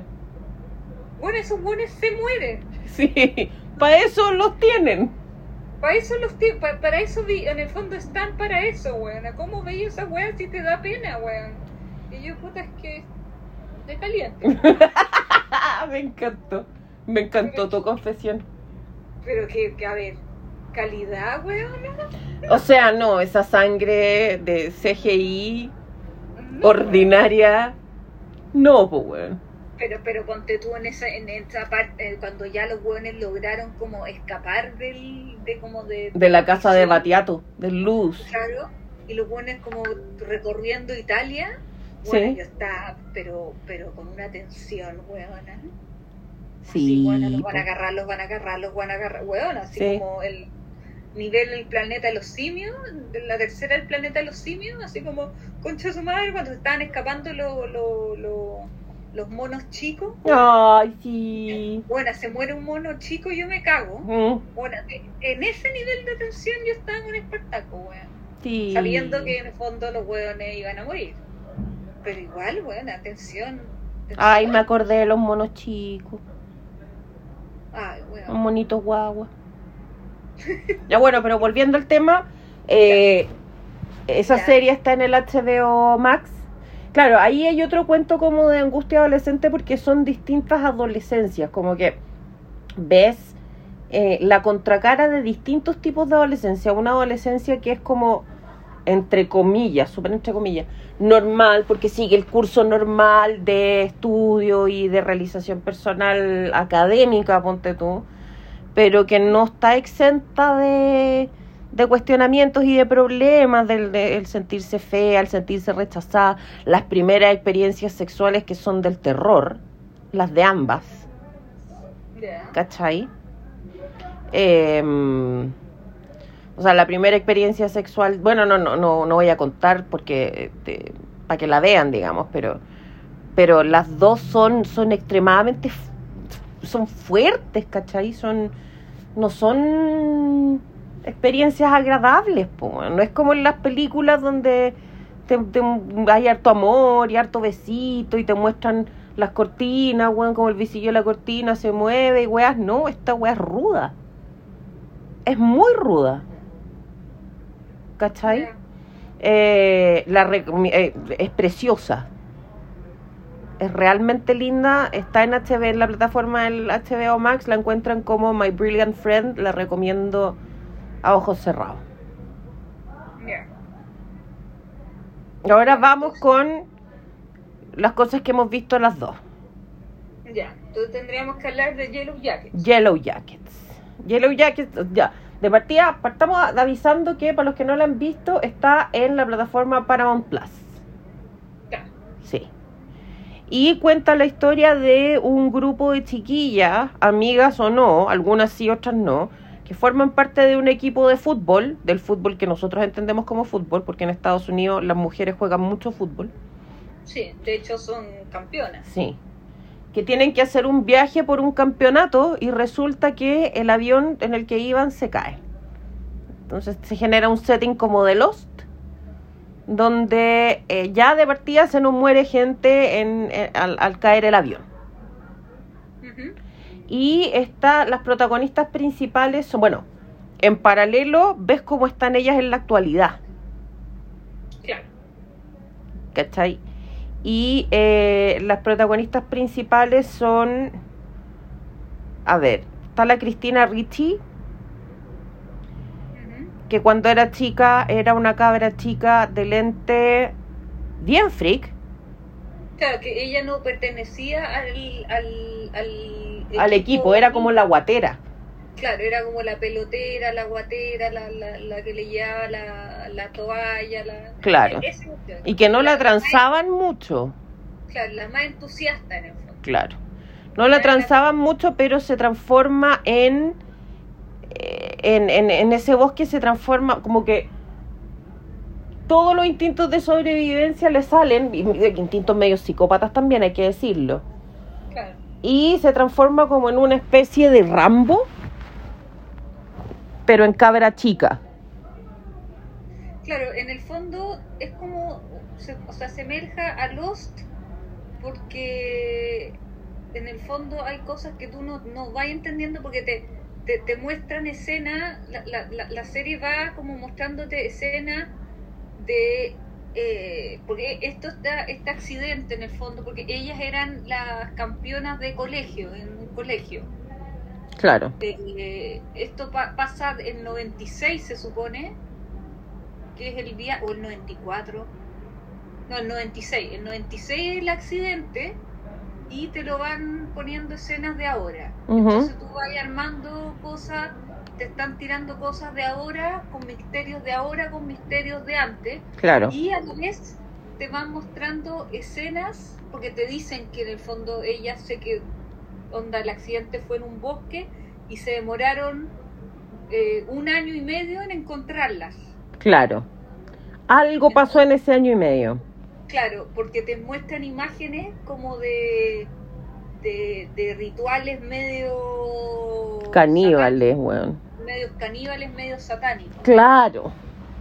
Bueno, esos weones se mueren. Sí. Para eso los tienen. Para eso los ti- pa- para eso vi- en el fondo están para eso, weón. ¿Cómo veis esa wea si te da pena, weón? Y yo, puta, es que de caliente. (laughs) me encantó. Me encantó tu confesión. Pero que, que, a ver, calidad, weón. O sea, no, esa sangre de CGI No, ordinaria. No, pues, weón. Pero, pero ponte tú en esa, en esa parte, eh, cuando ya los weones lograron como escapar del, de como de... De la casa de Batiato, de Luz. Claro, y los weones como recorriendo Italia. Sí. Bueno, yo estaba, pero, pero con una tensión, weona. Sí. bueno, los van a agarrar, los van a agarrar, los van a agarrar, weón, así Sí. como el nivel del planeta de los simios, de la tercera del planeta de los simios, así como concha de su madre cuando se estaban escapando los los los- los monos chicos. Ay, sí. Bueno, se muere un mono chico y yo me cago. Mm, Bueno, en ese nivel de tensión yo estaba con Espartaco, weón. sí. Sabiendo que en el fondo los weones iban a morir. Pero igual, weón, atención. Ay, me acordé de los monos chicos. Ay, Los weón. monitos guagua. (laughs) Ya bueno, pero volviendo al tema, eh, esa Ya. serie está en el HBO Max. Claro, ahí hay otro cuento como de angustia adolescente porque son distintas adolescencias, como que ves eh, la contracara de distintos tipos de adolescencia. Una adolescencia que es como, entre comillas, súper entre comillas, normal, porque sigue el curso normal de estudio y de realización personal académica, ponte tú, pero que no está exenta de, de cuestionamientos y de problemas, del de- el sentirse fea, el sentirse rechazada, las primeras experiencias sexuales que son del terror, las de ambas. ¿cachai? Eh, o sea, la primera experiencia sexual, bueno, no, no, no, no voy a contar porque para que la vean, digamos, pero, pero las dos son, son extremadamente, son fuertes, ¿cachai? Son, no son experiencias agradables, po, no es como en las películas donde te, te- hay harto amor y harto besito y te muestran las cortinas, weón, como el visillo de la cortina se mueve y weas, no, esta wea es ruda. Es muy ruda. ¿Cachai? Eh, la eh, es preciosa. Es realmente linda. Está en HBO, en la plataforma del HBO Max. La encuentran como My Brilliant Friend. La recomiendo a ojos cerrados. Ya. Ahora vamos con las cosas que hemos visto las dos. Ya, entonces tendríamos que hablar de Yellow Jackets. Yellow Jackets. Yellow Jackets, ya. De partida, partamos avisando que para los que no la han visto, está en la plataforma Paramount Plus. Sí. Y cuenta la historia de un grupo de chiquillas, amigas o no, algunas sí, otras no, que forman parte de un equipo de fútbol, del fútbol que nosotros entendemos como fútbol, porque en Estados Unidos las mujeres juegan mucho fútbol. Sí, de hecho son campeonas. Sí. Que tienen que hacer un viaje por un campeonato y resulta que el avión en el que iban se cae. Entonces se genera un setting como de Lost, donde eh, ya de partida se nos muere gente en, eh, al, al caer el avión. Y está, las protagonistas principales son, bueno, en paralelo ves cómo están ellas en la actualidad. Claro. ¿cachai? Y eh, las protagonistas principales son, a ver, está la Cristina Ricci, que cuando era chica era una cabra chica de lente bien freak, Claro, que ella no pertenecía al, al, al, al equipo, era como la guatera. Claro, era como la pelotera, la guatera, la, la, la que le llevaba la, la toalla, la... Claro. cuestión. Y que no la más- transaban mucho, Claro, la más entusiasta en el fondo. claro. No la transaban mucho, pero se transforma en, eh, en, en, en ese bosque, se transforma como que todos los instintos de sobrevivencia le salen, instintos medio psicópatas también, hay que decirlo. Claro. Y se transforma como en una especie de Rambo, pero en cabra chica. Claro, en el fondo es como, se, o sea, semeja a Lost porque en el fondo hay cosas que tú no, no vas entendiendo porque te, te, te muestran escenas, la, la, la, la serie va como mostrándote escenas de... eh, porque esto está, este accidente en el fondo, porque ellas eran las campeonas de colegio, en un colegio. Claro. Eh, esto pa- pasa en 96 se supone que es el día o el 94 no el 96 el 96 es el accidente y te lo van poniendo escenas de ahora. Entonces tú vas armando cosas te están tirando cosas de ahora con misterios de ahora con misterios de antes. Claro. y a la vez te van mostrando escenas, porque te dicen que en el fondo ella sé que onda el accidente fue en un bosque y se demoraron eh, un año y medio en encontrarlas. Claro. Algo pasó en ese año y medio. Claro, porque te muestran imágenes como de de, de rituales medio Caníbales, weón. medios caníbales, medios satánicos. Claro.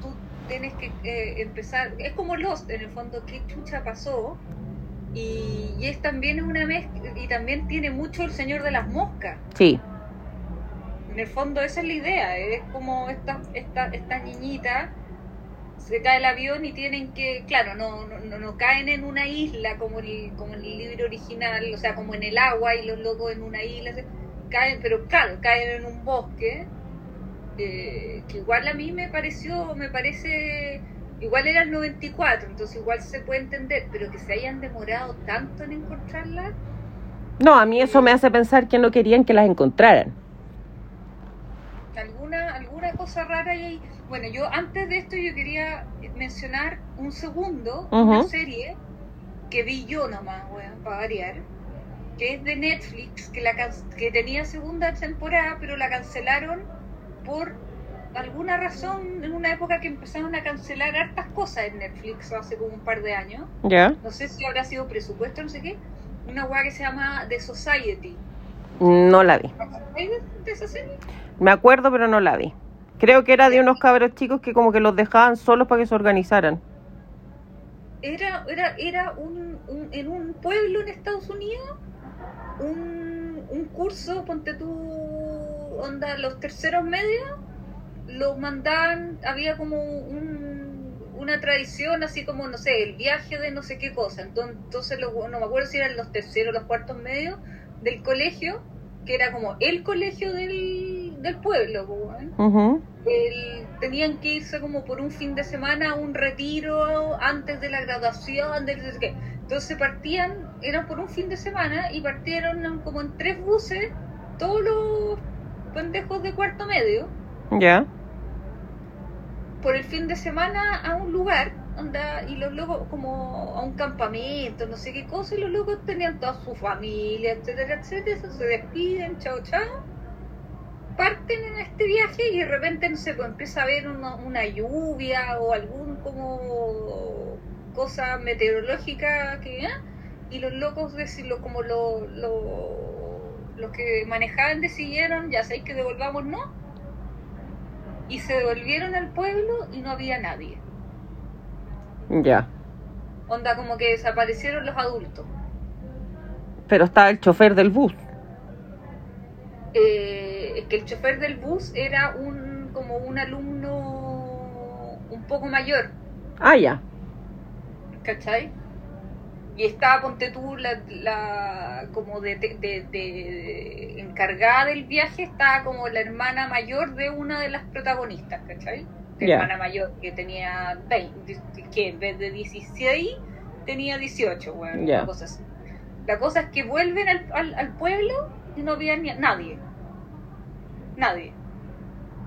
tú tienes que eh, empezar, es como Lost en el fondo, qué chucha pasó. Y, y es también una mezcla, y también tiene mucho el Señor de las Moscas. Sí. En el fondo esa es la idea, es como esta, esta, esta niñita se cae el avión y tienen que, claro, no, no, no, caen en una isla como el, como en el libro original, o sea, como en el agua y los locos en una isla, se- caen, pero claro, caen en un bosque, eh, que igual a mí me pareció, me parece, igual era el 94, entonces igual se puede entender, pero que se hayan demorado tanto en encontrarla, No, a mí eso me hace pensar que no querían que las encontraran. alguna alguna cosa rara hay ahí. Bueno, yo antes de esto yo quería mencionar un segundo, una serie que vi yo nomás, weón, para variar, que es de Netflix, que la que tenía segunda temporada, pero la cancelaron por alguna razón en una época que empezaron a cancelar hartas cosas en Netflix hace como un par de años. ¿Ya? No sé si habrá sido presupuesto, no sé qué. Una weá que se llama The Society. No la vi. ¿Hay de, de esa serie? Me acuerdo, pero no la vi. Creo que era de unos cabros chicos que como que los dejaban solos para que se organizaran. era, era, era un, un- en un pueblo en Estados Unidos, un, un curso, ponte tú, onda, los terceros medios, los mandaban, había como un, una tradición, así como, no sé, el viaje de no sé qué cosa. Entonces, entonces los- no me acuerdo si eran los terceros o los cuartos medios del colegio, que era como el colegio del, del pueblo, el- tenían que irse como por un fin de semana a un retiro antes de la graduación, qué. Entonces partían, eran por un fin de semana y partieron como en tres buses todos los pendejos de cuarto medio ¿Ya? por el fin de semana a un lugar onda, y los locos como a un campamento, no sé qué cosa, y los locos tenían toda su familia, etcétera, etcétera, se despiden, chao, chao. Parten en este viaje y de repente, no sé, pues empieza a haber una, una lluvia o algún como cosa meteorológica que ¿ah? y los locos decirlo como lo, lo- los que manejaban decidieron ya sabéis que devolvamos no y se devolvieron al pueblo y no había nadie Ya. onda como que desaparecieron los adultos Pero estaba el chofer del bus. Eh, es que el chofer del bus era un como un alumno un poco mayor Ah, ya. ¿Cachai? Y estaba, ponte tú, la, la como de, de, de- de- encargada del viaje, estaba como la hermana mayor de una de las protagonistas, ¿cachai? La hermana mayor que tenía 20, que en vez de 16 tenía 18, bueno, Ya. una cosa así. La cosa es que vuelven al, al, al pueblo y no había ni nadie. Nadie.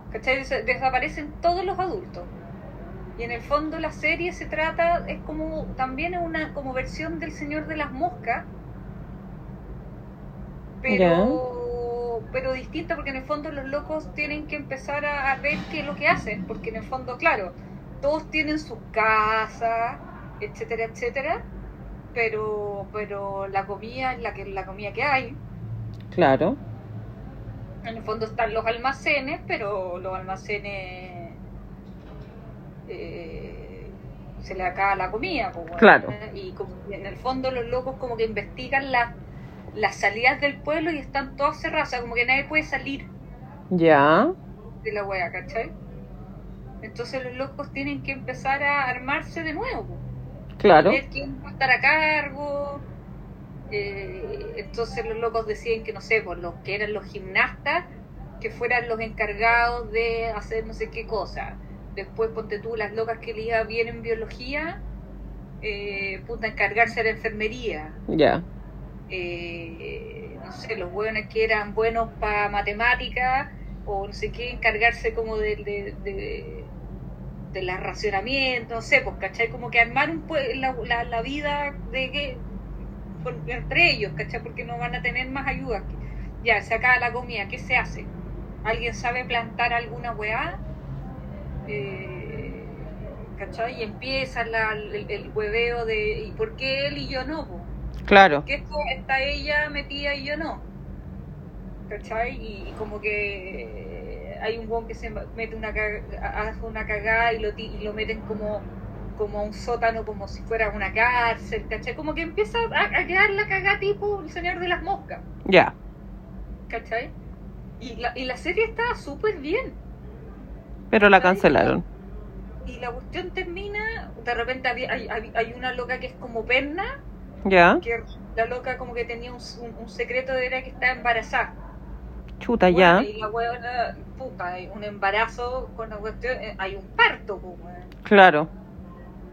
¿Cachai? Des- desaparecen todos los adultos. Y en el fondo la serie se trata, es como, también es una como versión del Señor de las Moscas, pero, pero distinta porque en el fondo los locos tienen que empezar a, a ver qué es lo que hacen, porque en el fondo, claro, todos tienen sus casas, etcétera, etcétera, pero, pero la comida es la, que, la comida que hay. Claro. En el fondo están los almacenes, pero los almacenes eh, se le acaba la comida. pues, bueno, Claro. ¿eh? Y como, en el fondo los locos como que investigan las las salidas del pueblo y están todas cerradas, o sea, como que nadie puede salir Ya. de la wea, ¿cachai? Entonces los locos tienen que empezar a armarse de nuevo. pues. Claro. ver quién va a estar a cargo. Eh, entonces los locos deciden que, no sé, por los que eran los gimnastas, que fueran los encargados de hacer no sé qué cosa. Después, ponte tú, las locas que le iba bien en biología, eh, puta, encargarse de la enfermería. Ya. Eh, no sé, los buenos que eran buenos para matemáticas, o no sé qué, encargarse como de, de, de, de la racionamiento, no sé, pues, ¿cachai? Como que armar un la, la, la vida de que entre ellos, ¿cachai? Porque no van a tener más ayuda. Ya, se acaba la comida, ¿qué se hace? ¿Alguien sabe plantar alguna weá? Eh, ¿Cachai? Y empieza la- el, el hueveo de ¿y por qué él y yo no? po? Claro. que esto está ella metida y yo no. ¿Cachai? Y, y como que hay un buen que se mete una caga- hace una cagada y lo, y lo meten como como a un sótano como si fuera una cárcel, ¿cachai? Como que empieza a, a quedar la cagada tipo el señor de las moscas, Ya. ¿cachai? Y la, y la serie está súper bien. Pero la cancelaron. Y la cuestión termina, de repente hay, hay, hay una loca que es como perna, Ya. que la loca como que tenía un, secreto de era que estaba embarazada. Chuta, Bueno, ya. Y la huevona, puta, hay un embarazo con la cuestión, eh, hay un parto. Claro.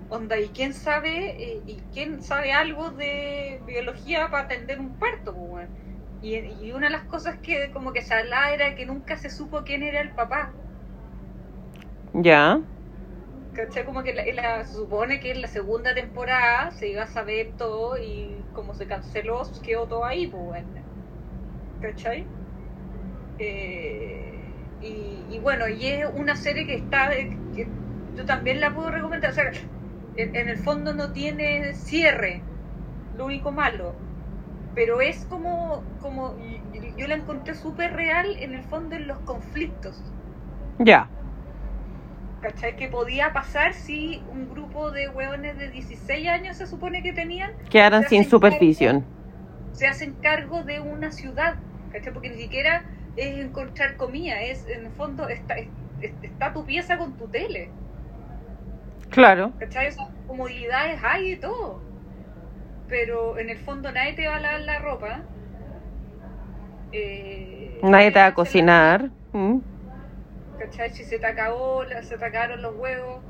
Onda, ¿y quién sabe, eh, y quién sabe algo de biología para atender un parto? Y, y una de las cosas que como que se hablaba era que nunca se supo quién era el papá. Ya. ¿Cachai? Como que la, la- se supone que en la segunda temporada se iba a saber todo y como se canceló, quedó todo ahí, pues, weón. ¿Cachai? Eh, y, y bueno, y es una serie que está, que yo también la puedo recomendar. O sea, en, en el fondo no tiene cierre, lo único malo. Pero es como, como yo- yo la encontré súper real en el fondo en los conflictos. Ya. ¿Cachai? Que podía pasar si un grupo de hueones de 16 años se supone que tenían, Quedaron Se sin supervisión. se hacen cargo de una ciudad. ¿Cachai? Porque ni siquiera es encontrar comida, es en el fondo está, es- es- está tu pieza con tu tele. Claro. ¿Cachai? Esas comodidades hay y todo. Pero en el fondo nadie te va a lavar la ropa. Eh, Nadie te va a hace la- cocinar. Mm. ¿Cachai? Si se te acabó, se te acabaron los huevos.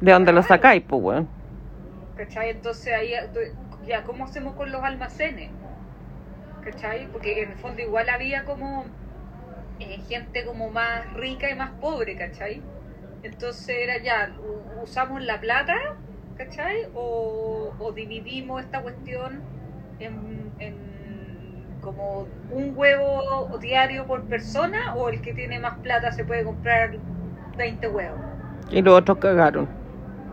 ¿De dónde lo Claro. sacáis, pues, weón? ¿Cachai? Entonces ahí, ya, ¿cómo hacemos con los almacenes? ¿Cachai? Porque en el fondo igual había como eh, gente como más rica y más pobre, ¿cachai? Entonces era ya, usamos la plata, ¿cachai? O, o dividimos esta cuestión en, en como un huevo diario por persona o el que tiene más plata se puede comprar 20 huevos Y los otros cagaron.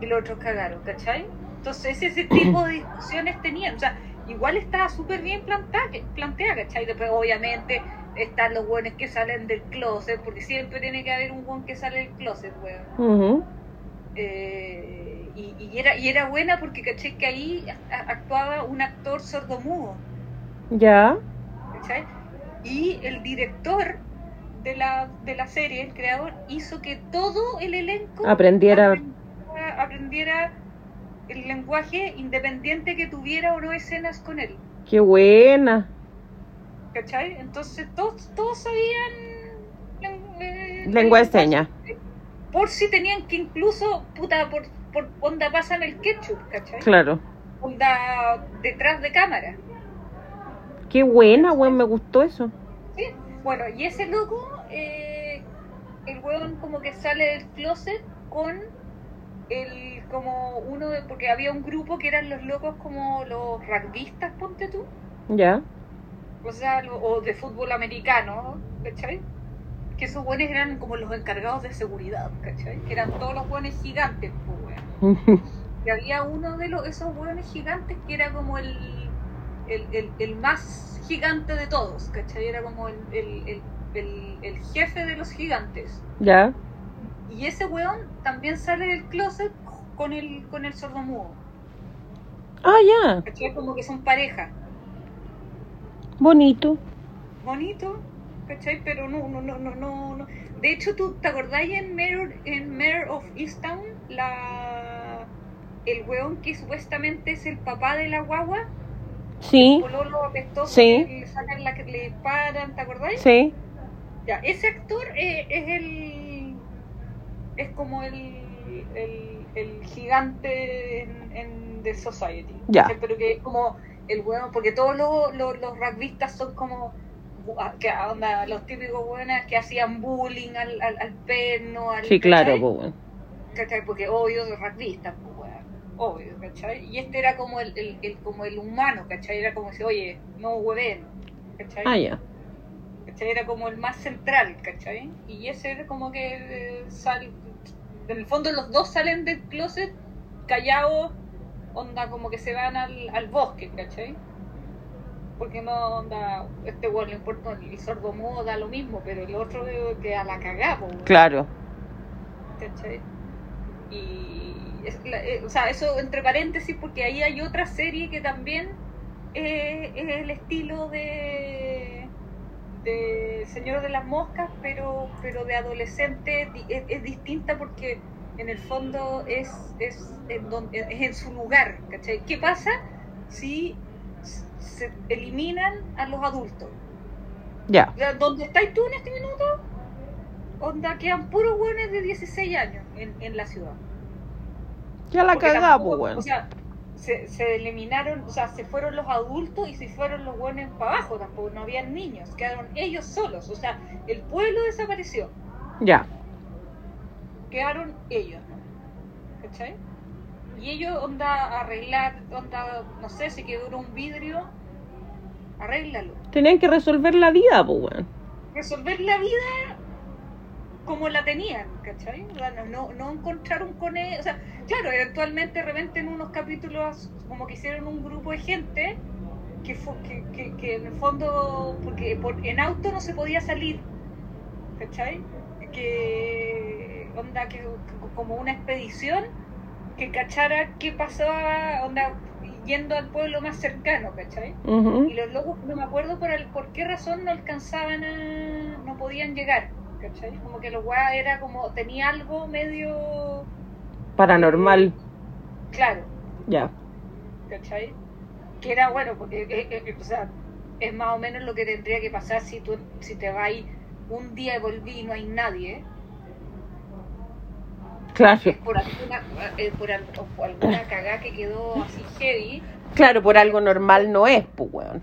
y los otros cagaron, ¿cachai? Entonces ese tipo de discusiones tenían, o sea, igual estaba súper bien plantada, planteada, ¿cachai? Después obviamente están los buenos que salen del closet, porque siempre tiene que haber un buen que sale del closet, weón. Ujú. Eh, y, y era, y era buena porque, ¿cachai? Que ahí actuaba un actor sordomudo, Ya. ¿Cachai? Y el director de la, de la serie, el creador, hizo que todo el elenco Aprendiera. aprendiera, aprendiera el lenguaje independiente que tuviera o no escenas con él. Qué buena. ¿Cachai? Entonces todos, todos sabían eh, Lengua de señas. Por si tenían que incluso, puta, por, por onda pasan el ketchup, ¿cachai? Claro. Onda detrás de cámara. Qué buena, weón, me gustó eso. ¿sí? Bueno, y ese loco, eh, el weón como que sale del closet con el, como uno de, porque había un grupo que eran los locos como los rugbyistas, ponte tú, Ya. o sea, lo- o de fútbol americano, ¿cachai? Que esos buenos eran como los encargados de seguridad, ¿cachai? Que eran todos los buenos gigantes, pues, weón. (laughs) Y había uno de los, esos hueones gigantes que era como el, el, el, el más gigante de todos, ¿cachai? Era como el, el, jefe de los gigantes. ya. Y ese hueón también sale del closet con el, con el sordomudo, Ah, ya. ¿cachai? Como que son pareja. Bonito. Bonito, ¿cachai? Pero no, no, no, no, no. no. De hecho, ¿tú te acordáis en Mayor, en Mayor of Easttown? La, el hueón que supuestamente es el papá de la guagua, Sí. pololo apestoso Sí. que le sacan la que le disparan, ¿te acordáis? Sí. Ya, ese actor eh, es el. es como el. el, el gigante en, en The Society. Ya. Pero que como el hueón, porque todos los, los, los rugbyistas son como. bu- que onda, los típicos buenas que hacían bullying al, al, al perno, al. Sí, claro, pues. ¿cachai? Porque obvio rugbyistas, pues. Obvio, ¿cachai? Y este era como el, el, el- como el humano, ¿cachai? Era como si, oye, no hueven, ¿cachai? Ah, ya. ¿cachai? Era como el más central, ¿cachai? Y ese era como que eh, sal... En el fondo los dos salen del closet callados, onda como que se van al, al bosque, ¿cachai? Porque no, onda, este weón le importa, el sordo mudo da lo mismo, pero el otro eh, queda a la cagada. Claro. ¿cachai? Y, es la- eh, o sea, eso entre paréntesis, porque ahí hay otra serie que también eh, es el estilo de, de Señor de las Moscas, pero, pero de adolescente es, es distinta porque en el fondo es, es, en donde, es en su lugar, ¿cachai? ¿Qué pasa si se eliminan a los adultos? Ya. Sea, ¿Dónde estáis tú en este minuto? Onda, quedan puros hueones de 16 años en, en la ciudad. Ya la tampoco- pues, weón. O sea, se, se eliminaron, o sea, se fueron los adultos y se fueron los hueones para abajo tampoco, no habían niños, quedaron ellos solos. O sea, el pueblo desapareció, Ya. quedaron ellos, ¿no? ¿Cachai? Y ellos, onda, arreglar, onda, no sé, si quedó un vidrio, arréglalo. Tenían que resolver la vida, pues, weón. resolver la vida como la tenían, ¿cachai? O sea, no, no, encontraron con él, o sea, claro, eventualmente de repente en unos capítulos como que hicieron un grupo de gente que, fue, que, que, que en el fondo, porque por, en auto no se podía salir, ¿cachai? Que onda, que como una expedición que cachara qué pasaba, onda, yendo al pueblo más cercano, ¿cachai? Y los locos, no me acuerdo por, el, por qué razón no alcanzaban a. no podían llegar, ¿cachai? Como que los weas era como. tenía algo medio. Paranormal. claro, Ya. ¿cachai? Que era bueno, porque. eh, eh, o sea, es más o menos lo que tendría que pasar si tú si te vas un día y volví y no hay nadie, Claro. es por alguna, eh, por, al- o por alguna cagada que quedó así heavy. Claro, por algo normal no es, pues, weón.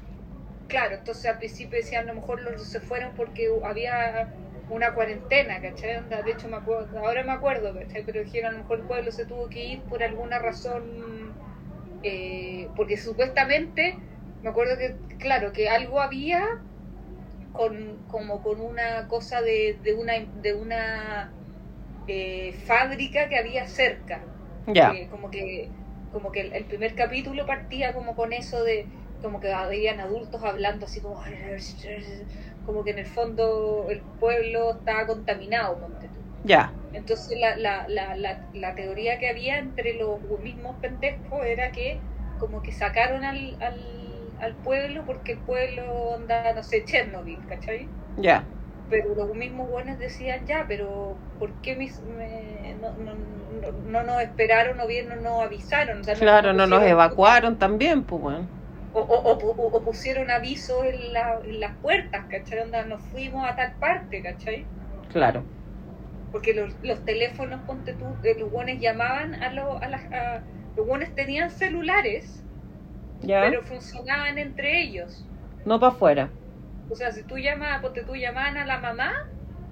Claro, entonces al principio decían a lo mejor los se fueron porque había una cuarentena, ¿cachai? Onda, De hecho, me acuerdo, ahora me acuerdo, ¿cachai? Pero dijeron a lo mejor el pueblo se tuvo que ir por alguna razón, eh, porque supuestamente, me acuerdo que, claro, que algo había con, como con una cosa de, de una, de una eh, fábrica que había cerca. Ya. Como que como que el, el primer capítulo partía como con eso de como que habían adultos hablando así como como que en el fondo el pueblo estaba contaminado ponte tú. Ya. entonces la, la, la, la, la teoría que había entre los mismos pendejos era que como que sacaron al, al, al pueblo porque el pueblo anda no sé Chernobyl ¿cachai? Ya. pero los mismos buenos decían ya, pero ¿por qué mis, me, no, no, no, no, nos esperaron o bien no nos avisaron? O sea, Claro, no nos pusieron- evacuaron también, pues bueno. O, o, o, o- o pusieron avisos en, la, en las puertas, ¿cachai? Onda, nos fuimos a tal parte, ¿cachai? Claro. Porque los, los teléfonos, ponte tú, eh, los buenos llamaban a los... A las, a- los buenos tenían celulares, ¿Ya? pero funcionaban entre ellos. No para afuera. O sea, si tú llamas, ponte tú llamaban a la mamá,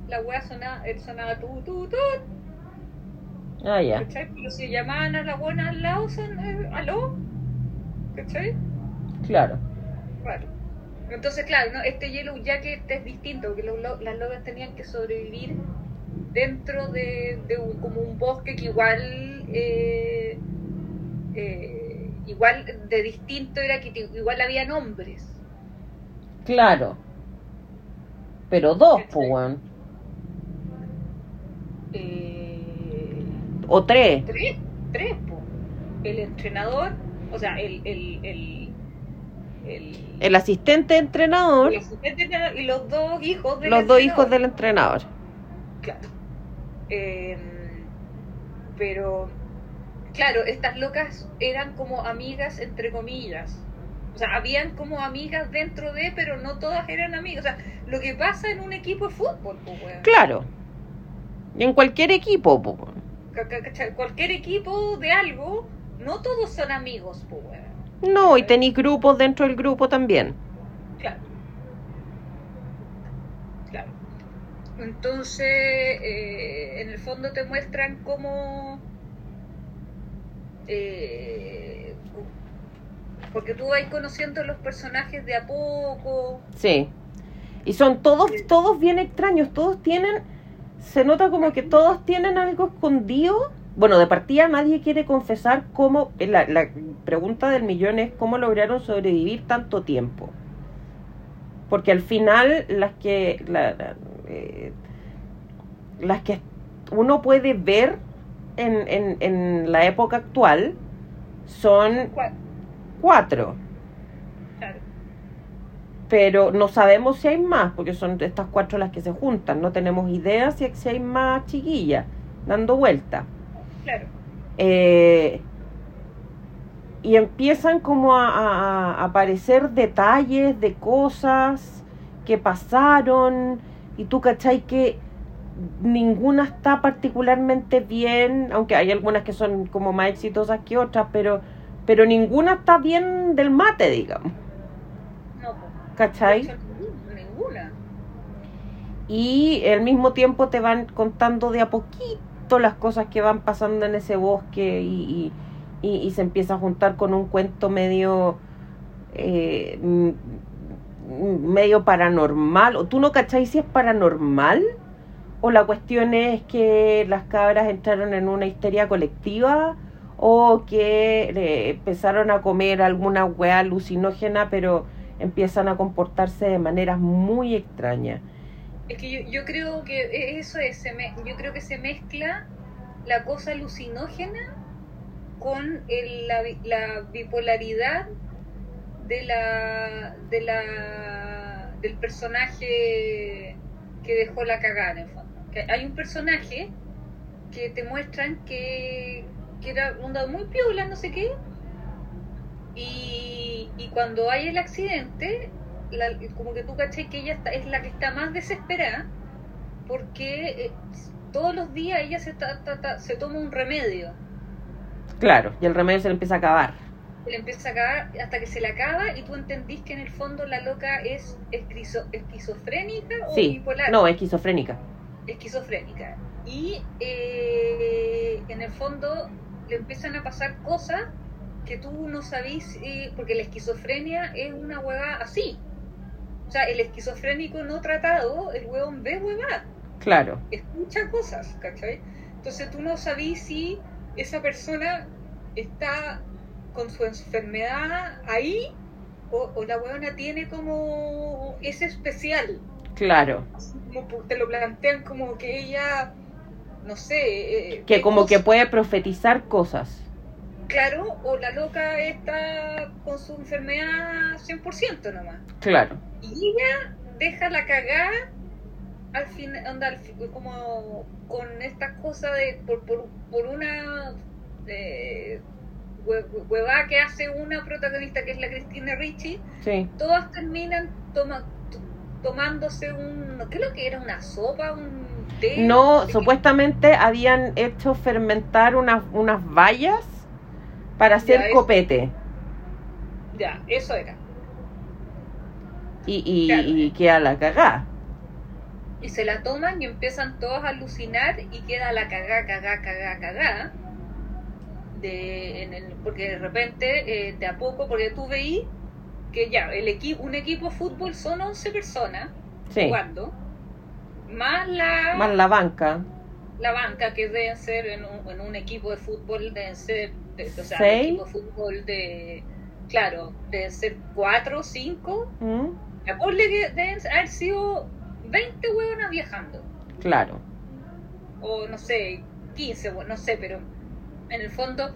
la wea sonaba, eh, sonaba tú, tú, tú, Ah, ya. ¿cachai? Pero si llamaban a la buena al lado, son, eh, aló, ¿cachai? Claro. Claro. Entonces, claro, ¿no? este Yellow Jacket es distinto, porque los lo- las locas tenían que sobrevivir dentro de, de un- como un bosque que igual eh, eh, igual de distinto era que igual había nombres. Claro. Pero dos, pues. Eh, O tres. tres, tres, po. El entrenador, o sea, el, el, el, el, El asistente entrenador, el asistente entrenador y los dos hijos del los dos entrenador. hijos del entrenador. Claro. Eh, pero, claro, estas locas eran como amigas entre comillas. O sea, habían como amigas dentro de, pero no todas eran amigas. O sea, lo que pasa en un equipo de fútbol, pues, weón. Claro. Y en cualquier equipo, pues Cualquier equipo de algo, no todos son amigos, pues, weón. No, y tenéis grupos dentro del grupo también. Claro. Claro. Entonces, eh, en el fondo te muestran cómo... eh, porque tú vas conociendo los personajes de a poco. Sí. Y son todos, todos bien extraños, todos tienen, se nota como que todos tienen algo escondido. Bueno, de partida nadie quiere confesar cómo, la, la pregunta del millón es cómo lograron sobrevivir tanto tiempo. Porque al final las que, la- eh, las que uno puede ver en, en, en la época actual son cuatro Claro. pero no sabemos si hay más, porque son estas cuatro las que se juntan. No tenemos idea si, hay más chiquillas dando vuelta. Claro. Eh, y empiezan como a, a- a aparecer detalles de cosas que pasaron, y tú cachai que ninguna está particularmente bien, aunque hay algunas que son como más exitosas que otras, pero, pero ninguna está bien del mate, digamos. No. ¿Cachai? Ninguna. y al mismo tiempo te van contando de a poquito las cosas que van pasando en ese bosque y, y, se empieza a juntar con un cuento medio eh, medio paranormal. O tú no cacháis si es paranormal o la cuestión es que las cabras entraron en una histeria colectiva o que eh, empezaron a comer alguna weá alucinógena pero empiezan a comportarse de maneras muy extrañas Es que yo, yo creo que e- eso es, yo creo que se mezcla la cosa alucinógena con la, bi- la bipolaridad de la, de la del personaje que dejó la cagada en fondo. Hay un personaje que te muestran que, que era onda muy piola, no sé qué, y cuando hay el accidente, la- como que tú caché que ella está- es la que está más desesperada porque eh, todos los días ella se, ta- ta- ta- se toma un remedio. Claro, y el remedio se le empieza a acabar. Se le empieza a acabar hasta que se le acaba y tú entendís que en el fondo la loca es esquizo- esquizofrénica o Sí, bipolar. no, esquizofrénica. esquizofrénica. Y eh, en el fondo le empiezan a pasar cosas que tú no sabís, eh, porque la esquizofrenia es una hueá así. O sea, el esquizofrénico no tratado, el huevón ve huevá, Claro, escucha cosas, ¿cachai? Entonces tú no sabís si esa persona está con su enfermedad ahí o, o la huevona tiene como ese especial claro. como te lo plantean como que ella, no sé, eh, Que como que puede profetizar cosas. Claro, o la loca está con su enfermedad 100% nomás. Claro, Y ella deja la cagada al fin, onda, al fin- como con esta cosa de, por, por, por una eh, hue- huevada que hace una protagonista que es la Cristina Ricci, Sí. todas terminan toma, tomándose un, ¿qué es lo que era? ¿Una sopa? ¿Un té? No, sé qué. supuestamente habían hecho fermentar unas, unas bayas para hacer Ya, copete. Ya, eso era. Y, y, Claro. y queda la cagá. Y se la toman y empiezan todos a alucinar y queda la cagá, cagá, cagá, cagá. De, en el, porque de repente, eh, de a poco, porque tú veí que ya, el equipo, un equipo de fútbol son 11 personas Sí. jugando, más la, Más la banca. la banca que deben ser en un, en un equipo de fútbol, deben ser, de- o sea, un equipo de fútbol de, claro, deben ser 4 5, ¿Mm? Ponle que deben haber sido 20 huevonas viajando. Claro. o no sé, 15, bueno, no sé, pero en el fondo,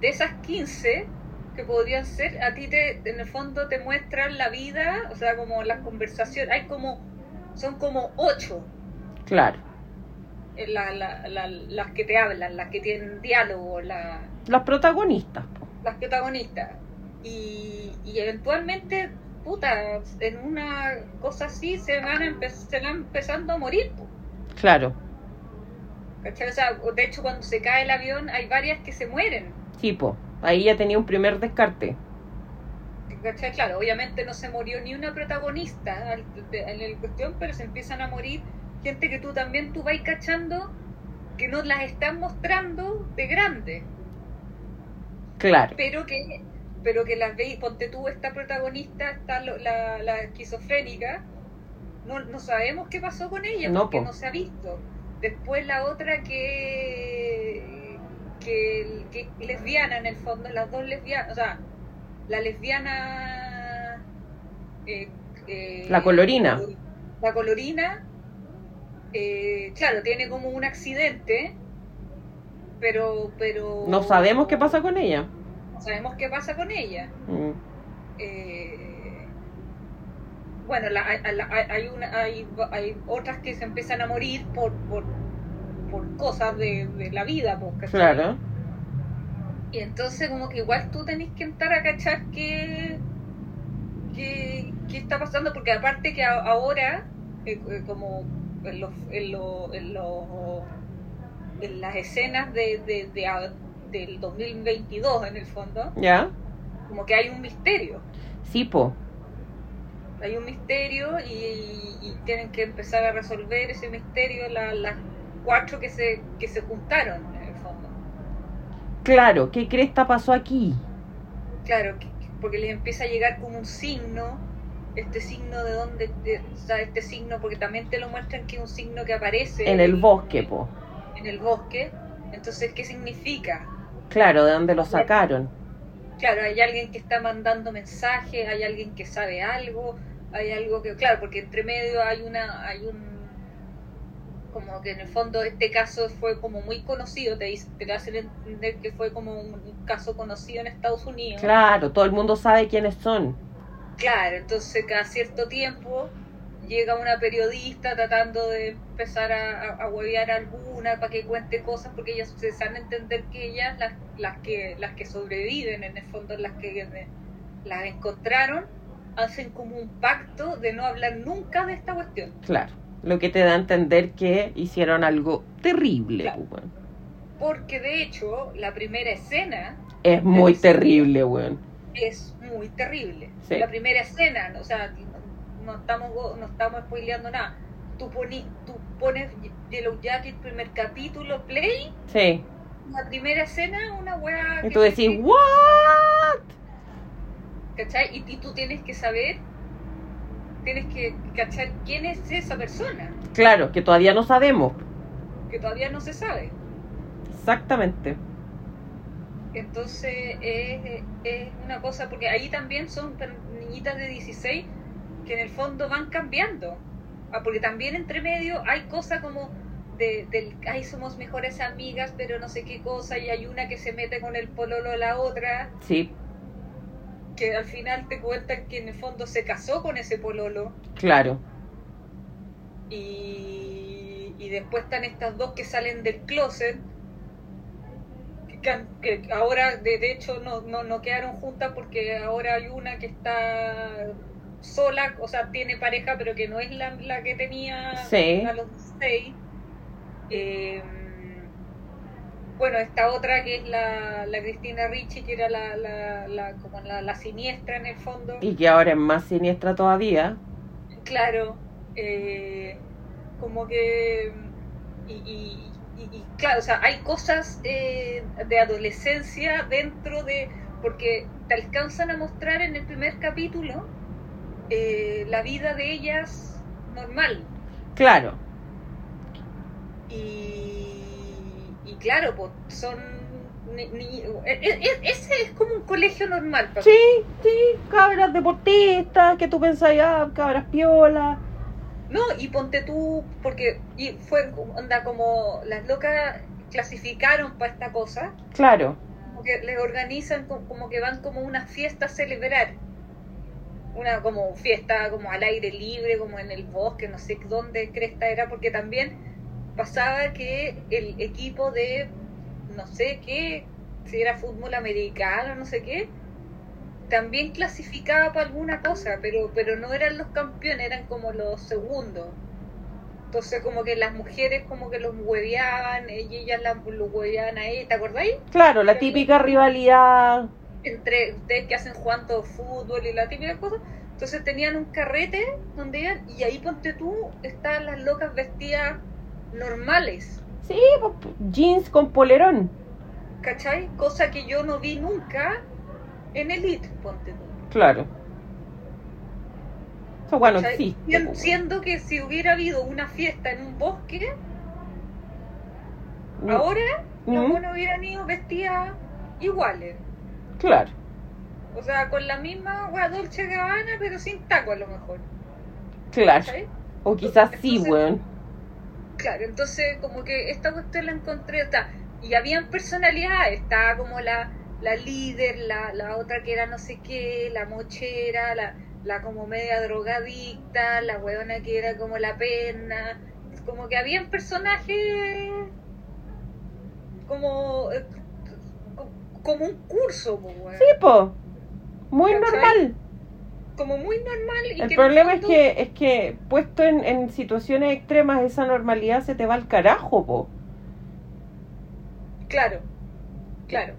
de esas 15 que podrían ser, a ti te, en el fondo te muestran la vida, o sea, como las conversaciones, hay como, son como 8 Claro. la, la- la- las que te hablan, las que tienen diálogo, la- Las protagonistas. las protagonistas. Y, y eventualmente, puta, en una cosa así se van, a se van empezando a morir. po. Claro. O sea, de hecho, cuando se cae el avión, hay varias que se mueren. Tipo. Ahí ya tenía un primer descarte. ¿Cachai? Claro, obviamente no se murió ni una protagonista en la cuestión, pero se empiezan a morir gente que tú también tú vais cachando que nos las están mostrando de grande, Claro. pero que pero que las veis, ponte tú esta protagonista, está lo- la, la esquizofrénica, no, no sabemos qué pasó con ella No, porque po. no se ha visto. Después la otra que que, que lesbiana en el fondo, las dos lesbianas, o sea, la lesbiana eh, eh, La colorina. La colorina, eh, claro, tiene como un accidente, pero pero No sabemos qué pasa con ella. Sabemos qué pasa con ella. Mm. Eh, bueno, la- hay, hay- una, hay, hay otras que se empiezan a morir por, por, por cosas de, de la vida, pues. Claro. Y entonces como que igual tú tenés que entrar a cachar qué, qué, qué está pasando, porque aparte que a- ahora, eh, eh, como en, los, en, los- en, los- en las escenas de, de, de a- del 2022 en el fondo, ¿Ya? como que hay un misterio. Sí, po. hay un misterio y, y tienen que empezar a resolver ese misterio la- las cuatro que se, que se juntaron en el fondo. Claro. ¿Qué cresta pasó aquí? Claro, que- que- porque les empieza a llegar como un signo, este signo de dónde, de- o sea, este signo, porque también te lo muestran que es un signo que aparece En el bosque, po. en el bosque. Entonces, ¿qué significa? Claro, ¿de dónde lo sacaron? Claro, hay alguien que está mandando mensajes, hay alguien que sabe algo, hay algo que, claro, porque entre medio hay una, hay un, como que en el fondo este caso fue como muy conocido, te dice, te hacen entender que fue como un, un caso conocido en Estados Unidos. Claro, todo el mundo sabe quiénes son. Claro, entonces cada cierto tiempo llega una periodista tratando de empezar a, a, a huevear a alguna para que cuente cosas porque ellas se a entender que ellas las, las que las que sobreviven en el fondo las que las encontraron hacen como un pacto de no hablar nunca de esta cuestión Claro. Lo que te da a entender que hicieron algo terrible, Claro. weón. porque de hecho la primera escena Es muy terrible, weón. es muy terrible Sí. la primera escena o sea no estamos no estamos spoileando nada tú, poni- tú pones Yellow Jacket primer capítulo play Sí. la primera escena una wea Y tú te- decís, ¿what? ¿cachai? Y, y tú tienes que saber tienes que cachar quién es esa persona Claro, que todavía no sabemos. que todavía no se sabe Exactamente. entonces es, es una cosa porque ahí también son niñitas de 16 que en el fondo van cambiando. Ah, porque también entre medio hay cosas como de, del ay somos mejores amigas pero no sé qué cosa y hay una que se mete con el pololo de la otra. Sí, que al final te cuentan que en el fondo se casó con ese pololo. Claro. Y, y después están estas dos que salen del closet, que ahora de, de hecho no, no, no quedaron juntas porque ahora hay una que está sola, o sea, tiene pareja, pero que no es la, la que tenía Sí. a los seis. Eh, bueno, esta otra que es la, la Cristina Ricci, que era la, la, la, como la, la siniestra en el fondo. Y que ahora es más siniestra todavía. Claro, eh, como que. Y, y- y- y claro, o sea, hay cosas eh, de adolescencia dentro de. Porque te alcanzan a mostrar en el primer capítulo eh, la vida de ellas normal. Claro. Y, y claro, pues son. ni- ni- e- e- e- ese es como un colegio normal. para Sí, sí, cabras deportistas, que tú pensás, ah, cabras piola. No, y ponte tú, porque y fue onda como las locas clasificaron para esta cosa, Claro, como que les organizan co- como que van como una fiesta a celebrar. Una como fiesta como al aire libre, como en el bosque, no sé dónde cresta era, porque también pasaba que el equipo de no sé qué, si era fútbol americano, no sé qué, también clasificaba para alguna cosa, pero, pero no eran los campeones, eran como los segundos. Entonces como que las mujeres como que los hueveaban, y ellas las, los hueveaban a ¿te acordáis? claro, la típica rivalidad. Entre ustedes que hacen jugando fútbol y la típica cosa. Entonces tenían un carrete donde iban, y ahí ponte tú, estaban las locas vestidas normales, Sí, pues, jeans con polerón. ¿cachai? Cosa que yo no vi nunca en Elite, ponte tú. Claro. Eso bueno pues, Siendo que si hubiera habido una fiesta en un bosque, mm, ahora mm, buenas hubieran ido vestidas iguales. Claro, O sea, con la misma wea Dolce Gabbana, pero sin taco a lo mejor. claro. O quizás sí, weón. Claro, entonces como que esta cuestión la encontré, o sea, y habían personalidades, estaba como la, la líder, la, la otra que era no sé qué, la mochera, la, la como media drogadicta, la huevona que era como la pena, como que habían personajes como, eh, como un curso, po, weón. Sí, po. Muy ¿Cachai? normal. como muy normal. Y El que problema es que, es que puesto en, en situaciones extremas, esa normalidad se te va al carajo, po. Claro, claro.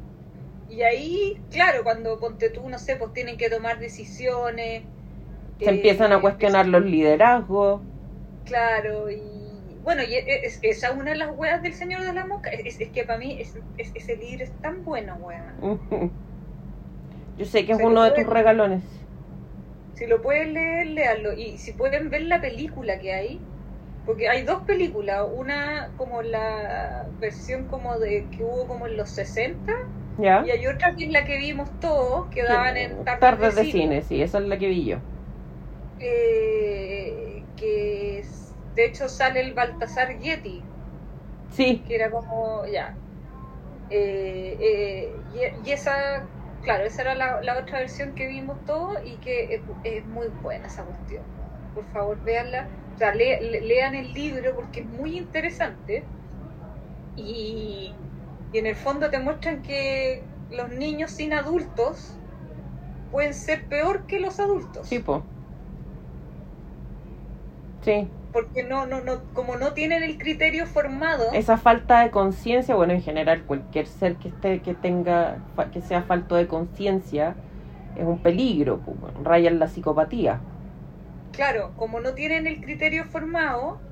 Y ahí, claro, cuando ponte tú, no sé, pues tienen que tomar decisiones. Se eh, empiezan a cuestionar los liderazgos. Claro, y bueno, y e- es, esa es una de las weas del Señor de la Mosca. Es, es que para mí es, es- ese libro es tan bueno, wea. (laughs) Yo sé que es Se uno de tus regalones. Si lo pueden leer, léanlo. Y si pueden ver la película que hay, porque hay dos películas, una como la versión como de que hubo como en los 60 ¿Ya? y hay otra que es la que vimos todos, que daban en tardes, Tardes de cine. cine, sí, esa es la que vi yo. eh, que es- de hecho sale el Baltasar Yeti, Sí, que era como, ya. Eh, eh, y, y esa, claro, esa era la, la otra versión que vimos todos y que es, es muy buena esa cuestión. Por favor, véanla. O sea, le- le- lean el libro porque es muy interesante. Y, y en el fondo te muestran que los niños sin adultos pueden ser peor que los adultos. sí, po. Sí, porque no, no, no, como no tienen el criterio formado, esa falta de conciencia, bueno, en general cualquier ser que esté que tenga que sea falto de conciencia es un peligro, po, bueno, raya en la psicopatía. claro, como no tienen el criterio formado,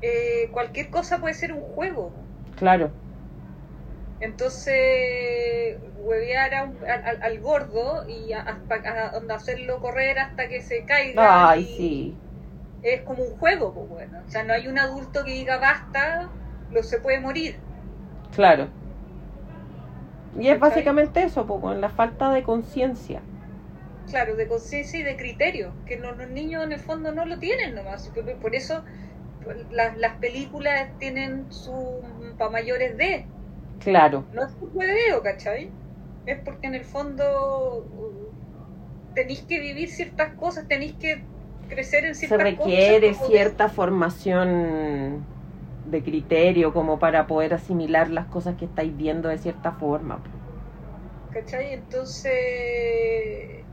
eh, cualquier cosa puede ser un juego. Claro. Entonces, huevear a un- al, al- al gordo y a, a- a- hacerlo correr hasta que se caiga. Ay, y sí. Es como un juego, pues bueno. O sea, no hay un adulto que diga basta, lo se puede morir. Claro. Y es básicamente eso, con la falta de conciencia. Claro, de conciencia y de criterio, que no- los niños en el fondo no lo tienen nomás. Por, eso las, las películas tienen su para mayores de, Claro. no es un juego, ¿cachai? Es porque en el fondo uh, tenéis que vivir ciertas cosas, tenéis que crecer en Se ciertas requiere cosas, como de- cierta formación de criterio como para poder asimilar las cosas que estáis viendo de cierta forma. ¿Cachai? Entonces,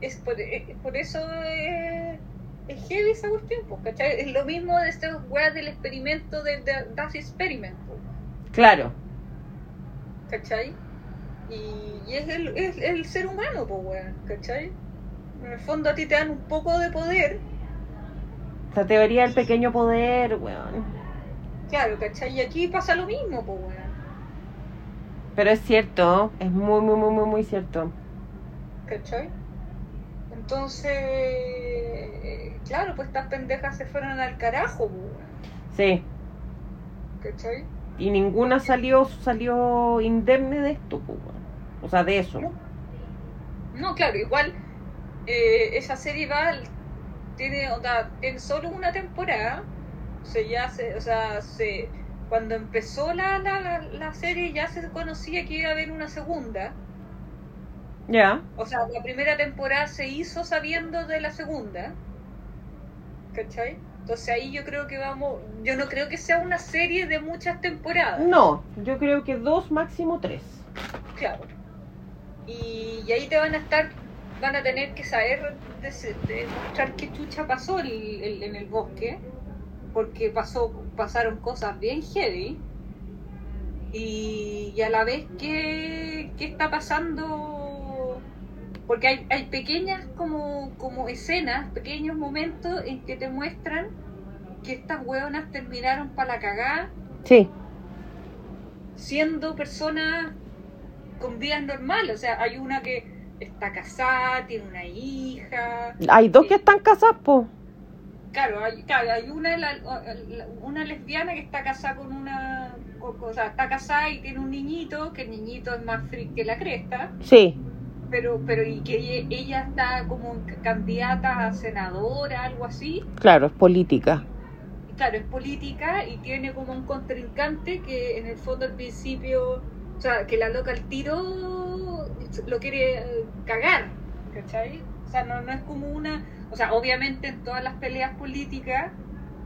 es por, es por eso es, es heavy esa cuestión, ¿cachai? Es lo mismo de estas weas del experimento de, de Das Experiment, Claro, ¿cachai? Y, y es, el, es el ser humano, pues, weón, ¿cachai? En el fondo a ti te dan un poco de poder, la teoría del pequeño poder, weón. claro, ¿cachai? Y aquí pasa lo mismo, pues, weón, Pero es cierto, es muy, muy, muy, muy, muy cierto. ¿cachai? Entonces, claro, pues estas pendejas se fueron al carajo, weón, Sí, ¿cachai? y ninguna salió salió indemne de esto, weón. o sea, de eso. No, claro, igual eh, esa serie va, tiene, o sea, tiene solo una temporada. O sea, ya se, o sea, se, cuando empezó la, la, la serie ya se conocía que iba a haber una segunda. Ya, O sea, la primera temporada se hizo sabiendo de la segunda. ¿Cachai? Entonces ahí yo creo que vamos, yo no creo que sea una serie de muchas temporadas. no, yo creo que dos, máximo tres. Claro. Y, y ahí te van a estar, van a tener que saber des- demostrar qué chucha pasó el- el- en el bosque, porque pasó, pasaron cosas bien heavy. Y, y a la vez qué, qué está pasando, porque hay, hay pequeñas como, como escenas, pequeños momentos en que te muestran que estas hueonas terminaron para la cagada Sí, siendo personas con vidas normales. O sea, hay una que está casada, tiene una hija. hay dos que están casados, po. Claro, hay, claro, hay una, la- la- una lesbiana que está casada con una. con- o sea, está casada y tiene un niñito, que el niñito es más freak que la cresta. Sí, Pero, pero y que ella, ella está como candidata a senadora, algo así. claro, es política. Claro, es política y tiene como un contrincante que en el fondo al principio, o sea, que la loca al tiro lo quiere cagar, ¿cachai? O sea, no, no es como una, o sea, obviamente en todas las peleas políticas,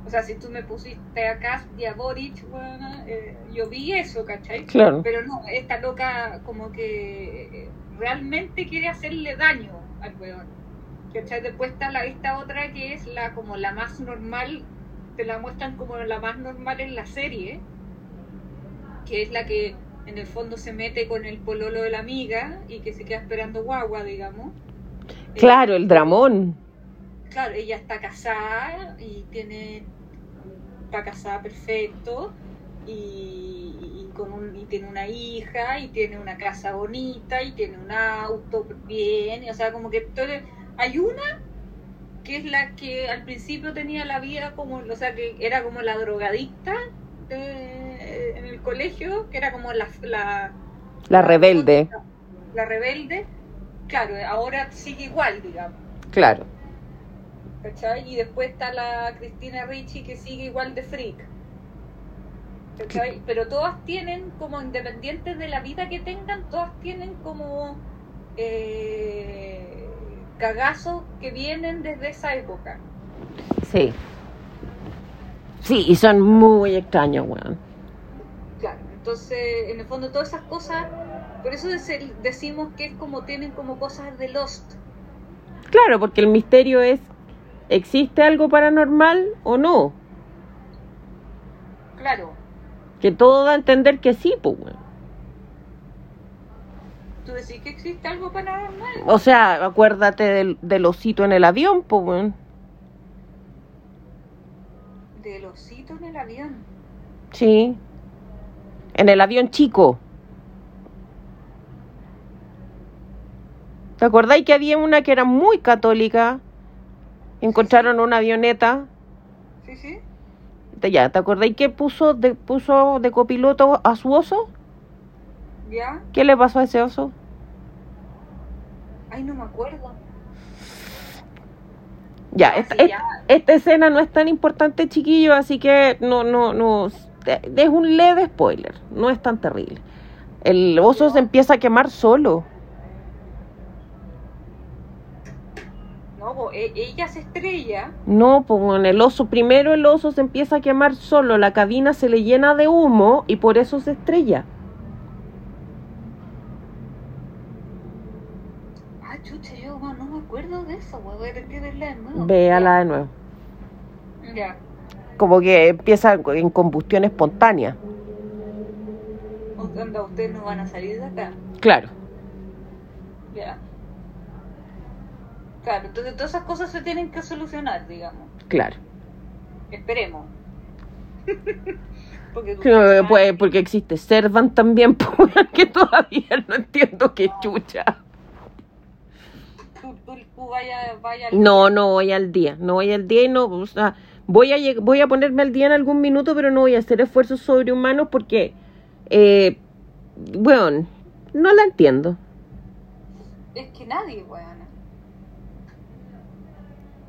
o sea, si tú me pusiste a Kast y a Boric, bueno, eh, yo vi eso, ¿cachai? Claro. Pero no, esta loca como que eh, realmente quiere hacerle daño al weón. ¿Cachai? Después está la, esta otra que es la como la más normal, te la muestran como la más normal en la serie, que es la que en el fondo se mete con el pololo de la amiga y que se queda esperando guagua, digamos. Claro, Eh, el dramón. Claro, ella está casada y tiene está casada perfecto y, y con un, y tiene una hija y tiene una casa bonita y tiene un auto bien, o sea, como que todo, hay una que es la que al principio tenía la vida como, o sea, que era como la drogadicta de- colegio, que era como la, la La rebelde, la rebelde, claro, ahora sigue igual, digamos. claro. ¿cachai? Y después está la Cristina Ricci que sigue igual de freak. ¿cachai? Pero todas tienen como, independientes de la vida que tengan, todas tienen como eh, cagazos que vienen desde esa época. Sí. Sí, y son muy extraños, weón. Entonces en el fondo todas esas cosas, por eso dec- decimos que es como tienen como cosas de Lost. Claro, porque el misterio es, ¿existe algo paranormal o no? Claro, Que todo da a entender que sí, pues, tú decís que existe algo paranormal. O sea, acuérdate del, del osito en el avión, pues, weón. Del osito en el avión. Sí. En el avión chico. ¿Te acordáis que había una que era muy católica? Encontraron una avioneta. Sí, sí. Ya, ¿te acordáis que puso de, puso de copiloto a su oso? ¿Ya? ¿Qué le pasó a ese oso? Ay, no me acuerdo. Ya, Ah, esta, sí, esta- ya. esta escena no es tan importante, chiquillo, así que no, no, no. Es un leve spoiler, no es tan terrible. El oso se empieza a quemar solo. No, po, e- ella se estrella. No, pues el oso, primero el oso se empieza a quemar solo, la cabina se le llena de humo y por eso se estrella. Ah, chucha, yo no, me acuerdo de eso. Voy a tener que verla de nuevo. Véala de nuevo. Ya. Como que empieza en combustión espontánea. Onda, ustedes no van a salir de acá. Claro, Ya. Claro, entonces todas esas cosas se tienen que solucionar, digamos. claro. Esperemos. (laughs) Porque no, pues, porque existe Servan también, (laughs) pues, que todavía no entiendo qué chucha. tú, tú, tú vaya, vaya No, no voy al día, no voy al día y no, o sea, voy a, voy a ponerme al día en algún minuto, pero no voy a hacer esfuerzos sobrehumanos porque, eh, bueno, no la entiendo. Es que nadie, weón.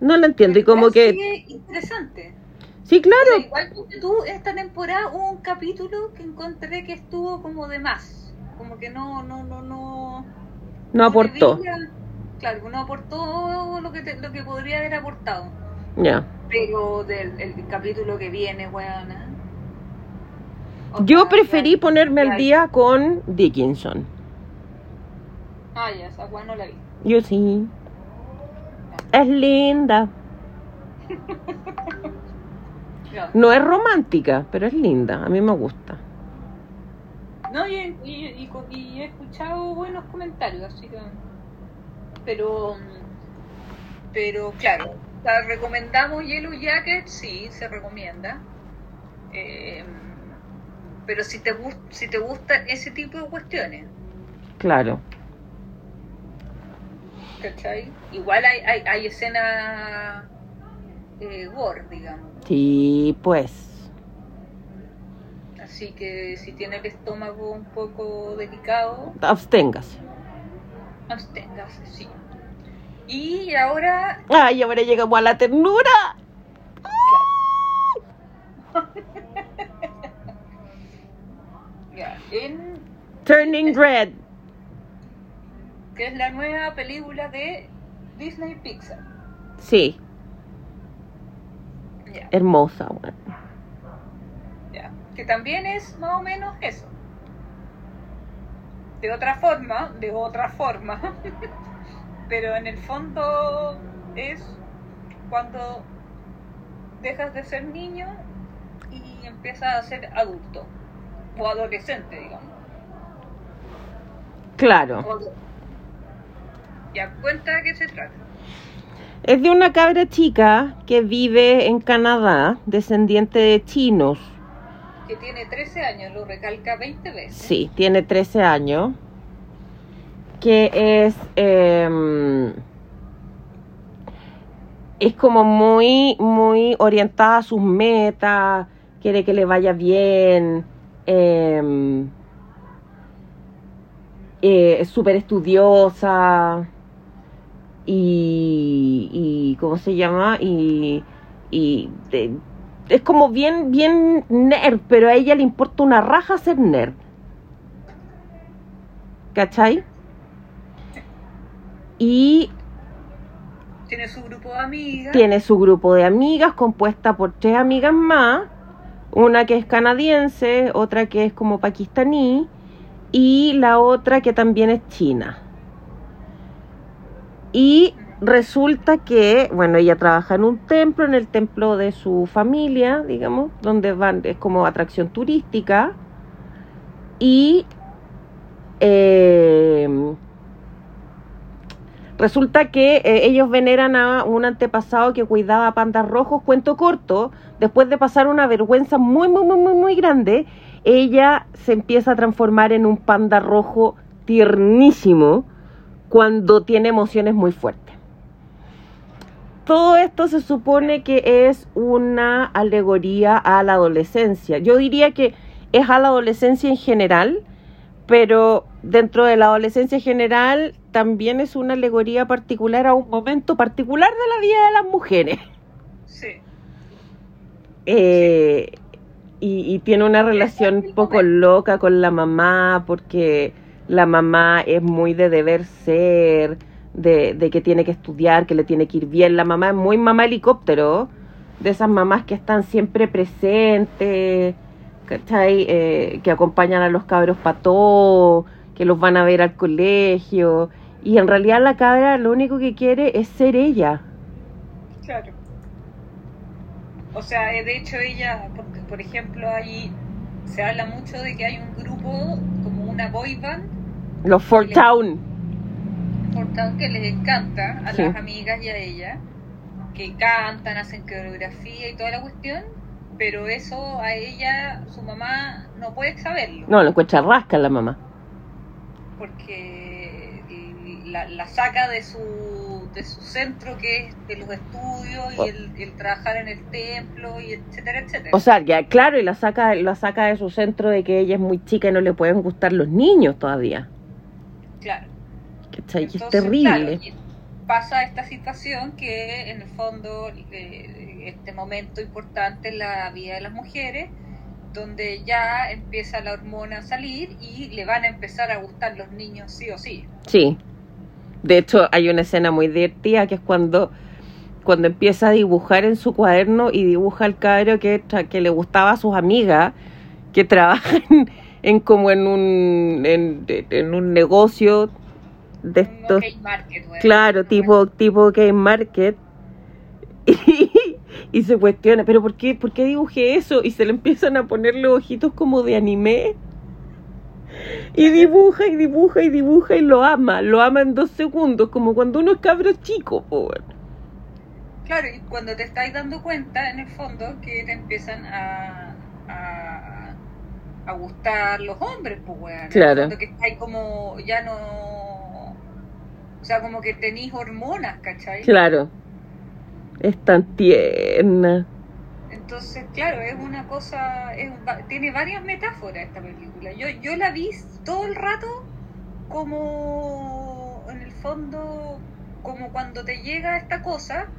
No la entiendo y como que, interesante. sí, O sea, claro, igual que tú, esta temporada hubo un capítulo que encontré que estuvo como de más. Como que no, no, no, no. no aportó. claro, no aportó lo que, te- lo que podría haber aportado. Pero del el capítulo que viene, weón. Yo preferí ponerme al día con Dickinson. Ah, ya, esa no la vi. Yo sí. Es linda. (laughs) No es romántica, pero es linda. A mí me gusta. No, y, y, y- y he escuchado buenos comentarios, así que. Pero. Pero, claro, sea, recomendamos Yellow Jacket, sí, se recomienda. Eh, pero si te, si te gusta ese tipo de cuestiones, Claro. ¿cachai? Igual hay, hay, hay escenas eh, gore, digamos. Sí, pues. Así que si tiene el estómago un poco delicado, Absténgase. absténgase, sí. Y ahora Ay, ahora llegamos a la ternura. Ya, en Turning Red. que es la nueva película de Disney Pixar. Sí, hermosa. bueno. ya. Que también es más o menos eso. De otra forma, de otra forma. (laughs) Pero en el fondo es cuando dejas de ser niño y empiezas a ser adulto. O adolescente, digamos. Claro. O- Ya, cuenta de qué se trata. Es de una cabra chica que vive en Canadá, descendiente de chinos. Que tiene 13 años, lo recalca 20 veces. Sí, tiene 13 años. Que es. em, es como muy, muy orientada a sus metas. Quiere que le vaya bien. em, eh, es súper estudiosa. Y, y. ¿Cómo se llama? Y. y es como bien, bien nerd, pero a ella le importa una raja ser nerd. ¿Cachai? Y Tiene su grupo de amigas. tiene su grupo de amigas compuesta por tres amigas más, una que es canadiense, otra que es como pakistaní y la otra que también es china. Y resulta que, bueno, ella trabaja en un templo, en el templo de su familia, digamos, donde van, es como atracción turística. Y eh, resulta que eh, ellos veneran a un antepasado que cuidaba pandas rojos, cuento corto, después de pasar una vergüenza muy, muy, muy, muy, muy grande, ella se empieza a transformar en un panda rojo tiernísimo cuando tiene emociones muy fuertes. Todo esto se supone que es una alegoría a la adolescencia. Yo diría que es a la adolescencia en general, pero dentro de la adolescencia general también es una alegoría particular a un momento particular de la vida de las mujeres. Sí. Eh, y, y tiene una relación un poco loca con la mamá porque la mamá es muy de deber ser, de, de que tiene que estudiar, que le tiene que ir bien. La mamá es muy mamá helicóptero, de esas mamás que están siempre presentes, ¿cachai? Eh, que acompañan a los cabros para todo, que los van a ver al colegio. Y en realidad la cabra lo único que quiere es ser ella. Claro. O sea, eh, de hecho ella, porque, por ejemplo, ahí se habla mucho de que hay un grupo, como una boy band. Los Four Le- Town. Por tanto, que les encanta a Sí. las amigas y a ella, que cantan, hacen coreografía y toda la cuestión, pero eso a ella, su mamá, no puede saberlo, No, lo encuentra rasca la mamá. Porque la, la saca de su, de su centro que es de los estudios y el, el trabajar en el templo y etcétera, etcétera. O sea, ya, claro, y la saca, la saca de su centro de que ella es muy chica y no le pueden gustar los niños todavía. claro. ¿Cachai? Y es Entonces, terrible. claro, pasa esta situación que en el fondo eh, este momento importante en la vida de las mujeres donde ya empieza la hormona a salir y le van a empezar a gustar los niños sí o sí. Sí. De hecho, hay una escena muy divertida que es cuando, cuando empieza a dibujar en su cuaderno y dibuja al cabro que, que le gustaba a sus amigas, que trabajan (laughs) en como en un, en, en un negocio de estos. ok market, bueno. Claro, tipo, tipo Game Market. (laughs) Y, y se cuestiona, ¿pero por qué, por qué dibujé eso? Y se le empiezan a poner los ojitos como de anime. Y dibuja y dibuja y dibuja y lo ama. Lo ama en dos segundos, como cuando uno es cabro chico, po, weón. Claro, y cuando te estáis dando cuenta, en el fondo, que te empiezan a, a, a gustar los hombres, pues, weón. Claro. que estáis como, ya no... O sea, como que tenéis hormonas, ¿cachai? Claro. Es tan tierna. Entonces, claro, es una cosa, es tiene varias metáforas esta película. Yo, yo la vi todo el rato como, en el fondo, como cuando te llega esta cosa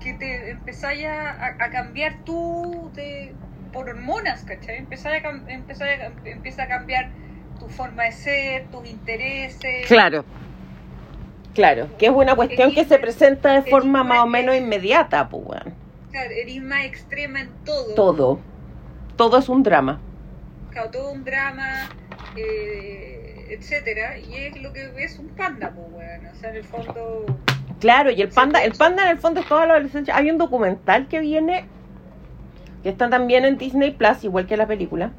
que te empezáis a, a- cambiar tú de, por hormonas, ¿cachai? Empezáis a, empezáis a empieza a cambiar tu forma de ser, tus intereses. Claro. Claro, que es una cuestión que se presenta de forma más o menos inmediata, pues. Claro, eres más extrema en todo. Todo. Todo es un drama. claro, todo un drama, eh, etcétera, y es lo que es un panda, pues, weón. O sea, en el fondo, Claro, y el panda, el panda en el fondo es toda la adolescencia. Hay un documental que viene, que está también en Disney Plus, igual que la película,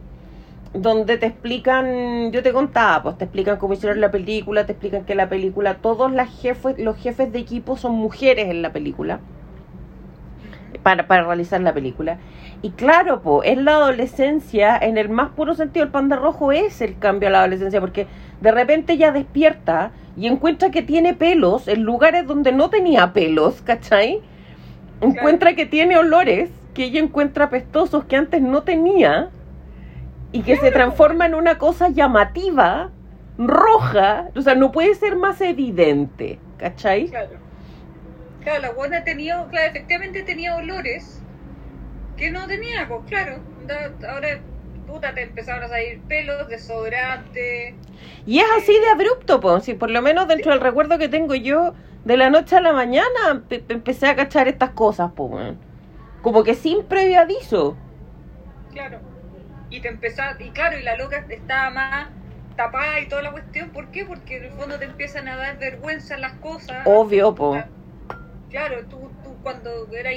donde te explican, yo te contaba, pues te explican cómo hicieron la película, te explican que la película, todos las jefes, los jefes de equipo son mujeres en la película, para, para realizar la película. Y claro, pues, es la adolescencia, en el más puro sentido, el panda rojo es el cambio a la adolescencia, porque de repente ya despierta y encuentra que tiene pelos en lugares donde no tenía pelos, ¿cachai? Encuentra que tiene olores que ella encuentra apestosos que antes no tenía y que se transforma en una cosa llamativa, roja, o sea, no puede ser más evidente, ¿cachai? claro. Claro, la buena tenía, claro, efectivamente tenía olores que no tenía, pues, claro. Ahora, puta, te empezaron a salir pelos, desodorante. Y es así de abrupto, pues, si por lo menos dentro del recuerdo que tengo yo, de la noche a la mañana pe- pe- empecé a cachar estas cosas, pues, como que sin previo aviso. Claro. Y te empezás, y claro, y la loca estaba más tapada y toda la cuestión. ¿Por qué? Porque en el fondo te empiezan a dar vergüenza las cosas. Obvio, po. Claro, tú, tú cuando eras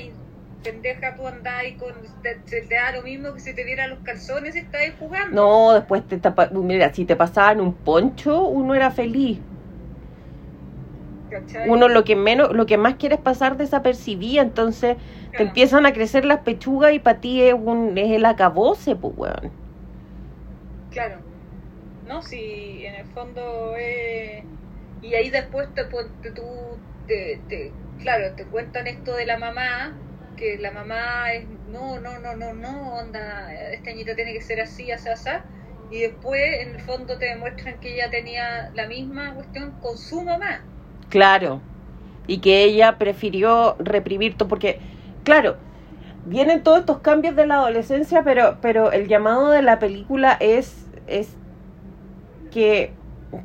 pendeja, tú andabas y con, te, se te da lo mismo que si te vieran los calzones y estabas jugando. No, después te tapa, mira, si te pasaban un poncho, uno era feliz. ¿cachai? Uno lo que menos, lo que más quiere es pasar desapercibida, entonces te empiezan a crecer las pechugas y para ti es un, es el acabose, pues weón. Claro. No, si en el fondo es... Y ahí después te, te- tú, te, te- claro, te cuentan esto de la mamá, que la mamá es, no, no, no, no, no, onda, este añito tiene que ser así, así, así. Y después en el fondo te demuestran que ella tenía la misma cuestión con su mamá. Claro. Y que ella prefirió reprimir todo, porque, claro, vienen todos estos cambios de la adolescencia, pero, pero el llamado de la película es, es que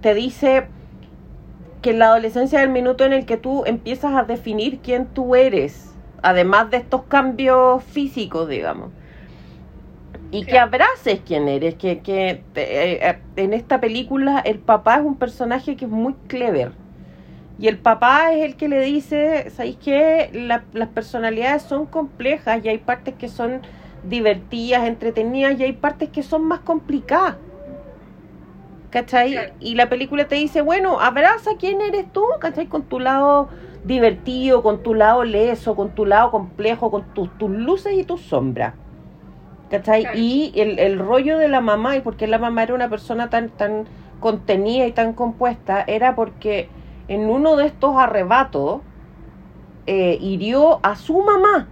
te dice que en la adolescencia es el minuto en el que tú empiezas a definir quién tú eres, además de estos cambios físicos, digamos. Y que abraces quién eres, que, que eh, eh, en esta película el papá es un personaje que es muy clever. Y el papá es el que le dice, ¿sabéis qué? las personalidades son complejas y hay partes que son divertidas, entretenidas y hay partes que son más complicadas. ¿Cachai? Y la película te dice, bueno, abraza quién eres tú, ¿cachai? Con tu lado divertido, con tu lado leso, con tu lado complejo, con tus, tus luces y tus sombras. ¿Cachai? Y el, el rollo de la mamá, y porque la mamá era una persona tan, tan contenida y tan compuesta, era porque en uno de estos arrebatos eh, hirió a su mamá.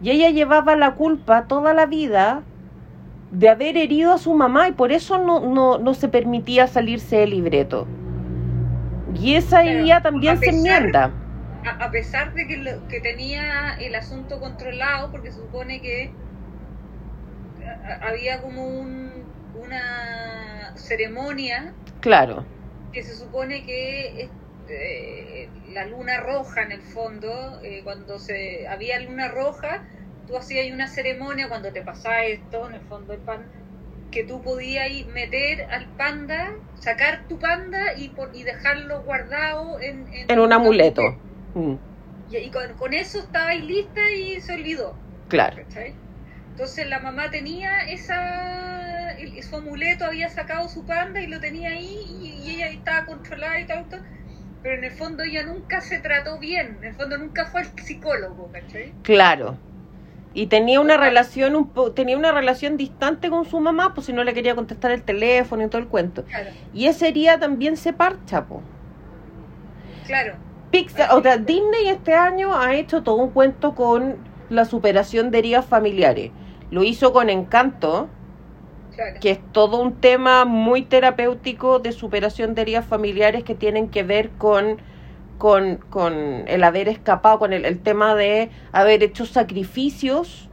Y ella llevaba la culpa toda la vida de haber herido a su mamá y por eso no, no, no se permitía salirse del libreto. Y esa idea también se enmienda. A, pesar de que, que tenía el asunto controlado, porque supone que había como un, una ceremonia. Claro. Que se supone que este, la luna roja en el fondo, eh, cuando se había luna roja, tú hacías una ceremonia cuando te pasaba esto, en el fondo del panda, que tú podías meter al panda, sacar tu panda y, y dejarlo guardado en, en, un amuleto. Mm. Y, con, eso estaba ahí lista y se olvidó. Claro. Entonces la mamá tenía esa, su amuleto, había sacado su panda y lo tenía ahí y, ella estaba controlada y tal, tal, pero en el fondo ella nunca se trató bien, en el fondo nunca fue al psicólogo, ¿cachai? Claro. Y tenía una relación un tenía una relación distante con su mamá pues si no le quería contestar el teléfono y todo el cuento. Y ese día también se parcha po. Claro. Pixar, o sea, Disney este año ha hecho todo un cuento con la superación de heridas familiares. Lo hizo con Encanto que es todo un tema muy terapéutico de superación de heridas familiares que tienen que ver con con, con el haber escapado, con el, tema de haber hecho sacrificios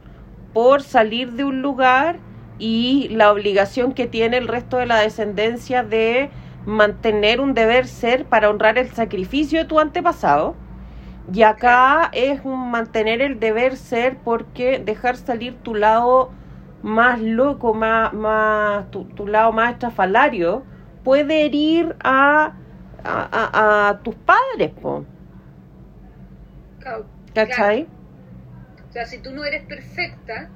por salir de un lugar y la obligación que tiene el resto de la descendencia de mantener un deber ser para honrar el sacrificio de tu antepasado. Y acá es un mantener el deber ser porque dejar salir tu lado más loco, más, más tu, tu lado más estrafalario, puede herir a a, a, tus padres, po. ¿Cachai? O sea, si tú no eres perfecta.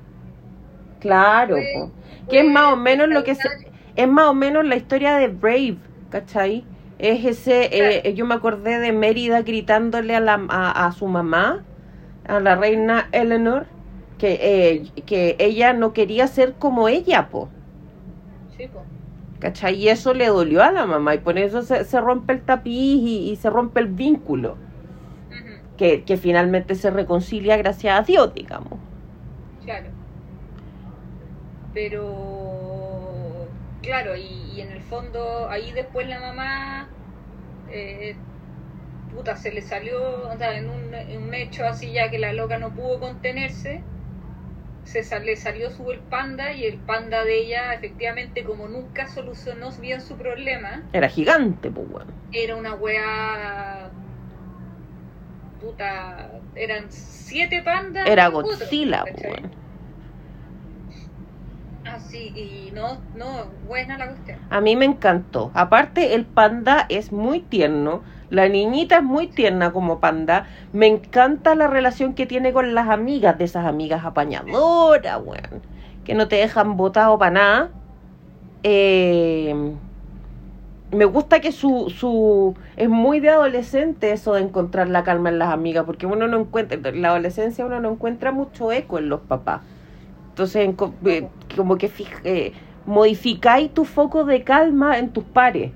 Claro, pues, que es más o menos lo que se, es más o menos la historia de Brave, ¿cachai? Es ese, eh, yo me acordé de Mérida gritándole a, la, a, su mamá, a la reina Eleanor, que, eh, que ella no quería ser como ella, po. Sí, po. ¿cachai? Y eso le dolió a la mamá y por eso se, se rompe el tapiz y, se rompe el vínculo. que, que, finalmente se reconcilia gracias a Dios, digamos. Claro. Pero, claro, y, en el fondo ahí después la mamá, eh, puta, se le salió, o sea, en un, en un hecho así ya que la loca no pudo contenerse se le salió su el panda y el panda de ella efectivamente como nunca solucionó bien su problema era gigante pues bueno. era una wea puta eran siete pandas era Godzilla pues bueno. así y no no buena la cuestión a mí me encantó aparte el panda es muy tierno la niñita es muy tierna como panda. Me encanta la relación que tiene con las amigas de esas amigas apañadoras, weón. Que no te dejan botado para nada. Eh, me gusta que su, su... Es muy de adolescente eso de encontrar la calma en las amigas, porque uno no encuentra... En la adolescencia uno no encuentra mucho eco en los papás. Entonces, eh, como que eh, modificáis tu foco de calma en tus pares,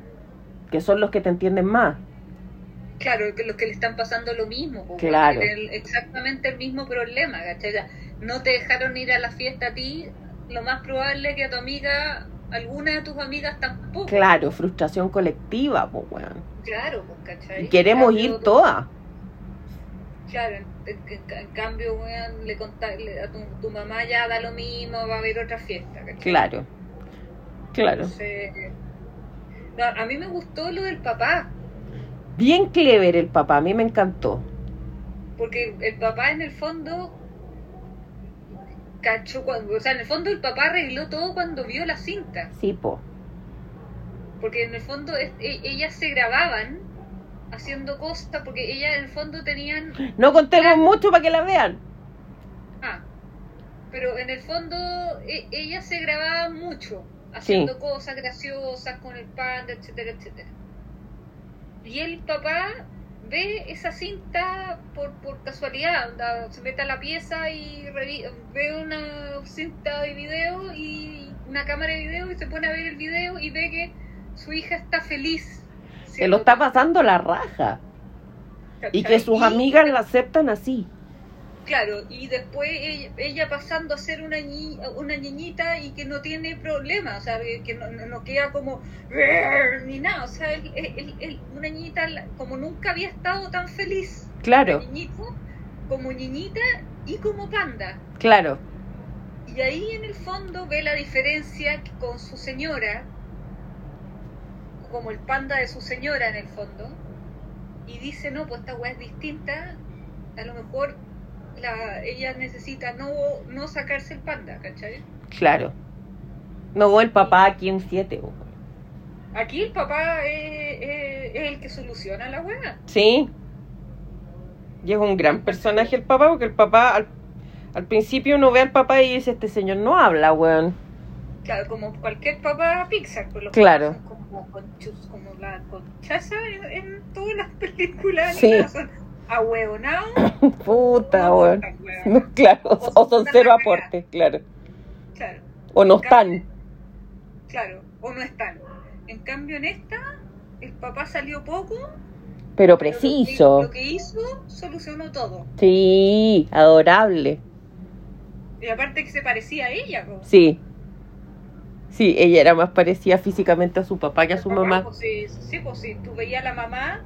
que son los que te entienden más. Claro, que los que le están pasando lo mismo, claro. exactamente el mismo problema, ¿cachai? No te dejaron ir a la fiesta a ti, lo más probable es que a tu amiga, alguna de tus amigas tampoco. Claro, frustración colectiva, pues, weón. Claro, pues, ¿cachai? Y queremos ir todas. Claro, en, cambio, weón, le a tu, mamá ya da lo mismo, va a haber otra fiesta, ¿cachai? Claro, claro. a mí me gustó lo del papá Bien clever el papá, a mí me encantó. Porque el papá en el fondo cachó cuando, o sea, en el fondo el papá arregló todo cuando vio la cinta. Sí, po. Porque en el fondo es- e- ellas se grababan haciendo cosas, porque ellas en el fondo tenían No contemos mucho para que la vean. Ah, pero en el fondo e- ellas se grababan mucho, haciendo cosas graciosas con el panda, etcétera, etcétera. Y el papá ve esa cinta por, por casualidad, onda, se mete a la pieza y ve una cinta de video y una cámara de video y se pone a ver el video y ve que su hija está feliz. Se lo está pasando la raja. Y que sus amigas la aceptan así. Claro, y después ella, pasando a ser una, ni- una niñita y que no tiene problema, o sea, que no, no- no queda como ni nada, o sea, el- el- el- una niñita como nunca había estado tan feliz, Claro, niñito, como niñita y como panda. claro. Y ahí en el fondo ve la diferencia con su señora, como el panda de su señora en el fondo, y dice, no, pues esta weá es distinta, a lo mejor la, ella necesita no, no sacarse el panda, ¿cachai? Claro. No, el papá aquí en 7. Aquí el papá es, es- es el que soluciona la weá. Sí. Y es un gran personaje el papá, porque el papá al, al principio uno ve al papá y dice, este señor no habla, weón. Claro, como cualquier papá Pixar, pues los Claro. como, como la conchaza en, en todas las (laughs) películas Sí. animadas, son ahueonados (laughs) Puta, weón. No, claro, o, son cero aportes, claro. Claro, O no están. claro, o no están. En cambio, en esta, el papá salió poco, Pero pero lo que- preciso. Lo que, hizo, solucionó todo. Sí, adorable. Y aparte que se parecía a ella, po. Sí. Sí, ella era más parecida físicamente a su papá que a su Papá, mamá. pues, sí, sí, pues sí, tú veías a la mamá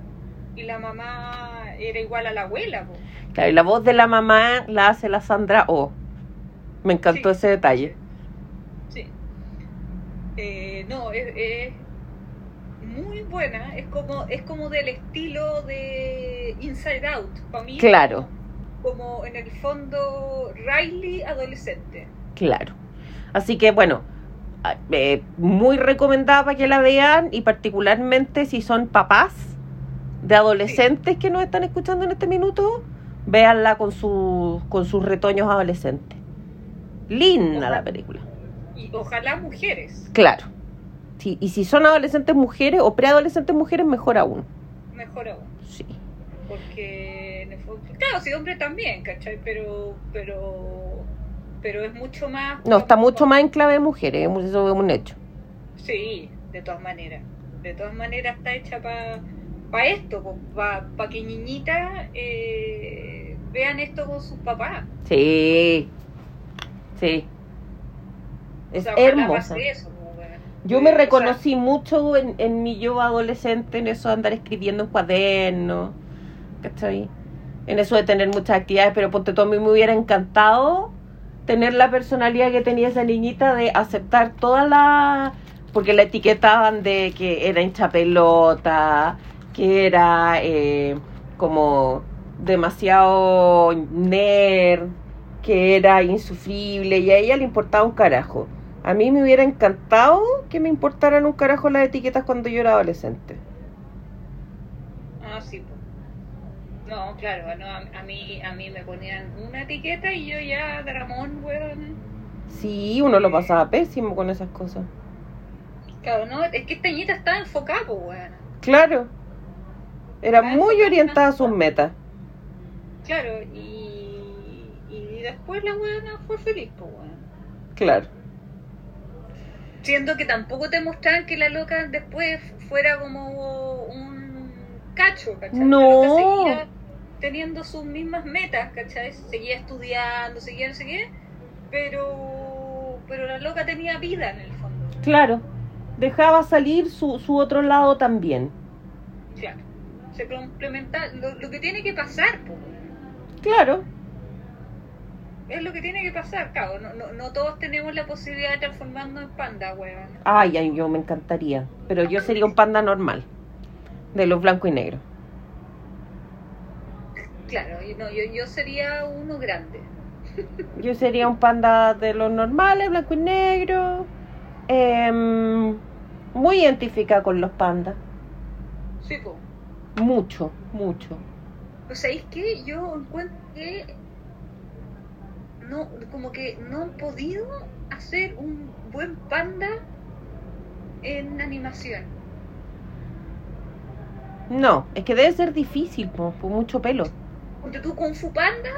y la mamá era igual a la abuela, po. Claro, y la voz de la mamá la hace la Sandra O. Me encantó Sí. ese detalle. Sí. Eh, no, es, es muy buena. Es como, es como del estilo de Inside Out. Para mí, Claro. Como, como en el fondo Riley adolescente. Claro. Así que bueno, eh, muy recomendada para que la vean y particularmente si son papás de adolescentes que nos están escuchando en este minuto, véanla con, sus con sus retoños adolescentes. Linda la película. Y ojalá mujeres, Claro. Sí, y si son adolescentes mujeres o preadolescentes mujeres, mejor aún. mejor aún. Sí. Porque, claro, sí, hombre también, ¿cachai? Pero, pero, pero es mucho más. No, está mucho más en clave de mujeres, eso es un hecho. Sí, de todas maneras. De todas maneras está hecha para esto, para que niñitas eh, vean esto con sus papás. Sí. Sí. O Es sea, hermosa. pase eso, po, weón. Yo me O sea, reconocí mucho en, en mi yo adolescente, en eso de andar escribiendo en cuadernos, ¿cachai? En eso de tener muchas actividades, pero ponte todo, a mí me hubiera encantado tener la personalidad que tenía esa niñita de aceptar todas las... Porque la etiquetaban de que era hincha pelota, que era eh, como demasiado nerd, que era insufrible, y a ella le importaba un carajo. A mí me hubiera encantado que me importaran un carajo las etiquetas cuando yo era adolescente. Ah, sí. No, claro, no, a, a mí, a mí me ponían una etiqueta y yo ya, Dramón, weón. Sí, uno lo pasaba pésimo con esas cosas. Claro, no, es que esta niñita estaba enfocada, weón. Claro. Era muy orientada a sus metas. Claro, y, y después la weona fue feliz, po, weón. Claro. Siendo que tampoco te mostraban que la loca después fuera como un cacho, ¿cachai? No. La loca teniendo sus mismas metas, ¿cachai? Seguía estudiando, seguía no sé qué, pero, pero la loca tenía vida en el fondo. Claro. Dejaba salir su, su otro lado también. Claro. Se complementa lo, lo que tiene que pasar, po. Claro. Es lo que tiene que pasar, claro. No, no, no todos tenemos la posibilidad de transformarnos en panda, weón. Ay, ay, yo me encantaría. Pero yo sería un panda normal. De los blancos y negros. claro, yo, no, yo, yo sería uno grande. Yo sería un panda de los normales, blanco y negro. Em, muy identificada con los pandas. Sí, po. Mucho, mucho. Pues ¿sabéis qué? Yo encuentro que no, como que no han podido hacer un buen panda en animación. No, es que debe ser difícil, po, por mucho pelo. Porque tú con Fu Panda,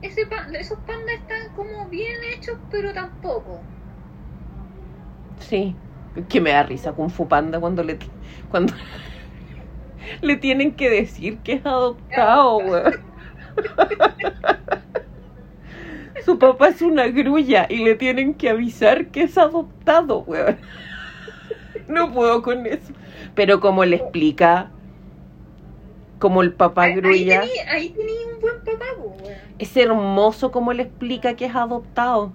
ese pa- esos pandas están como bien hechos, pero tampoco. Sí. Que me da risa Kung Fu Panda cuando le, cuando (laughs) le tienen que decir que es adoptado, weón. Su papá es una grulla y le tienen que avisar que es adoptado, weón. No puedo con eso. Pero como le explica, como el papá Ahí, ahí grulla, ahí tení un buen papá, weón. es hermoso como le explica que es adoptado.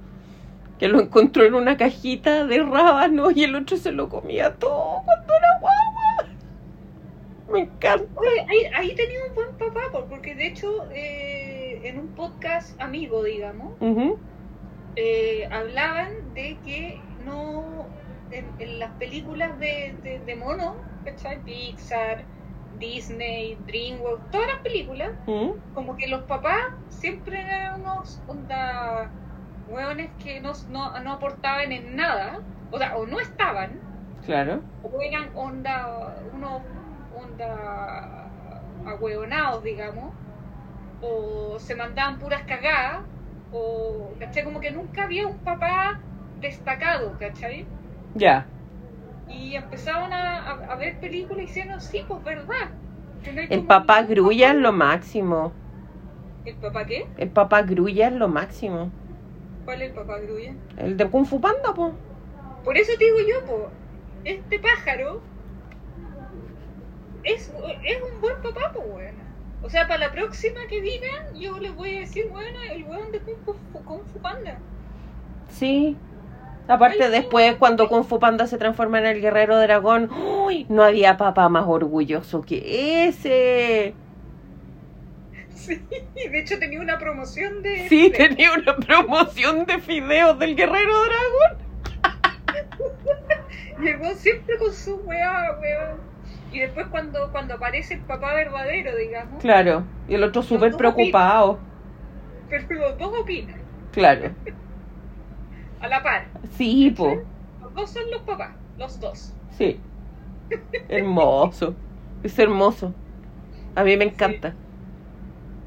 Que lo encontró en una cajita de rábanos y el otro se lo comía todo cuando era guagua. Me encanta. Oye, ahí, ahí tenía un buen papá, po, porque de hecho, eh, en un podcast amigo, digamos, eh, hablaban de que no en, en las películas de, de, de mono, ¿cachai? Pixar, Disney, DreamWorks, todas las películas, ¿Mm? como que los papás siempre eran unos onda hueones que no, no, no aportaban en nada, o sea, o no estaban, Claro. o eran onda, unos onda ahueonados, digamos, o se mandaban puras cagadas, o, ¿cachai? Como que nunca había un papá destacado, ¿cachai? Ya. Y empezaban a, a- a ver películas y decían, sí, pues verdad. no El papá grulla es papá". lo máximo. ¿El papá qué? El papá grulla es lo máximo. ¿Cuál es el papá grulla? El de Kung Fu Panda, po. Por eso te digo yo, po, este pájaro es, es un buen papá, pues bueno. O sea, para la próxima que digan, yo les voy a decir, bueno, el weón de Kung Fu, Kung Fu Panda. Sí. Aparte Ay, después cuando Kung Fu Panda se transforma en el guerrero dragón, ¡uy! no había papá más orgulloso que ese. Sí, de hecho tenía una promoción de... Sí, tenía una promoción de fideos del guerrero dragón. (laughs) Y el weón siempre con su weá, weón. Y después cuando, cuando aparece el papá verdadero, digamos, Claro. Y el otro súper preocupado. pero los dos opinan, Claro. a la par. Sí, po. Los dos son los papás, los dos. Sí. Hermoso. Es hermoso. A mí me encanta.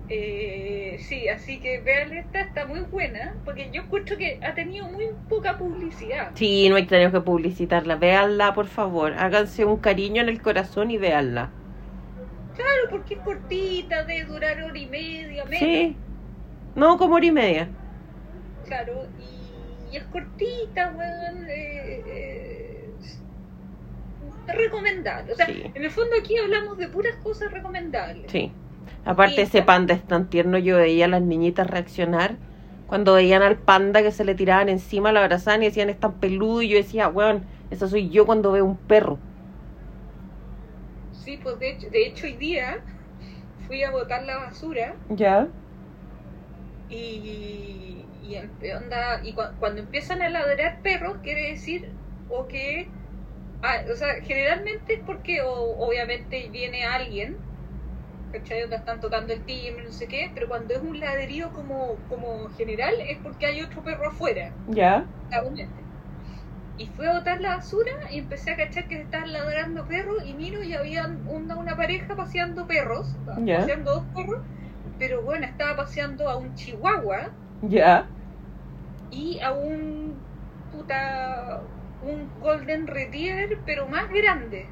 Eh, sí, así que vean esta, está muy buena, porque yo encuentro que ha tenido muy poca publicidad. Sí, no hay que publicitarla. Véanla, por favor. Háganse un cariño en el corazón y véanla. Claro, porque es cortita, de durar hora y media, menos. Sí. No, como hora y media. Claro, y, y es cortita, weón. Eh, eh, recomendable. O sea, Sí. en el fondo aquí hablamos de puras cosas recomendables. Sí. Aparte ese panda es tan tierno, yo veía a las niñitas reaccionar cuando veían al panda que se le tiraban encima, lo abrazaban y decían es tan peludo y yo decía, weón, eso soy yo cuando veo un perro. Sí, pues de hecho, de hecho hoy día fui a botar la basura ¿Ya? y, y, onda, y cua- cuando empiezan a ladrar perros quiere decir o que ah, o sea generalmente es porque o, obviamente viene alguien ¿cachai? Donde están tocando el timbre no sé qué pero cuando es un ladrillo como, como general es porque hay otro perro afuera ¿Ya? y fui a botar la basura y empecé a cachar que se estaban ladrando perros y miro y había una, una pareja paseando perros Ya. paseando dos perros pero bueno estaba paseando a un chihuahua ¿Ya? y a un puta un golden retriever pero más grande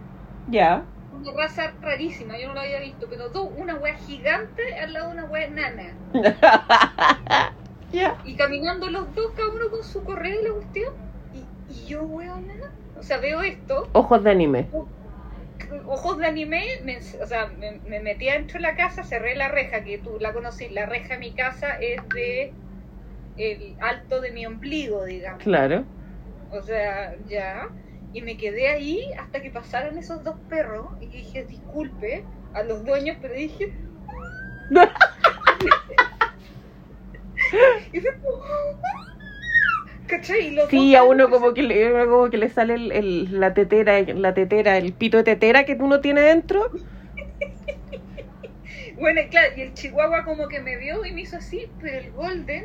¿Ya? Una raza rarísima yo no lo había visto pero dos una wea gigante al lado de una wea enana (laughs) ¿Ya? y caminando los dos cada uno con su correa y la cuestión y, y yo weona o sea veo esto Ojos de anime. ojos de anime me, o sea me, me metí adentro de la casa cerré la reja que tú la conocís la reja de mi casa es de el alto de mi ombligo digamos Claro. O sea, ya. Y me quedé ahí hasta que pasaron esos dos perros. Y dije, disculpe a los dueños, pero dije, (laughs) y fue como... ¿Cachai? Y los Sí, a uno como que le, como que le sale el, el- la tetera, la tetera, el pito de tetera que uno tiene dentro. (laughs) Bueno, claro, y el chihuahua como que me vio y me hizo así, pero el golden,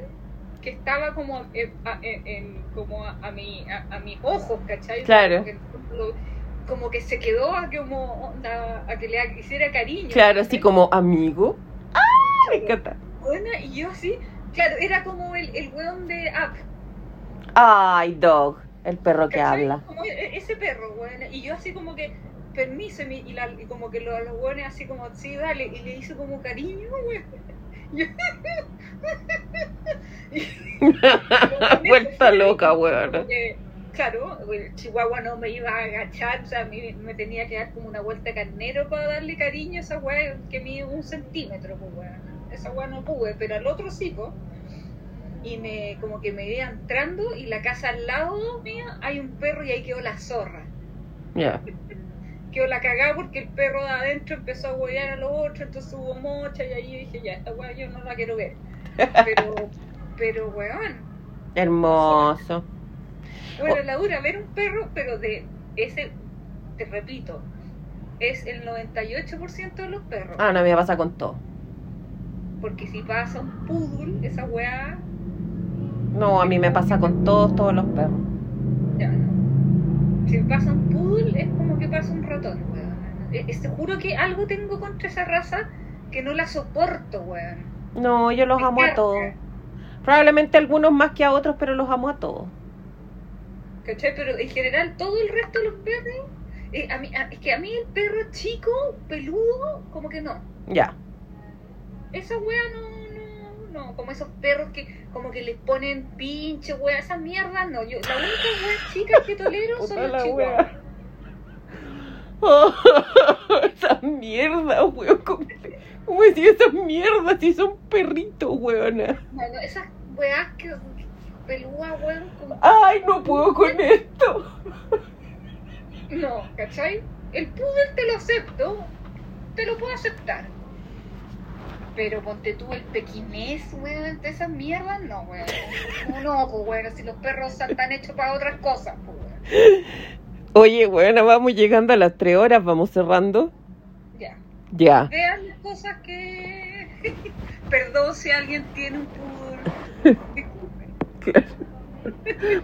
que estaba como, eh, a, en- en- como a, a mi, a, a mis ojos, ¿cachai? Claro. Como que, lo- como que se quedó a, como, onda, a que le hiciera cariño. Claro, así ¿cachai? como amigo. ¡Ah! Me encanta. Bueno, y yo así, claro, era como el, el weón de Up. Ay, Dog, el perro que ¿cachai? habla. Como e- ese perro, weón. Y yo así como que, permiso, y, la- y como que los, los weones así como, sí, dale, y le hice como cariño, weón. (laughs) Vuelta loca, weón. Claro, el chihuahua no me iba a agachar, o sea, a mí me tenía que dar como una vuelta carnero para darle cariño a esa weá que mide un centímetro, pues weón. Esa weá no pude, pero al otro sí, pues. Y me, como que me iba entrando y la casa al lado mía hay un perro y ahí quedó la zorra. Ya. Quedó la cagada porque el perro de adentro empezó a huear a los otros, entonces hubo mocha y ahí dije, ya, esta weá yo no la quiero ver. Pero, (laughs) pero weón, Hermoso. Bueno, la dura ver un perro, pero de ese, te repito, es el 98% de los perros. Ah, no, me pasa con todo. Porque si pasa un poodle, esa weá, No, a mí me pasa con todos, todos los perros. ya no. Si pasa un poodle, es como que pasa un ratón, weón. Eh, eh, Te juro que algo tengo contra esa raza que no la soporto, weón. No, yo los Me amo a todos. Probablemente algunos más que a otros, pero los amo a todos. ¿Cachai? Pero en general, todo el resto de los perros, eh, a mí, a- es que a mí el perro chico, peludo, como que no. Ya. Esa wea no, no, no, como esos perros que como que les ponen pinche wea, esas mierdas no, yo, la única wea chica que tolero son los la chihuahuas. (laughs) esa mierda, weón. ¿Cómo, cómo decía esa mierda si son perritos, weona? Bueno, esas weas que pelúas, weón, como- Ay, no puedo con esto. no, ¿cachai? El poodle te lo acepto, te lo puedo aceptar. Pero ponte tú el pequinés, weón, de esas mierdas, no, weón. No, no, pues, weón, si los perros están hechos para otras cosas, pues, weón. Oye, weona, vamos llegando a las tres horas, vamos cerrando. Ya. Ya. vean las cosas que. (laughs) Perdón si alguien tiene un poodle. Disculpen. Claro.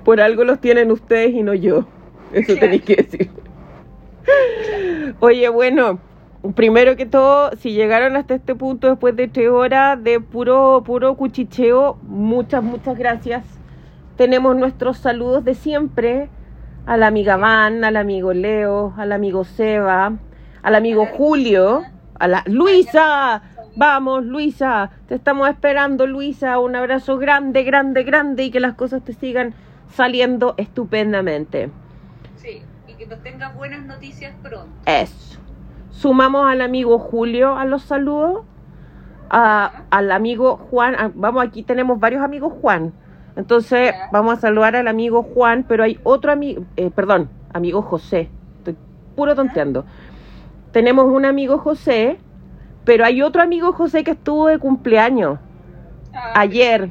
Por algo los tienen ustedes y no yo. Eso Claro. tenéis que decir. Oye, bueno, primero que todo, si llegaron hasta este punto después de tres horas de puro, puro cuchicheo, muchas, muchas gracias. Tenemos nuestros saludos de siempre a la amiga Van, al amigo Leo, al amigo Seba, al amigo Julio, a la Luisa. Vamos, Luisa, te estamos esperando, Luisa. Un abrazo grande, grande, grande y que las cosas te sigan saliendo estupendamente. Sí, y que nos tengan buenas noticias pronto. Eso. Sumamos al amigo Julio a los saludos. a- al amigo Juan. a- vamos, aquí tenemos varios amigos Juan. Entonces, vamos a saludar al amigo Juan, pero hay otro amigo, perdón, amigo José. Estoy puro tonteando. Tenemos un amigo José, pero hay otro amigo José que estuvo de cumpleaños. Ah, Ayer.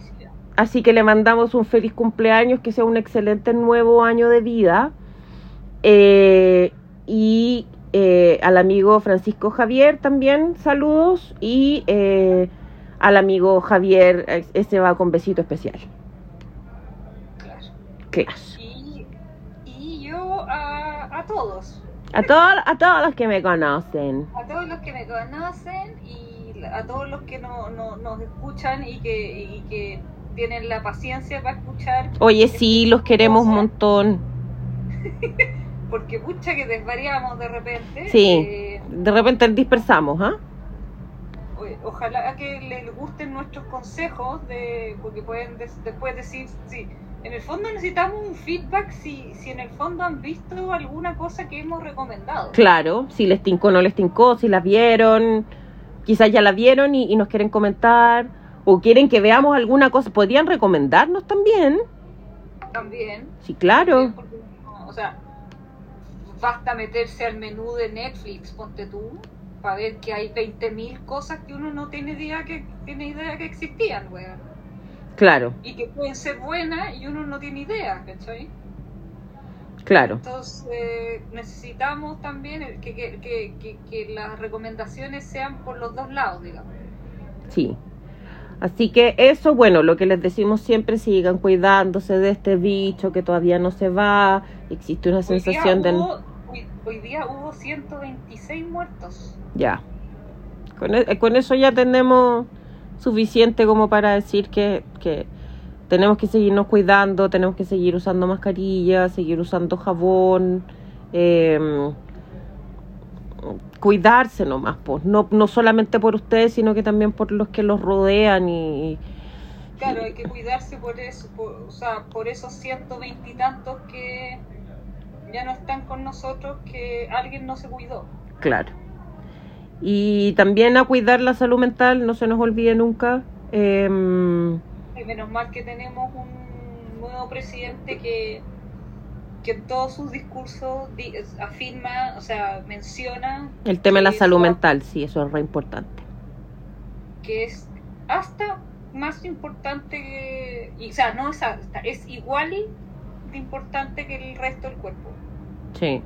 Así que le mandamos un feliz cumpleaños, que sea un excelente nuevo año de vida. Eh, y eh, al amigo Francisco Javier también saludos. Y eh, al amigo Javier, eh, ese va con besito especial. Claro. Claro. Y, y yo a, a todos. A, todos a todos los que me conocen. A todos los que me conocen y a todos los que no, no, nos escuchan y que, y que tienen la paciencia para escuchar. Oye, sí, los queremos un montón. (laughs) Porque pucha que desvariamos de repente. Sí. Eh, De repente dispersamos, ¿ah? o- ojalá que les gusten nuestros consejos, de, porque pueden des- después decir, sí, en el fondo necesitamos un feedback si, si en el fondo han visto alguna cosa que hemos recomendado. Claro, si les tincó o no les tincó, si las vieron, quizás ya la vieron y, y nos quieren comentar, o quieren que veamos alguna cosa, podrían recomendarnos también. También. Sí, claro. Porque, o sea, basta meterse al menú de Netflix, ponte tú, para ver que hay 20.000 cosas que uno no tiene idea que tiene idea que existían, weón. Claro, Y que pueden ser buenas y uno no tiene idea, ¿cachai? claro. Entonces necesitamos también que, que, que, que, las recomendaciones sean por los dos lados, digamos. Sí. Así que eso, bueno, lo que les decimos siempre, sigan cuidándose de este bicho que todavía no se va. Existe una Hoy sensación de... hubo- hoy, día hubo 126 muertos. Ya. Con, e- con eso ya tenemos suficiente como para decir que, que tenemos que seguirnos cuidando, tenemos que seguir usando mascarilla, seguir usando jabón, eh, cuidarse nomás, pues. No, no solamente por ustedes, sino que también por los que los rodean y... Claro, hay que cuidarse por eso, por, o sea, por esos 120 y tantos que ya no están con nosotros, que alguien no se cuidó. Claro. Y también a cuidar la salud mental, no se nos olvide nunca. em, Y menos mal que tenemos un nuevo presidente que, que en todos sus discursos di- afirma, o sea, menciona el tema de la salud mental, sí, eso es re importante. que es hasta más importante que, y, o sea, no es hasta, es igual importante que el resto del cuerpo. Sí,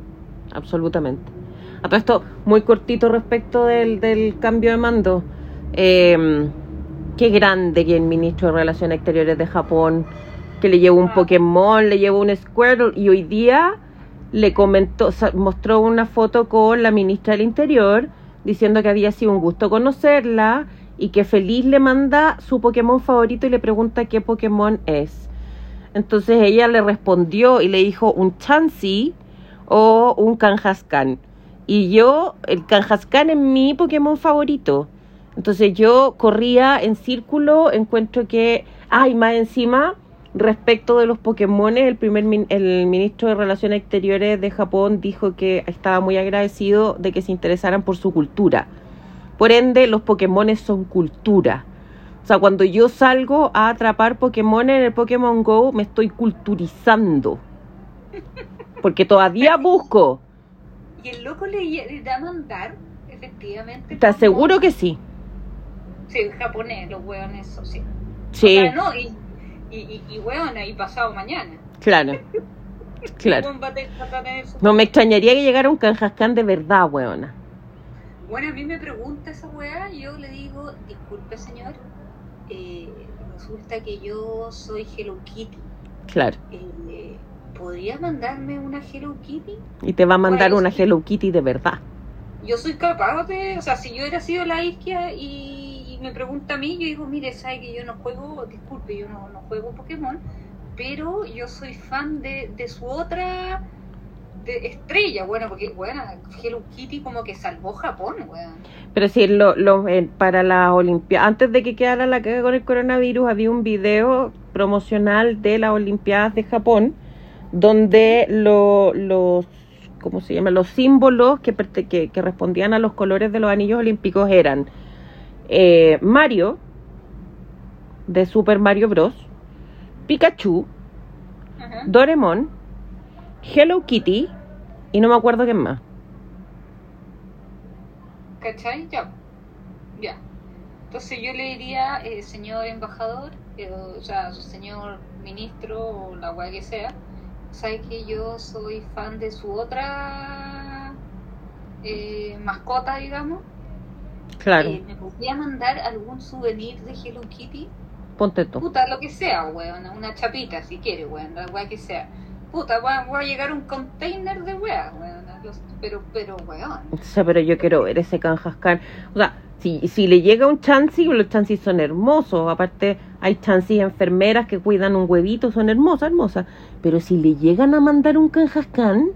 absolutamente. A todo esto, muy cortito respecto del, del cambio de mando. Eh, qué grande que el ministro de Relaciones Exteriores de Japón, que le llevó un Ah. Pokémon, le llevó un Squirtle, y hoy día le comentó, mostró una foto con la ministra del Interior, diciendo que había sido un gusto conocerla y que feliz le manda su Pokémon favorito y le pregunta qué Pokémon es. Entonces ella le respondió y le dijo un Chansey o un Kangaskhan. Y yo, el Kangaskhan es mi Pokémon favorito. Entonces yo corría en círculo, encuentro que, ay, más encima, respecto de los Pokémon, el primer el ministro de Relaciones Exteriores de Japón dijo que estaba muy agradecido de que se interesaran por su cultura. Por ende, los Pokémon son cultura. O sea, cuando yo salgo a atrapar Pokémon en el Pokémon Go, me estoy culturizando. Porque todavía (laughs) busco. Y el loco le, le da a mandar, efectivamente. Te aseguro que sí. Sí, en japonés, los hueones, eso sí. Sí, O sea, no, y, y, y, y hueón ahí pasado mañana. claro. (laughs) Claro. No me extrañaría que llegara un Kangaskhan de verdad, weona. Bueno, a mí me pregunta esa weá, y yo le digo, disculpe señor, eh, resulta que yo soy Hello Kitty. Claro. Eh, ¿Podría mandarme una Hello Kitty? Y te va a mandar Bueno, una. Hello Kitty de verdad. Yo soy capaz de, o sea, si yo hubiera sido la isquia y, y me pregunta a mí, yo digo, mire, sabe que yo no juego, disculpe, yo no, no juego Pokémon, pero yo soy fan de, de su otra de estrella, bueno, porque, bueno, Hello Kitty como que salvó Japón, weón. Pero sí, lo, lo, eh, para las Olimpiadas, antes de que quedara la caga con el coronavirus, había un video promocional de las Olimpiadas de Japón, donde lo- los, ¿cómo se llama? Los símbolos que, que, que respondían a los colores de los anillos olímpicos eran eh, Mario, de Super Mario Bros., Pikachu, Ajá. Doraemon, Hello Kitty, y no me acuerdo quién más. ¿Cachai? Ya. Ya. Entonces yo le diría, eh, señor embajador, eh, o sea, señor ministro o la weá que sea, sabe que yo soy fan de su otra eh, mascota, digamos. Claro, Eh, ¿Me podría mandar algún souvenir de Hello Kitty? ponte tú. Puta, lo que sea, weón, una chapita si quiere, weón, la weá que sea. Puta, va a llegar un container de weá, weón, pero, pero, weón. O sea, pero yo quiero ver ese Kangaskhan. O sea, si, si le llega un Chansey, los Chanseys son hermosos. Aparte, hay Chanseys enfermeras que cuidan un huevito, son hermosas, hermosas. Pero si le llegan a mandar un Kangaskhan,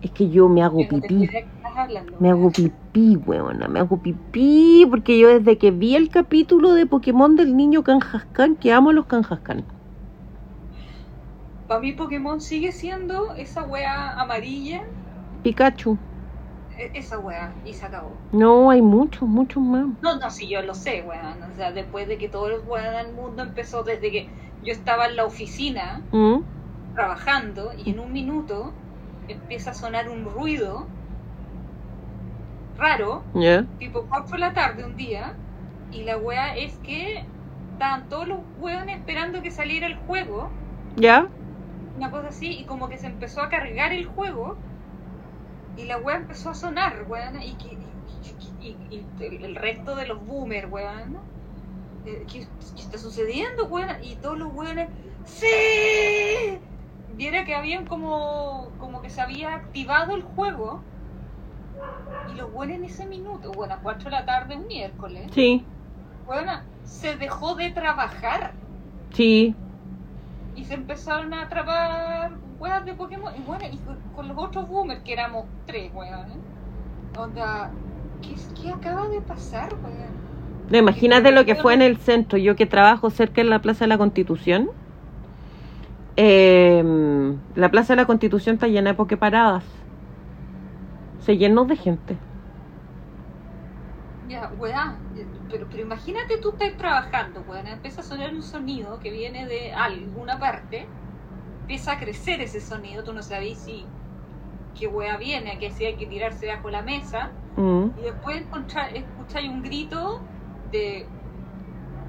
es que yo me hago pipí. hablando, Me hago pipí, weona, me hago pipí. Porque yo desde que vi el capítulo de Pokémon del niño Kangaskhan, que amo a los Kangaskhan. Para mí Pokémon sigue siendo esa wea amarilla, Pikachu. e- esa wea, y se acabó. No, hay muchos, muchos más. No, no, sí, yo lo sé, weón. O sea, después de que todo el weón del mundo empezó, desde que yo estaba en la oficina ¿Mm? trabajando y en un minuto empieza a sonar un ruido raro, Ya. tipo 4 de la tarde un día, y la wea es que estaban todos los weones esperando que saliera el juego, ¿Ya? Una cosa así, y como que se empezó a cargar el juego, y la wea empezó a sonar, weón, y, que- y, y- y- y el- el resto de los boomers, weón, eh, ¿qué, qué está sucediendo, weón? Y todos los weones, ¡sí! Viera que habían como, como que se había activado el juego, y los weones en ese minuto, bueno, a 4 de la tarde, un miércoles, Sí, weón, se dejó de trabajar sí. Y se empezaron a atrapar weas de Pokémon y bueno, y con, con los otros boomers que éramos tres weón onda ¿qué, qué acaba de pasar weón? No, Imagínate lo que fue en el centro. Yo que trabajo cerca de la Plaza de la Constitución. eh, la Plaza de la Constitución está llena de pokeparadas. Se llenó de gente. ya weá eh, pero, pero imagínate tú estás trabajando weón empieza a sonar un sonido que viene de alguna parte empieza a crecer ese sonido tú no sabes si qué wea viene que si hay que tirarse bajo la mesa Mm, Y después escucháis un grito de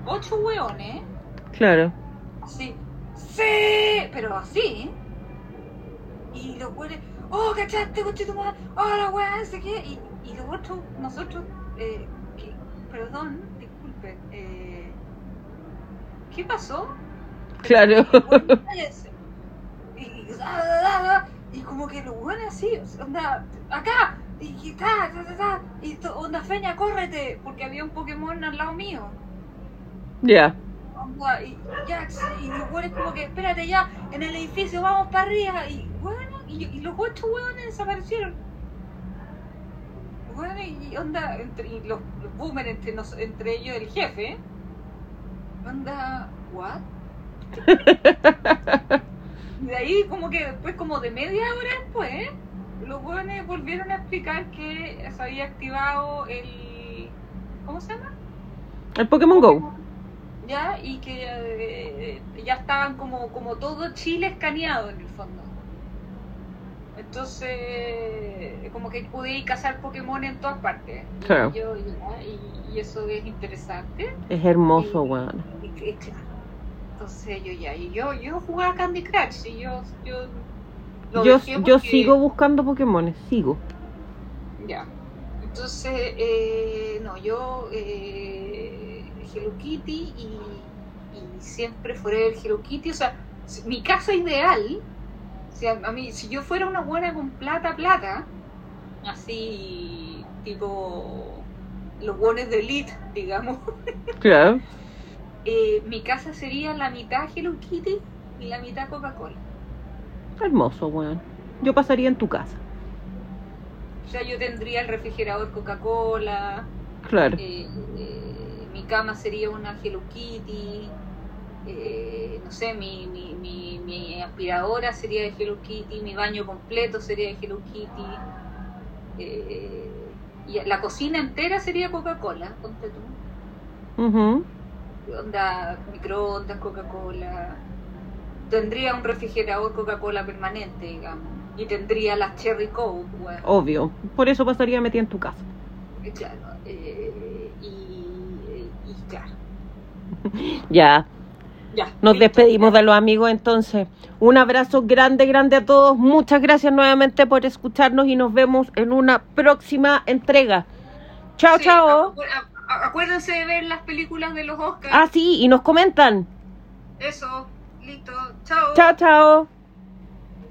ocho hueones, claro. así, ¡Sí! Pero así. Y los hueones, ¡Oh, cachaste, coche tu madre! ¡Oh, la hueá, no sé qué! Y, y los otros, nosotros, eh, perdón, disculpen, eh, ¿qué pasó? Claro. Y, bueno, cállese. Y, y, ah, ah, ah, y como que los hueones así, onda, acá, y, ta, ta, ta, ta, y to- onda feña, córrete, porque había un Pokémon al lado mío. Ya. Onda, y, ya, y los hueones como que, espérate ya, en el edificio, vamos para arriba, y bueno, y, y los ocho hueones desaparecieron. Bueno, y onda, entre, y los, los boomers entre, nos- entre ellos el jefe, onda, ¿what? (laughs) Y de ahí como que después como de media hora después, los buenos volvieron a explicar que se había activado el... ¿Cómo se llama? El Pokémon Go. Ya, y que eh, ya estaban como, como todo Chile escaneado en el fondo. Entonces, como que pude cazar Pokémon en todas partes. Y, Claro. yo, y, y eso es interesante. Es hermoso, weón. Claro. Entonces yo ya, y yo, yo jugaba Candy Crush y yo, yo, lo Yo, dejé yo porque- sigo buscando Pokémones, sigo. Ya. Entonces, eh, no, yo eh, Hello Kitty y, y siempre fuera el Hello Kitty. O sea, mi casa ideal, sea, a mí, si yo fuera una buena con plata, plata, así tipo los buenos de Elite, digamos, (laughs) Claro. eh, mi casa sería la mitad Hello Kitty y la mitad Coca-Cola. Hermoso, weón. Yo pasaría en tu casa. O sea, yo tendría el refrigerador Coca-Cola, Claro. eh, eh, mi cama sería una Hello Kitty, eh, no sé, mi, mi, mi, mi aspiradora sería de Hello Kitty, mi baño completo sería de Hello Kitty, eh, y la cocina entera sería Coca-Cola, ponte tú. Ujú. Onda, microondas, Coca-Cola. Tendría un refrigerador Coca-Cola permanente, digamos. Y tendría las Cherry Coke, bueno. Obvio. Por eso pasaría metida en tu casa. Eh, Claro. eh, y, y claro. (laughs) Ya. Ya. Nos despedimos ya. de los amigos entonces. Un abrazo grande, grande a todos. Muchas gracias nuevamente por escucharnos y nos vemos en una próxima entrega. Chao, Sí, chao. acu- Acuérdense de ver las películas de los Oscars. Ah, sí, y nos comentan. Eso. Listo. Chao. Chao, chao.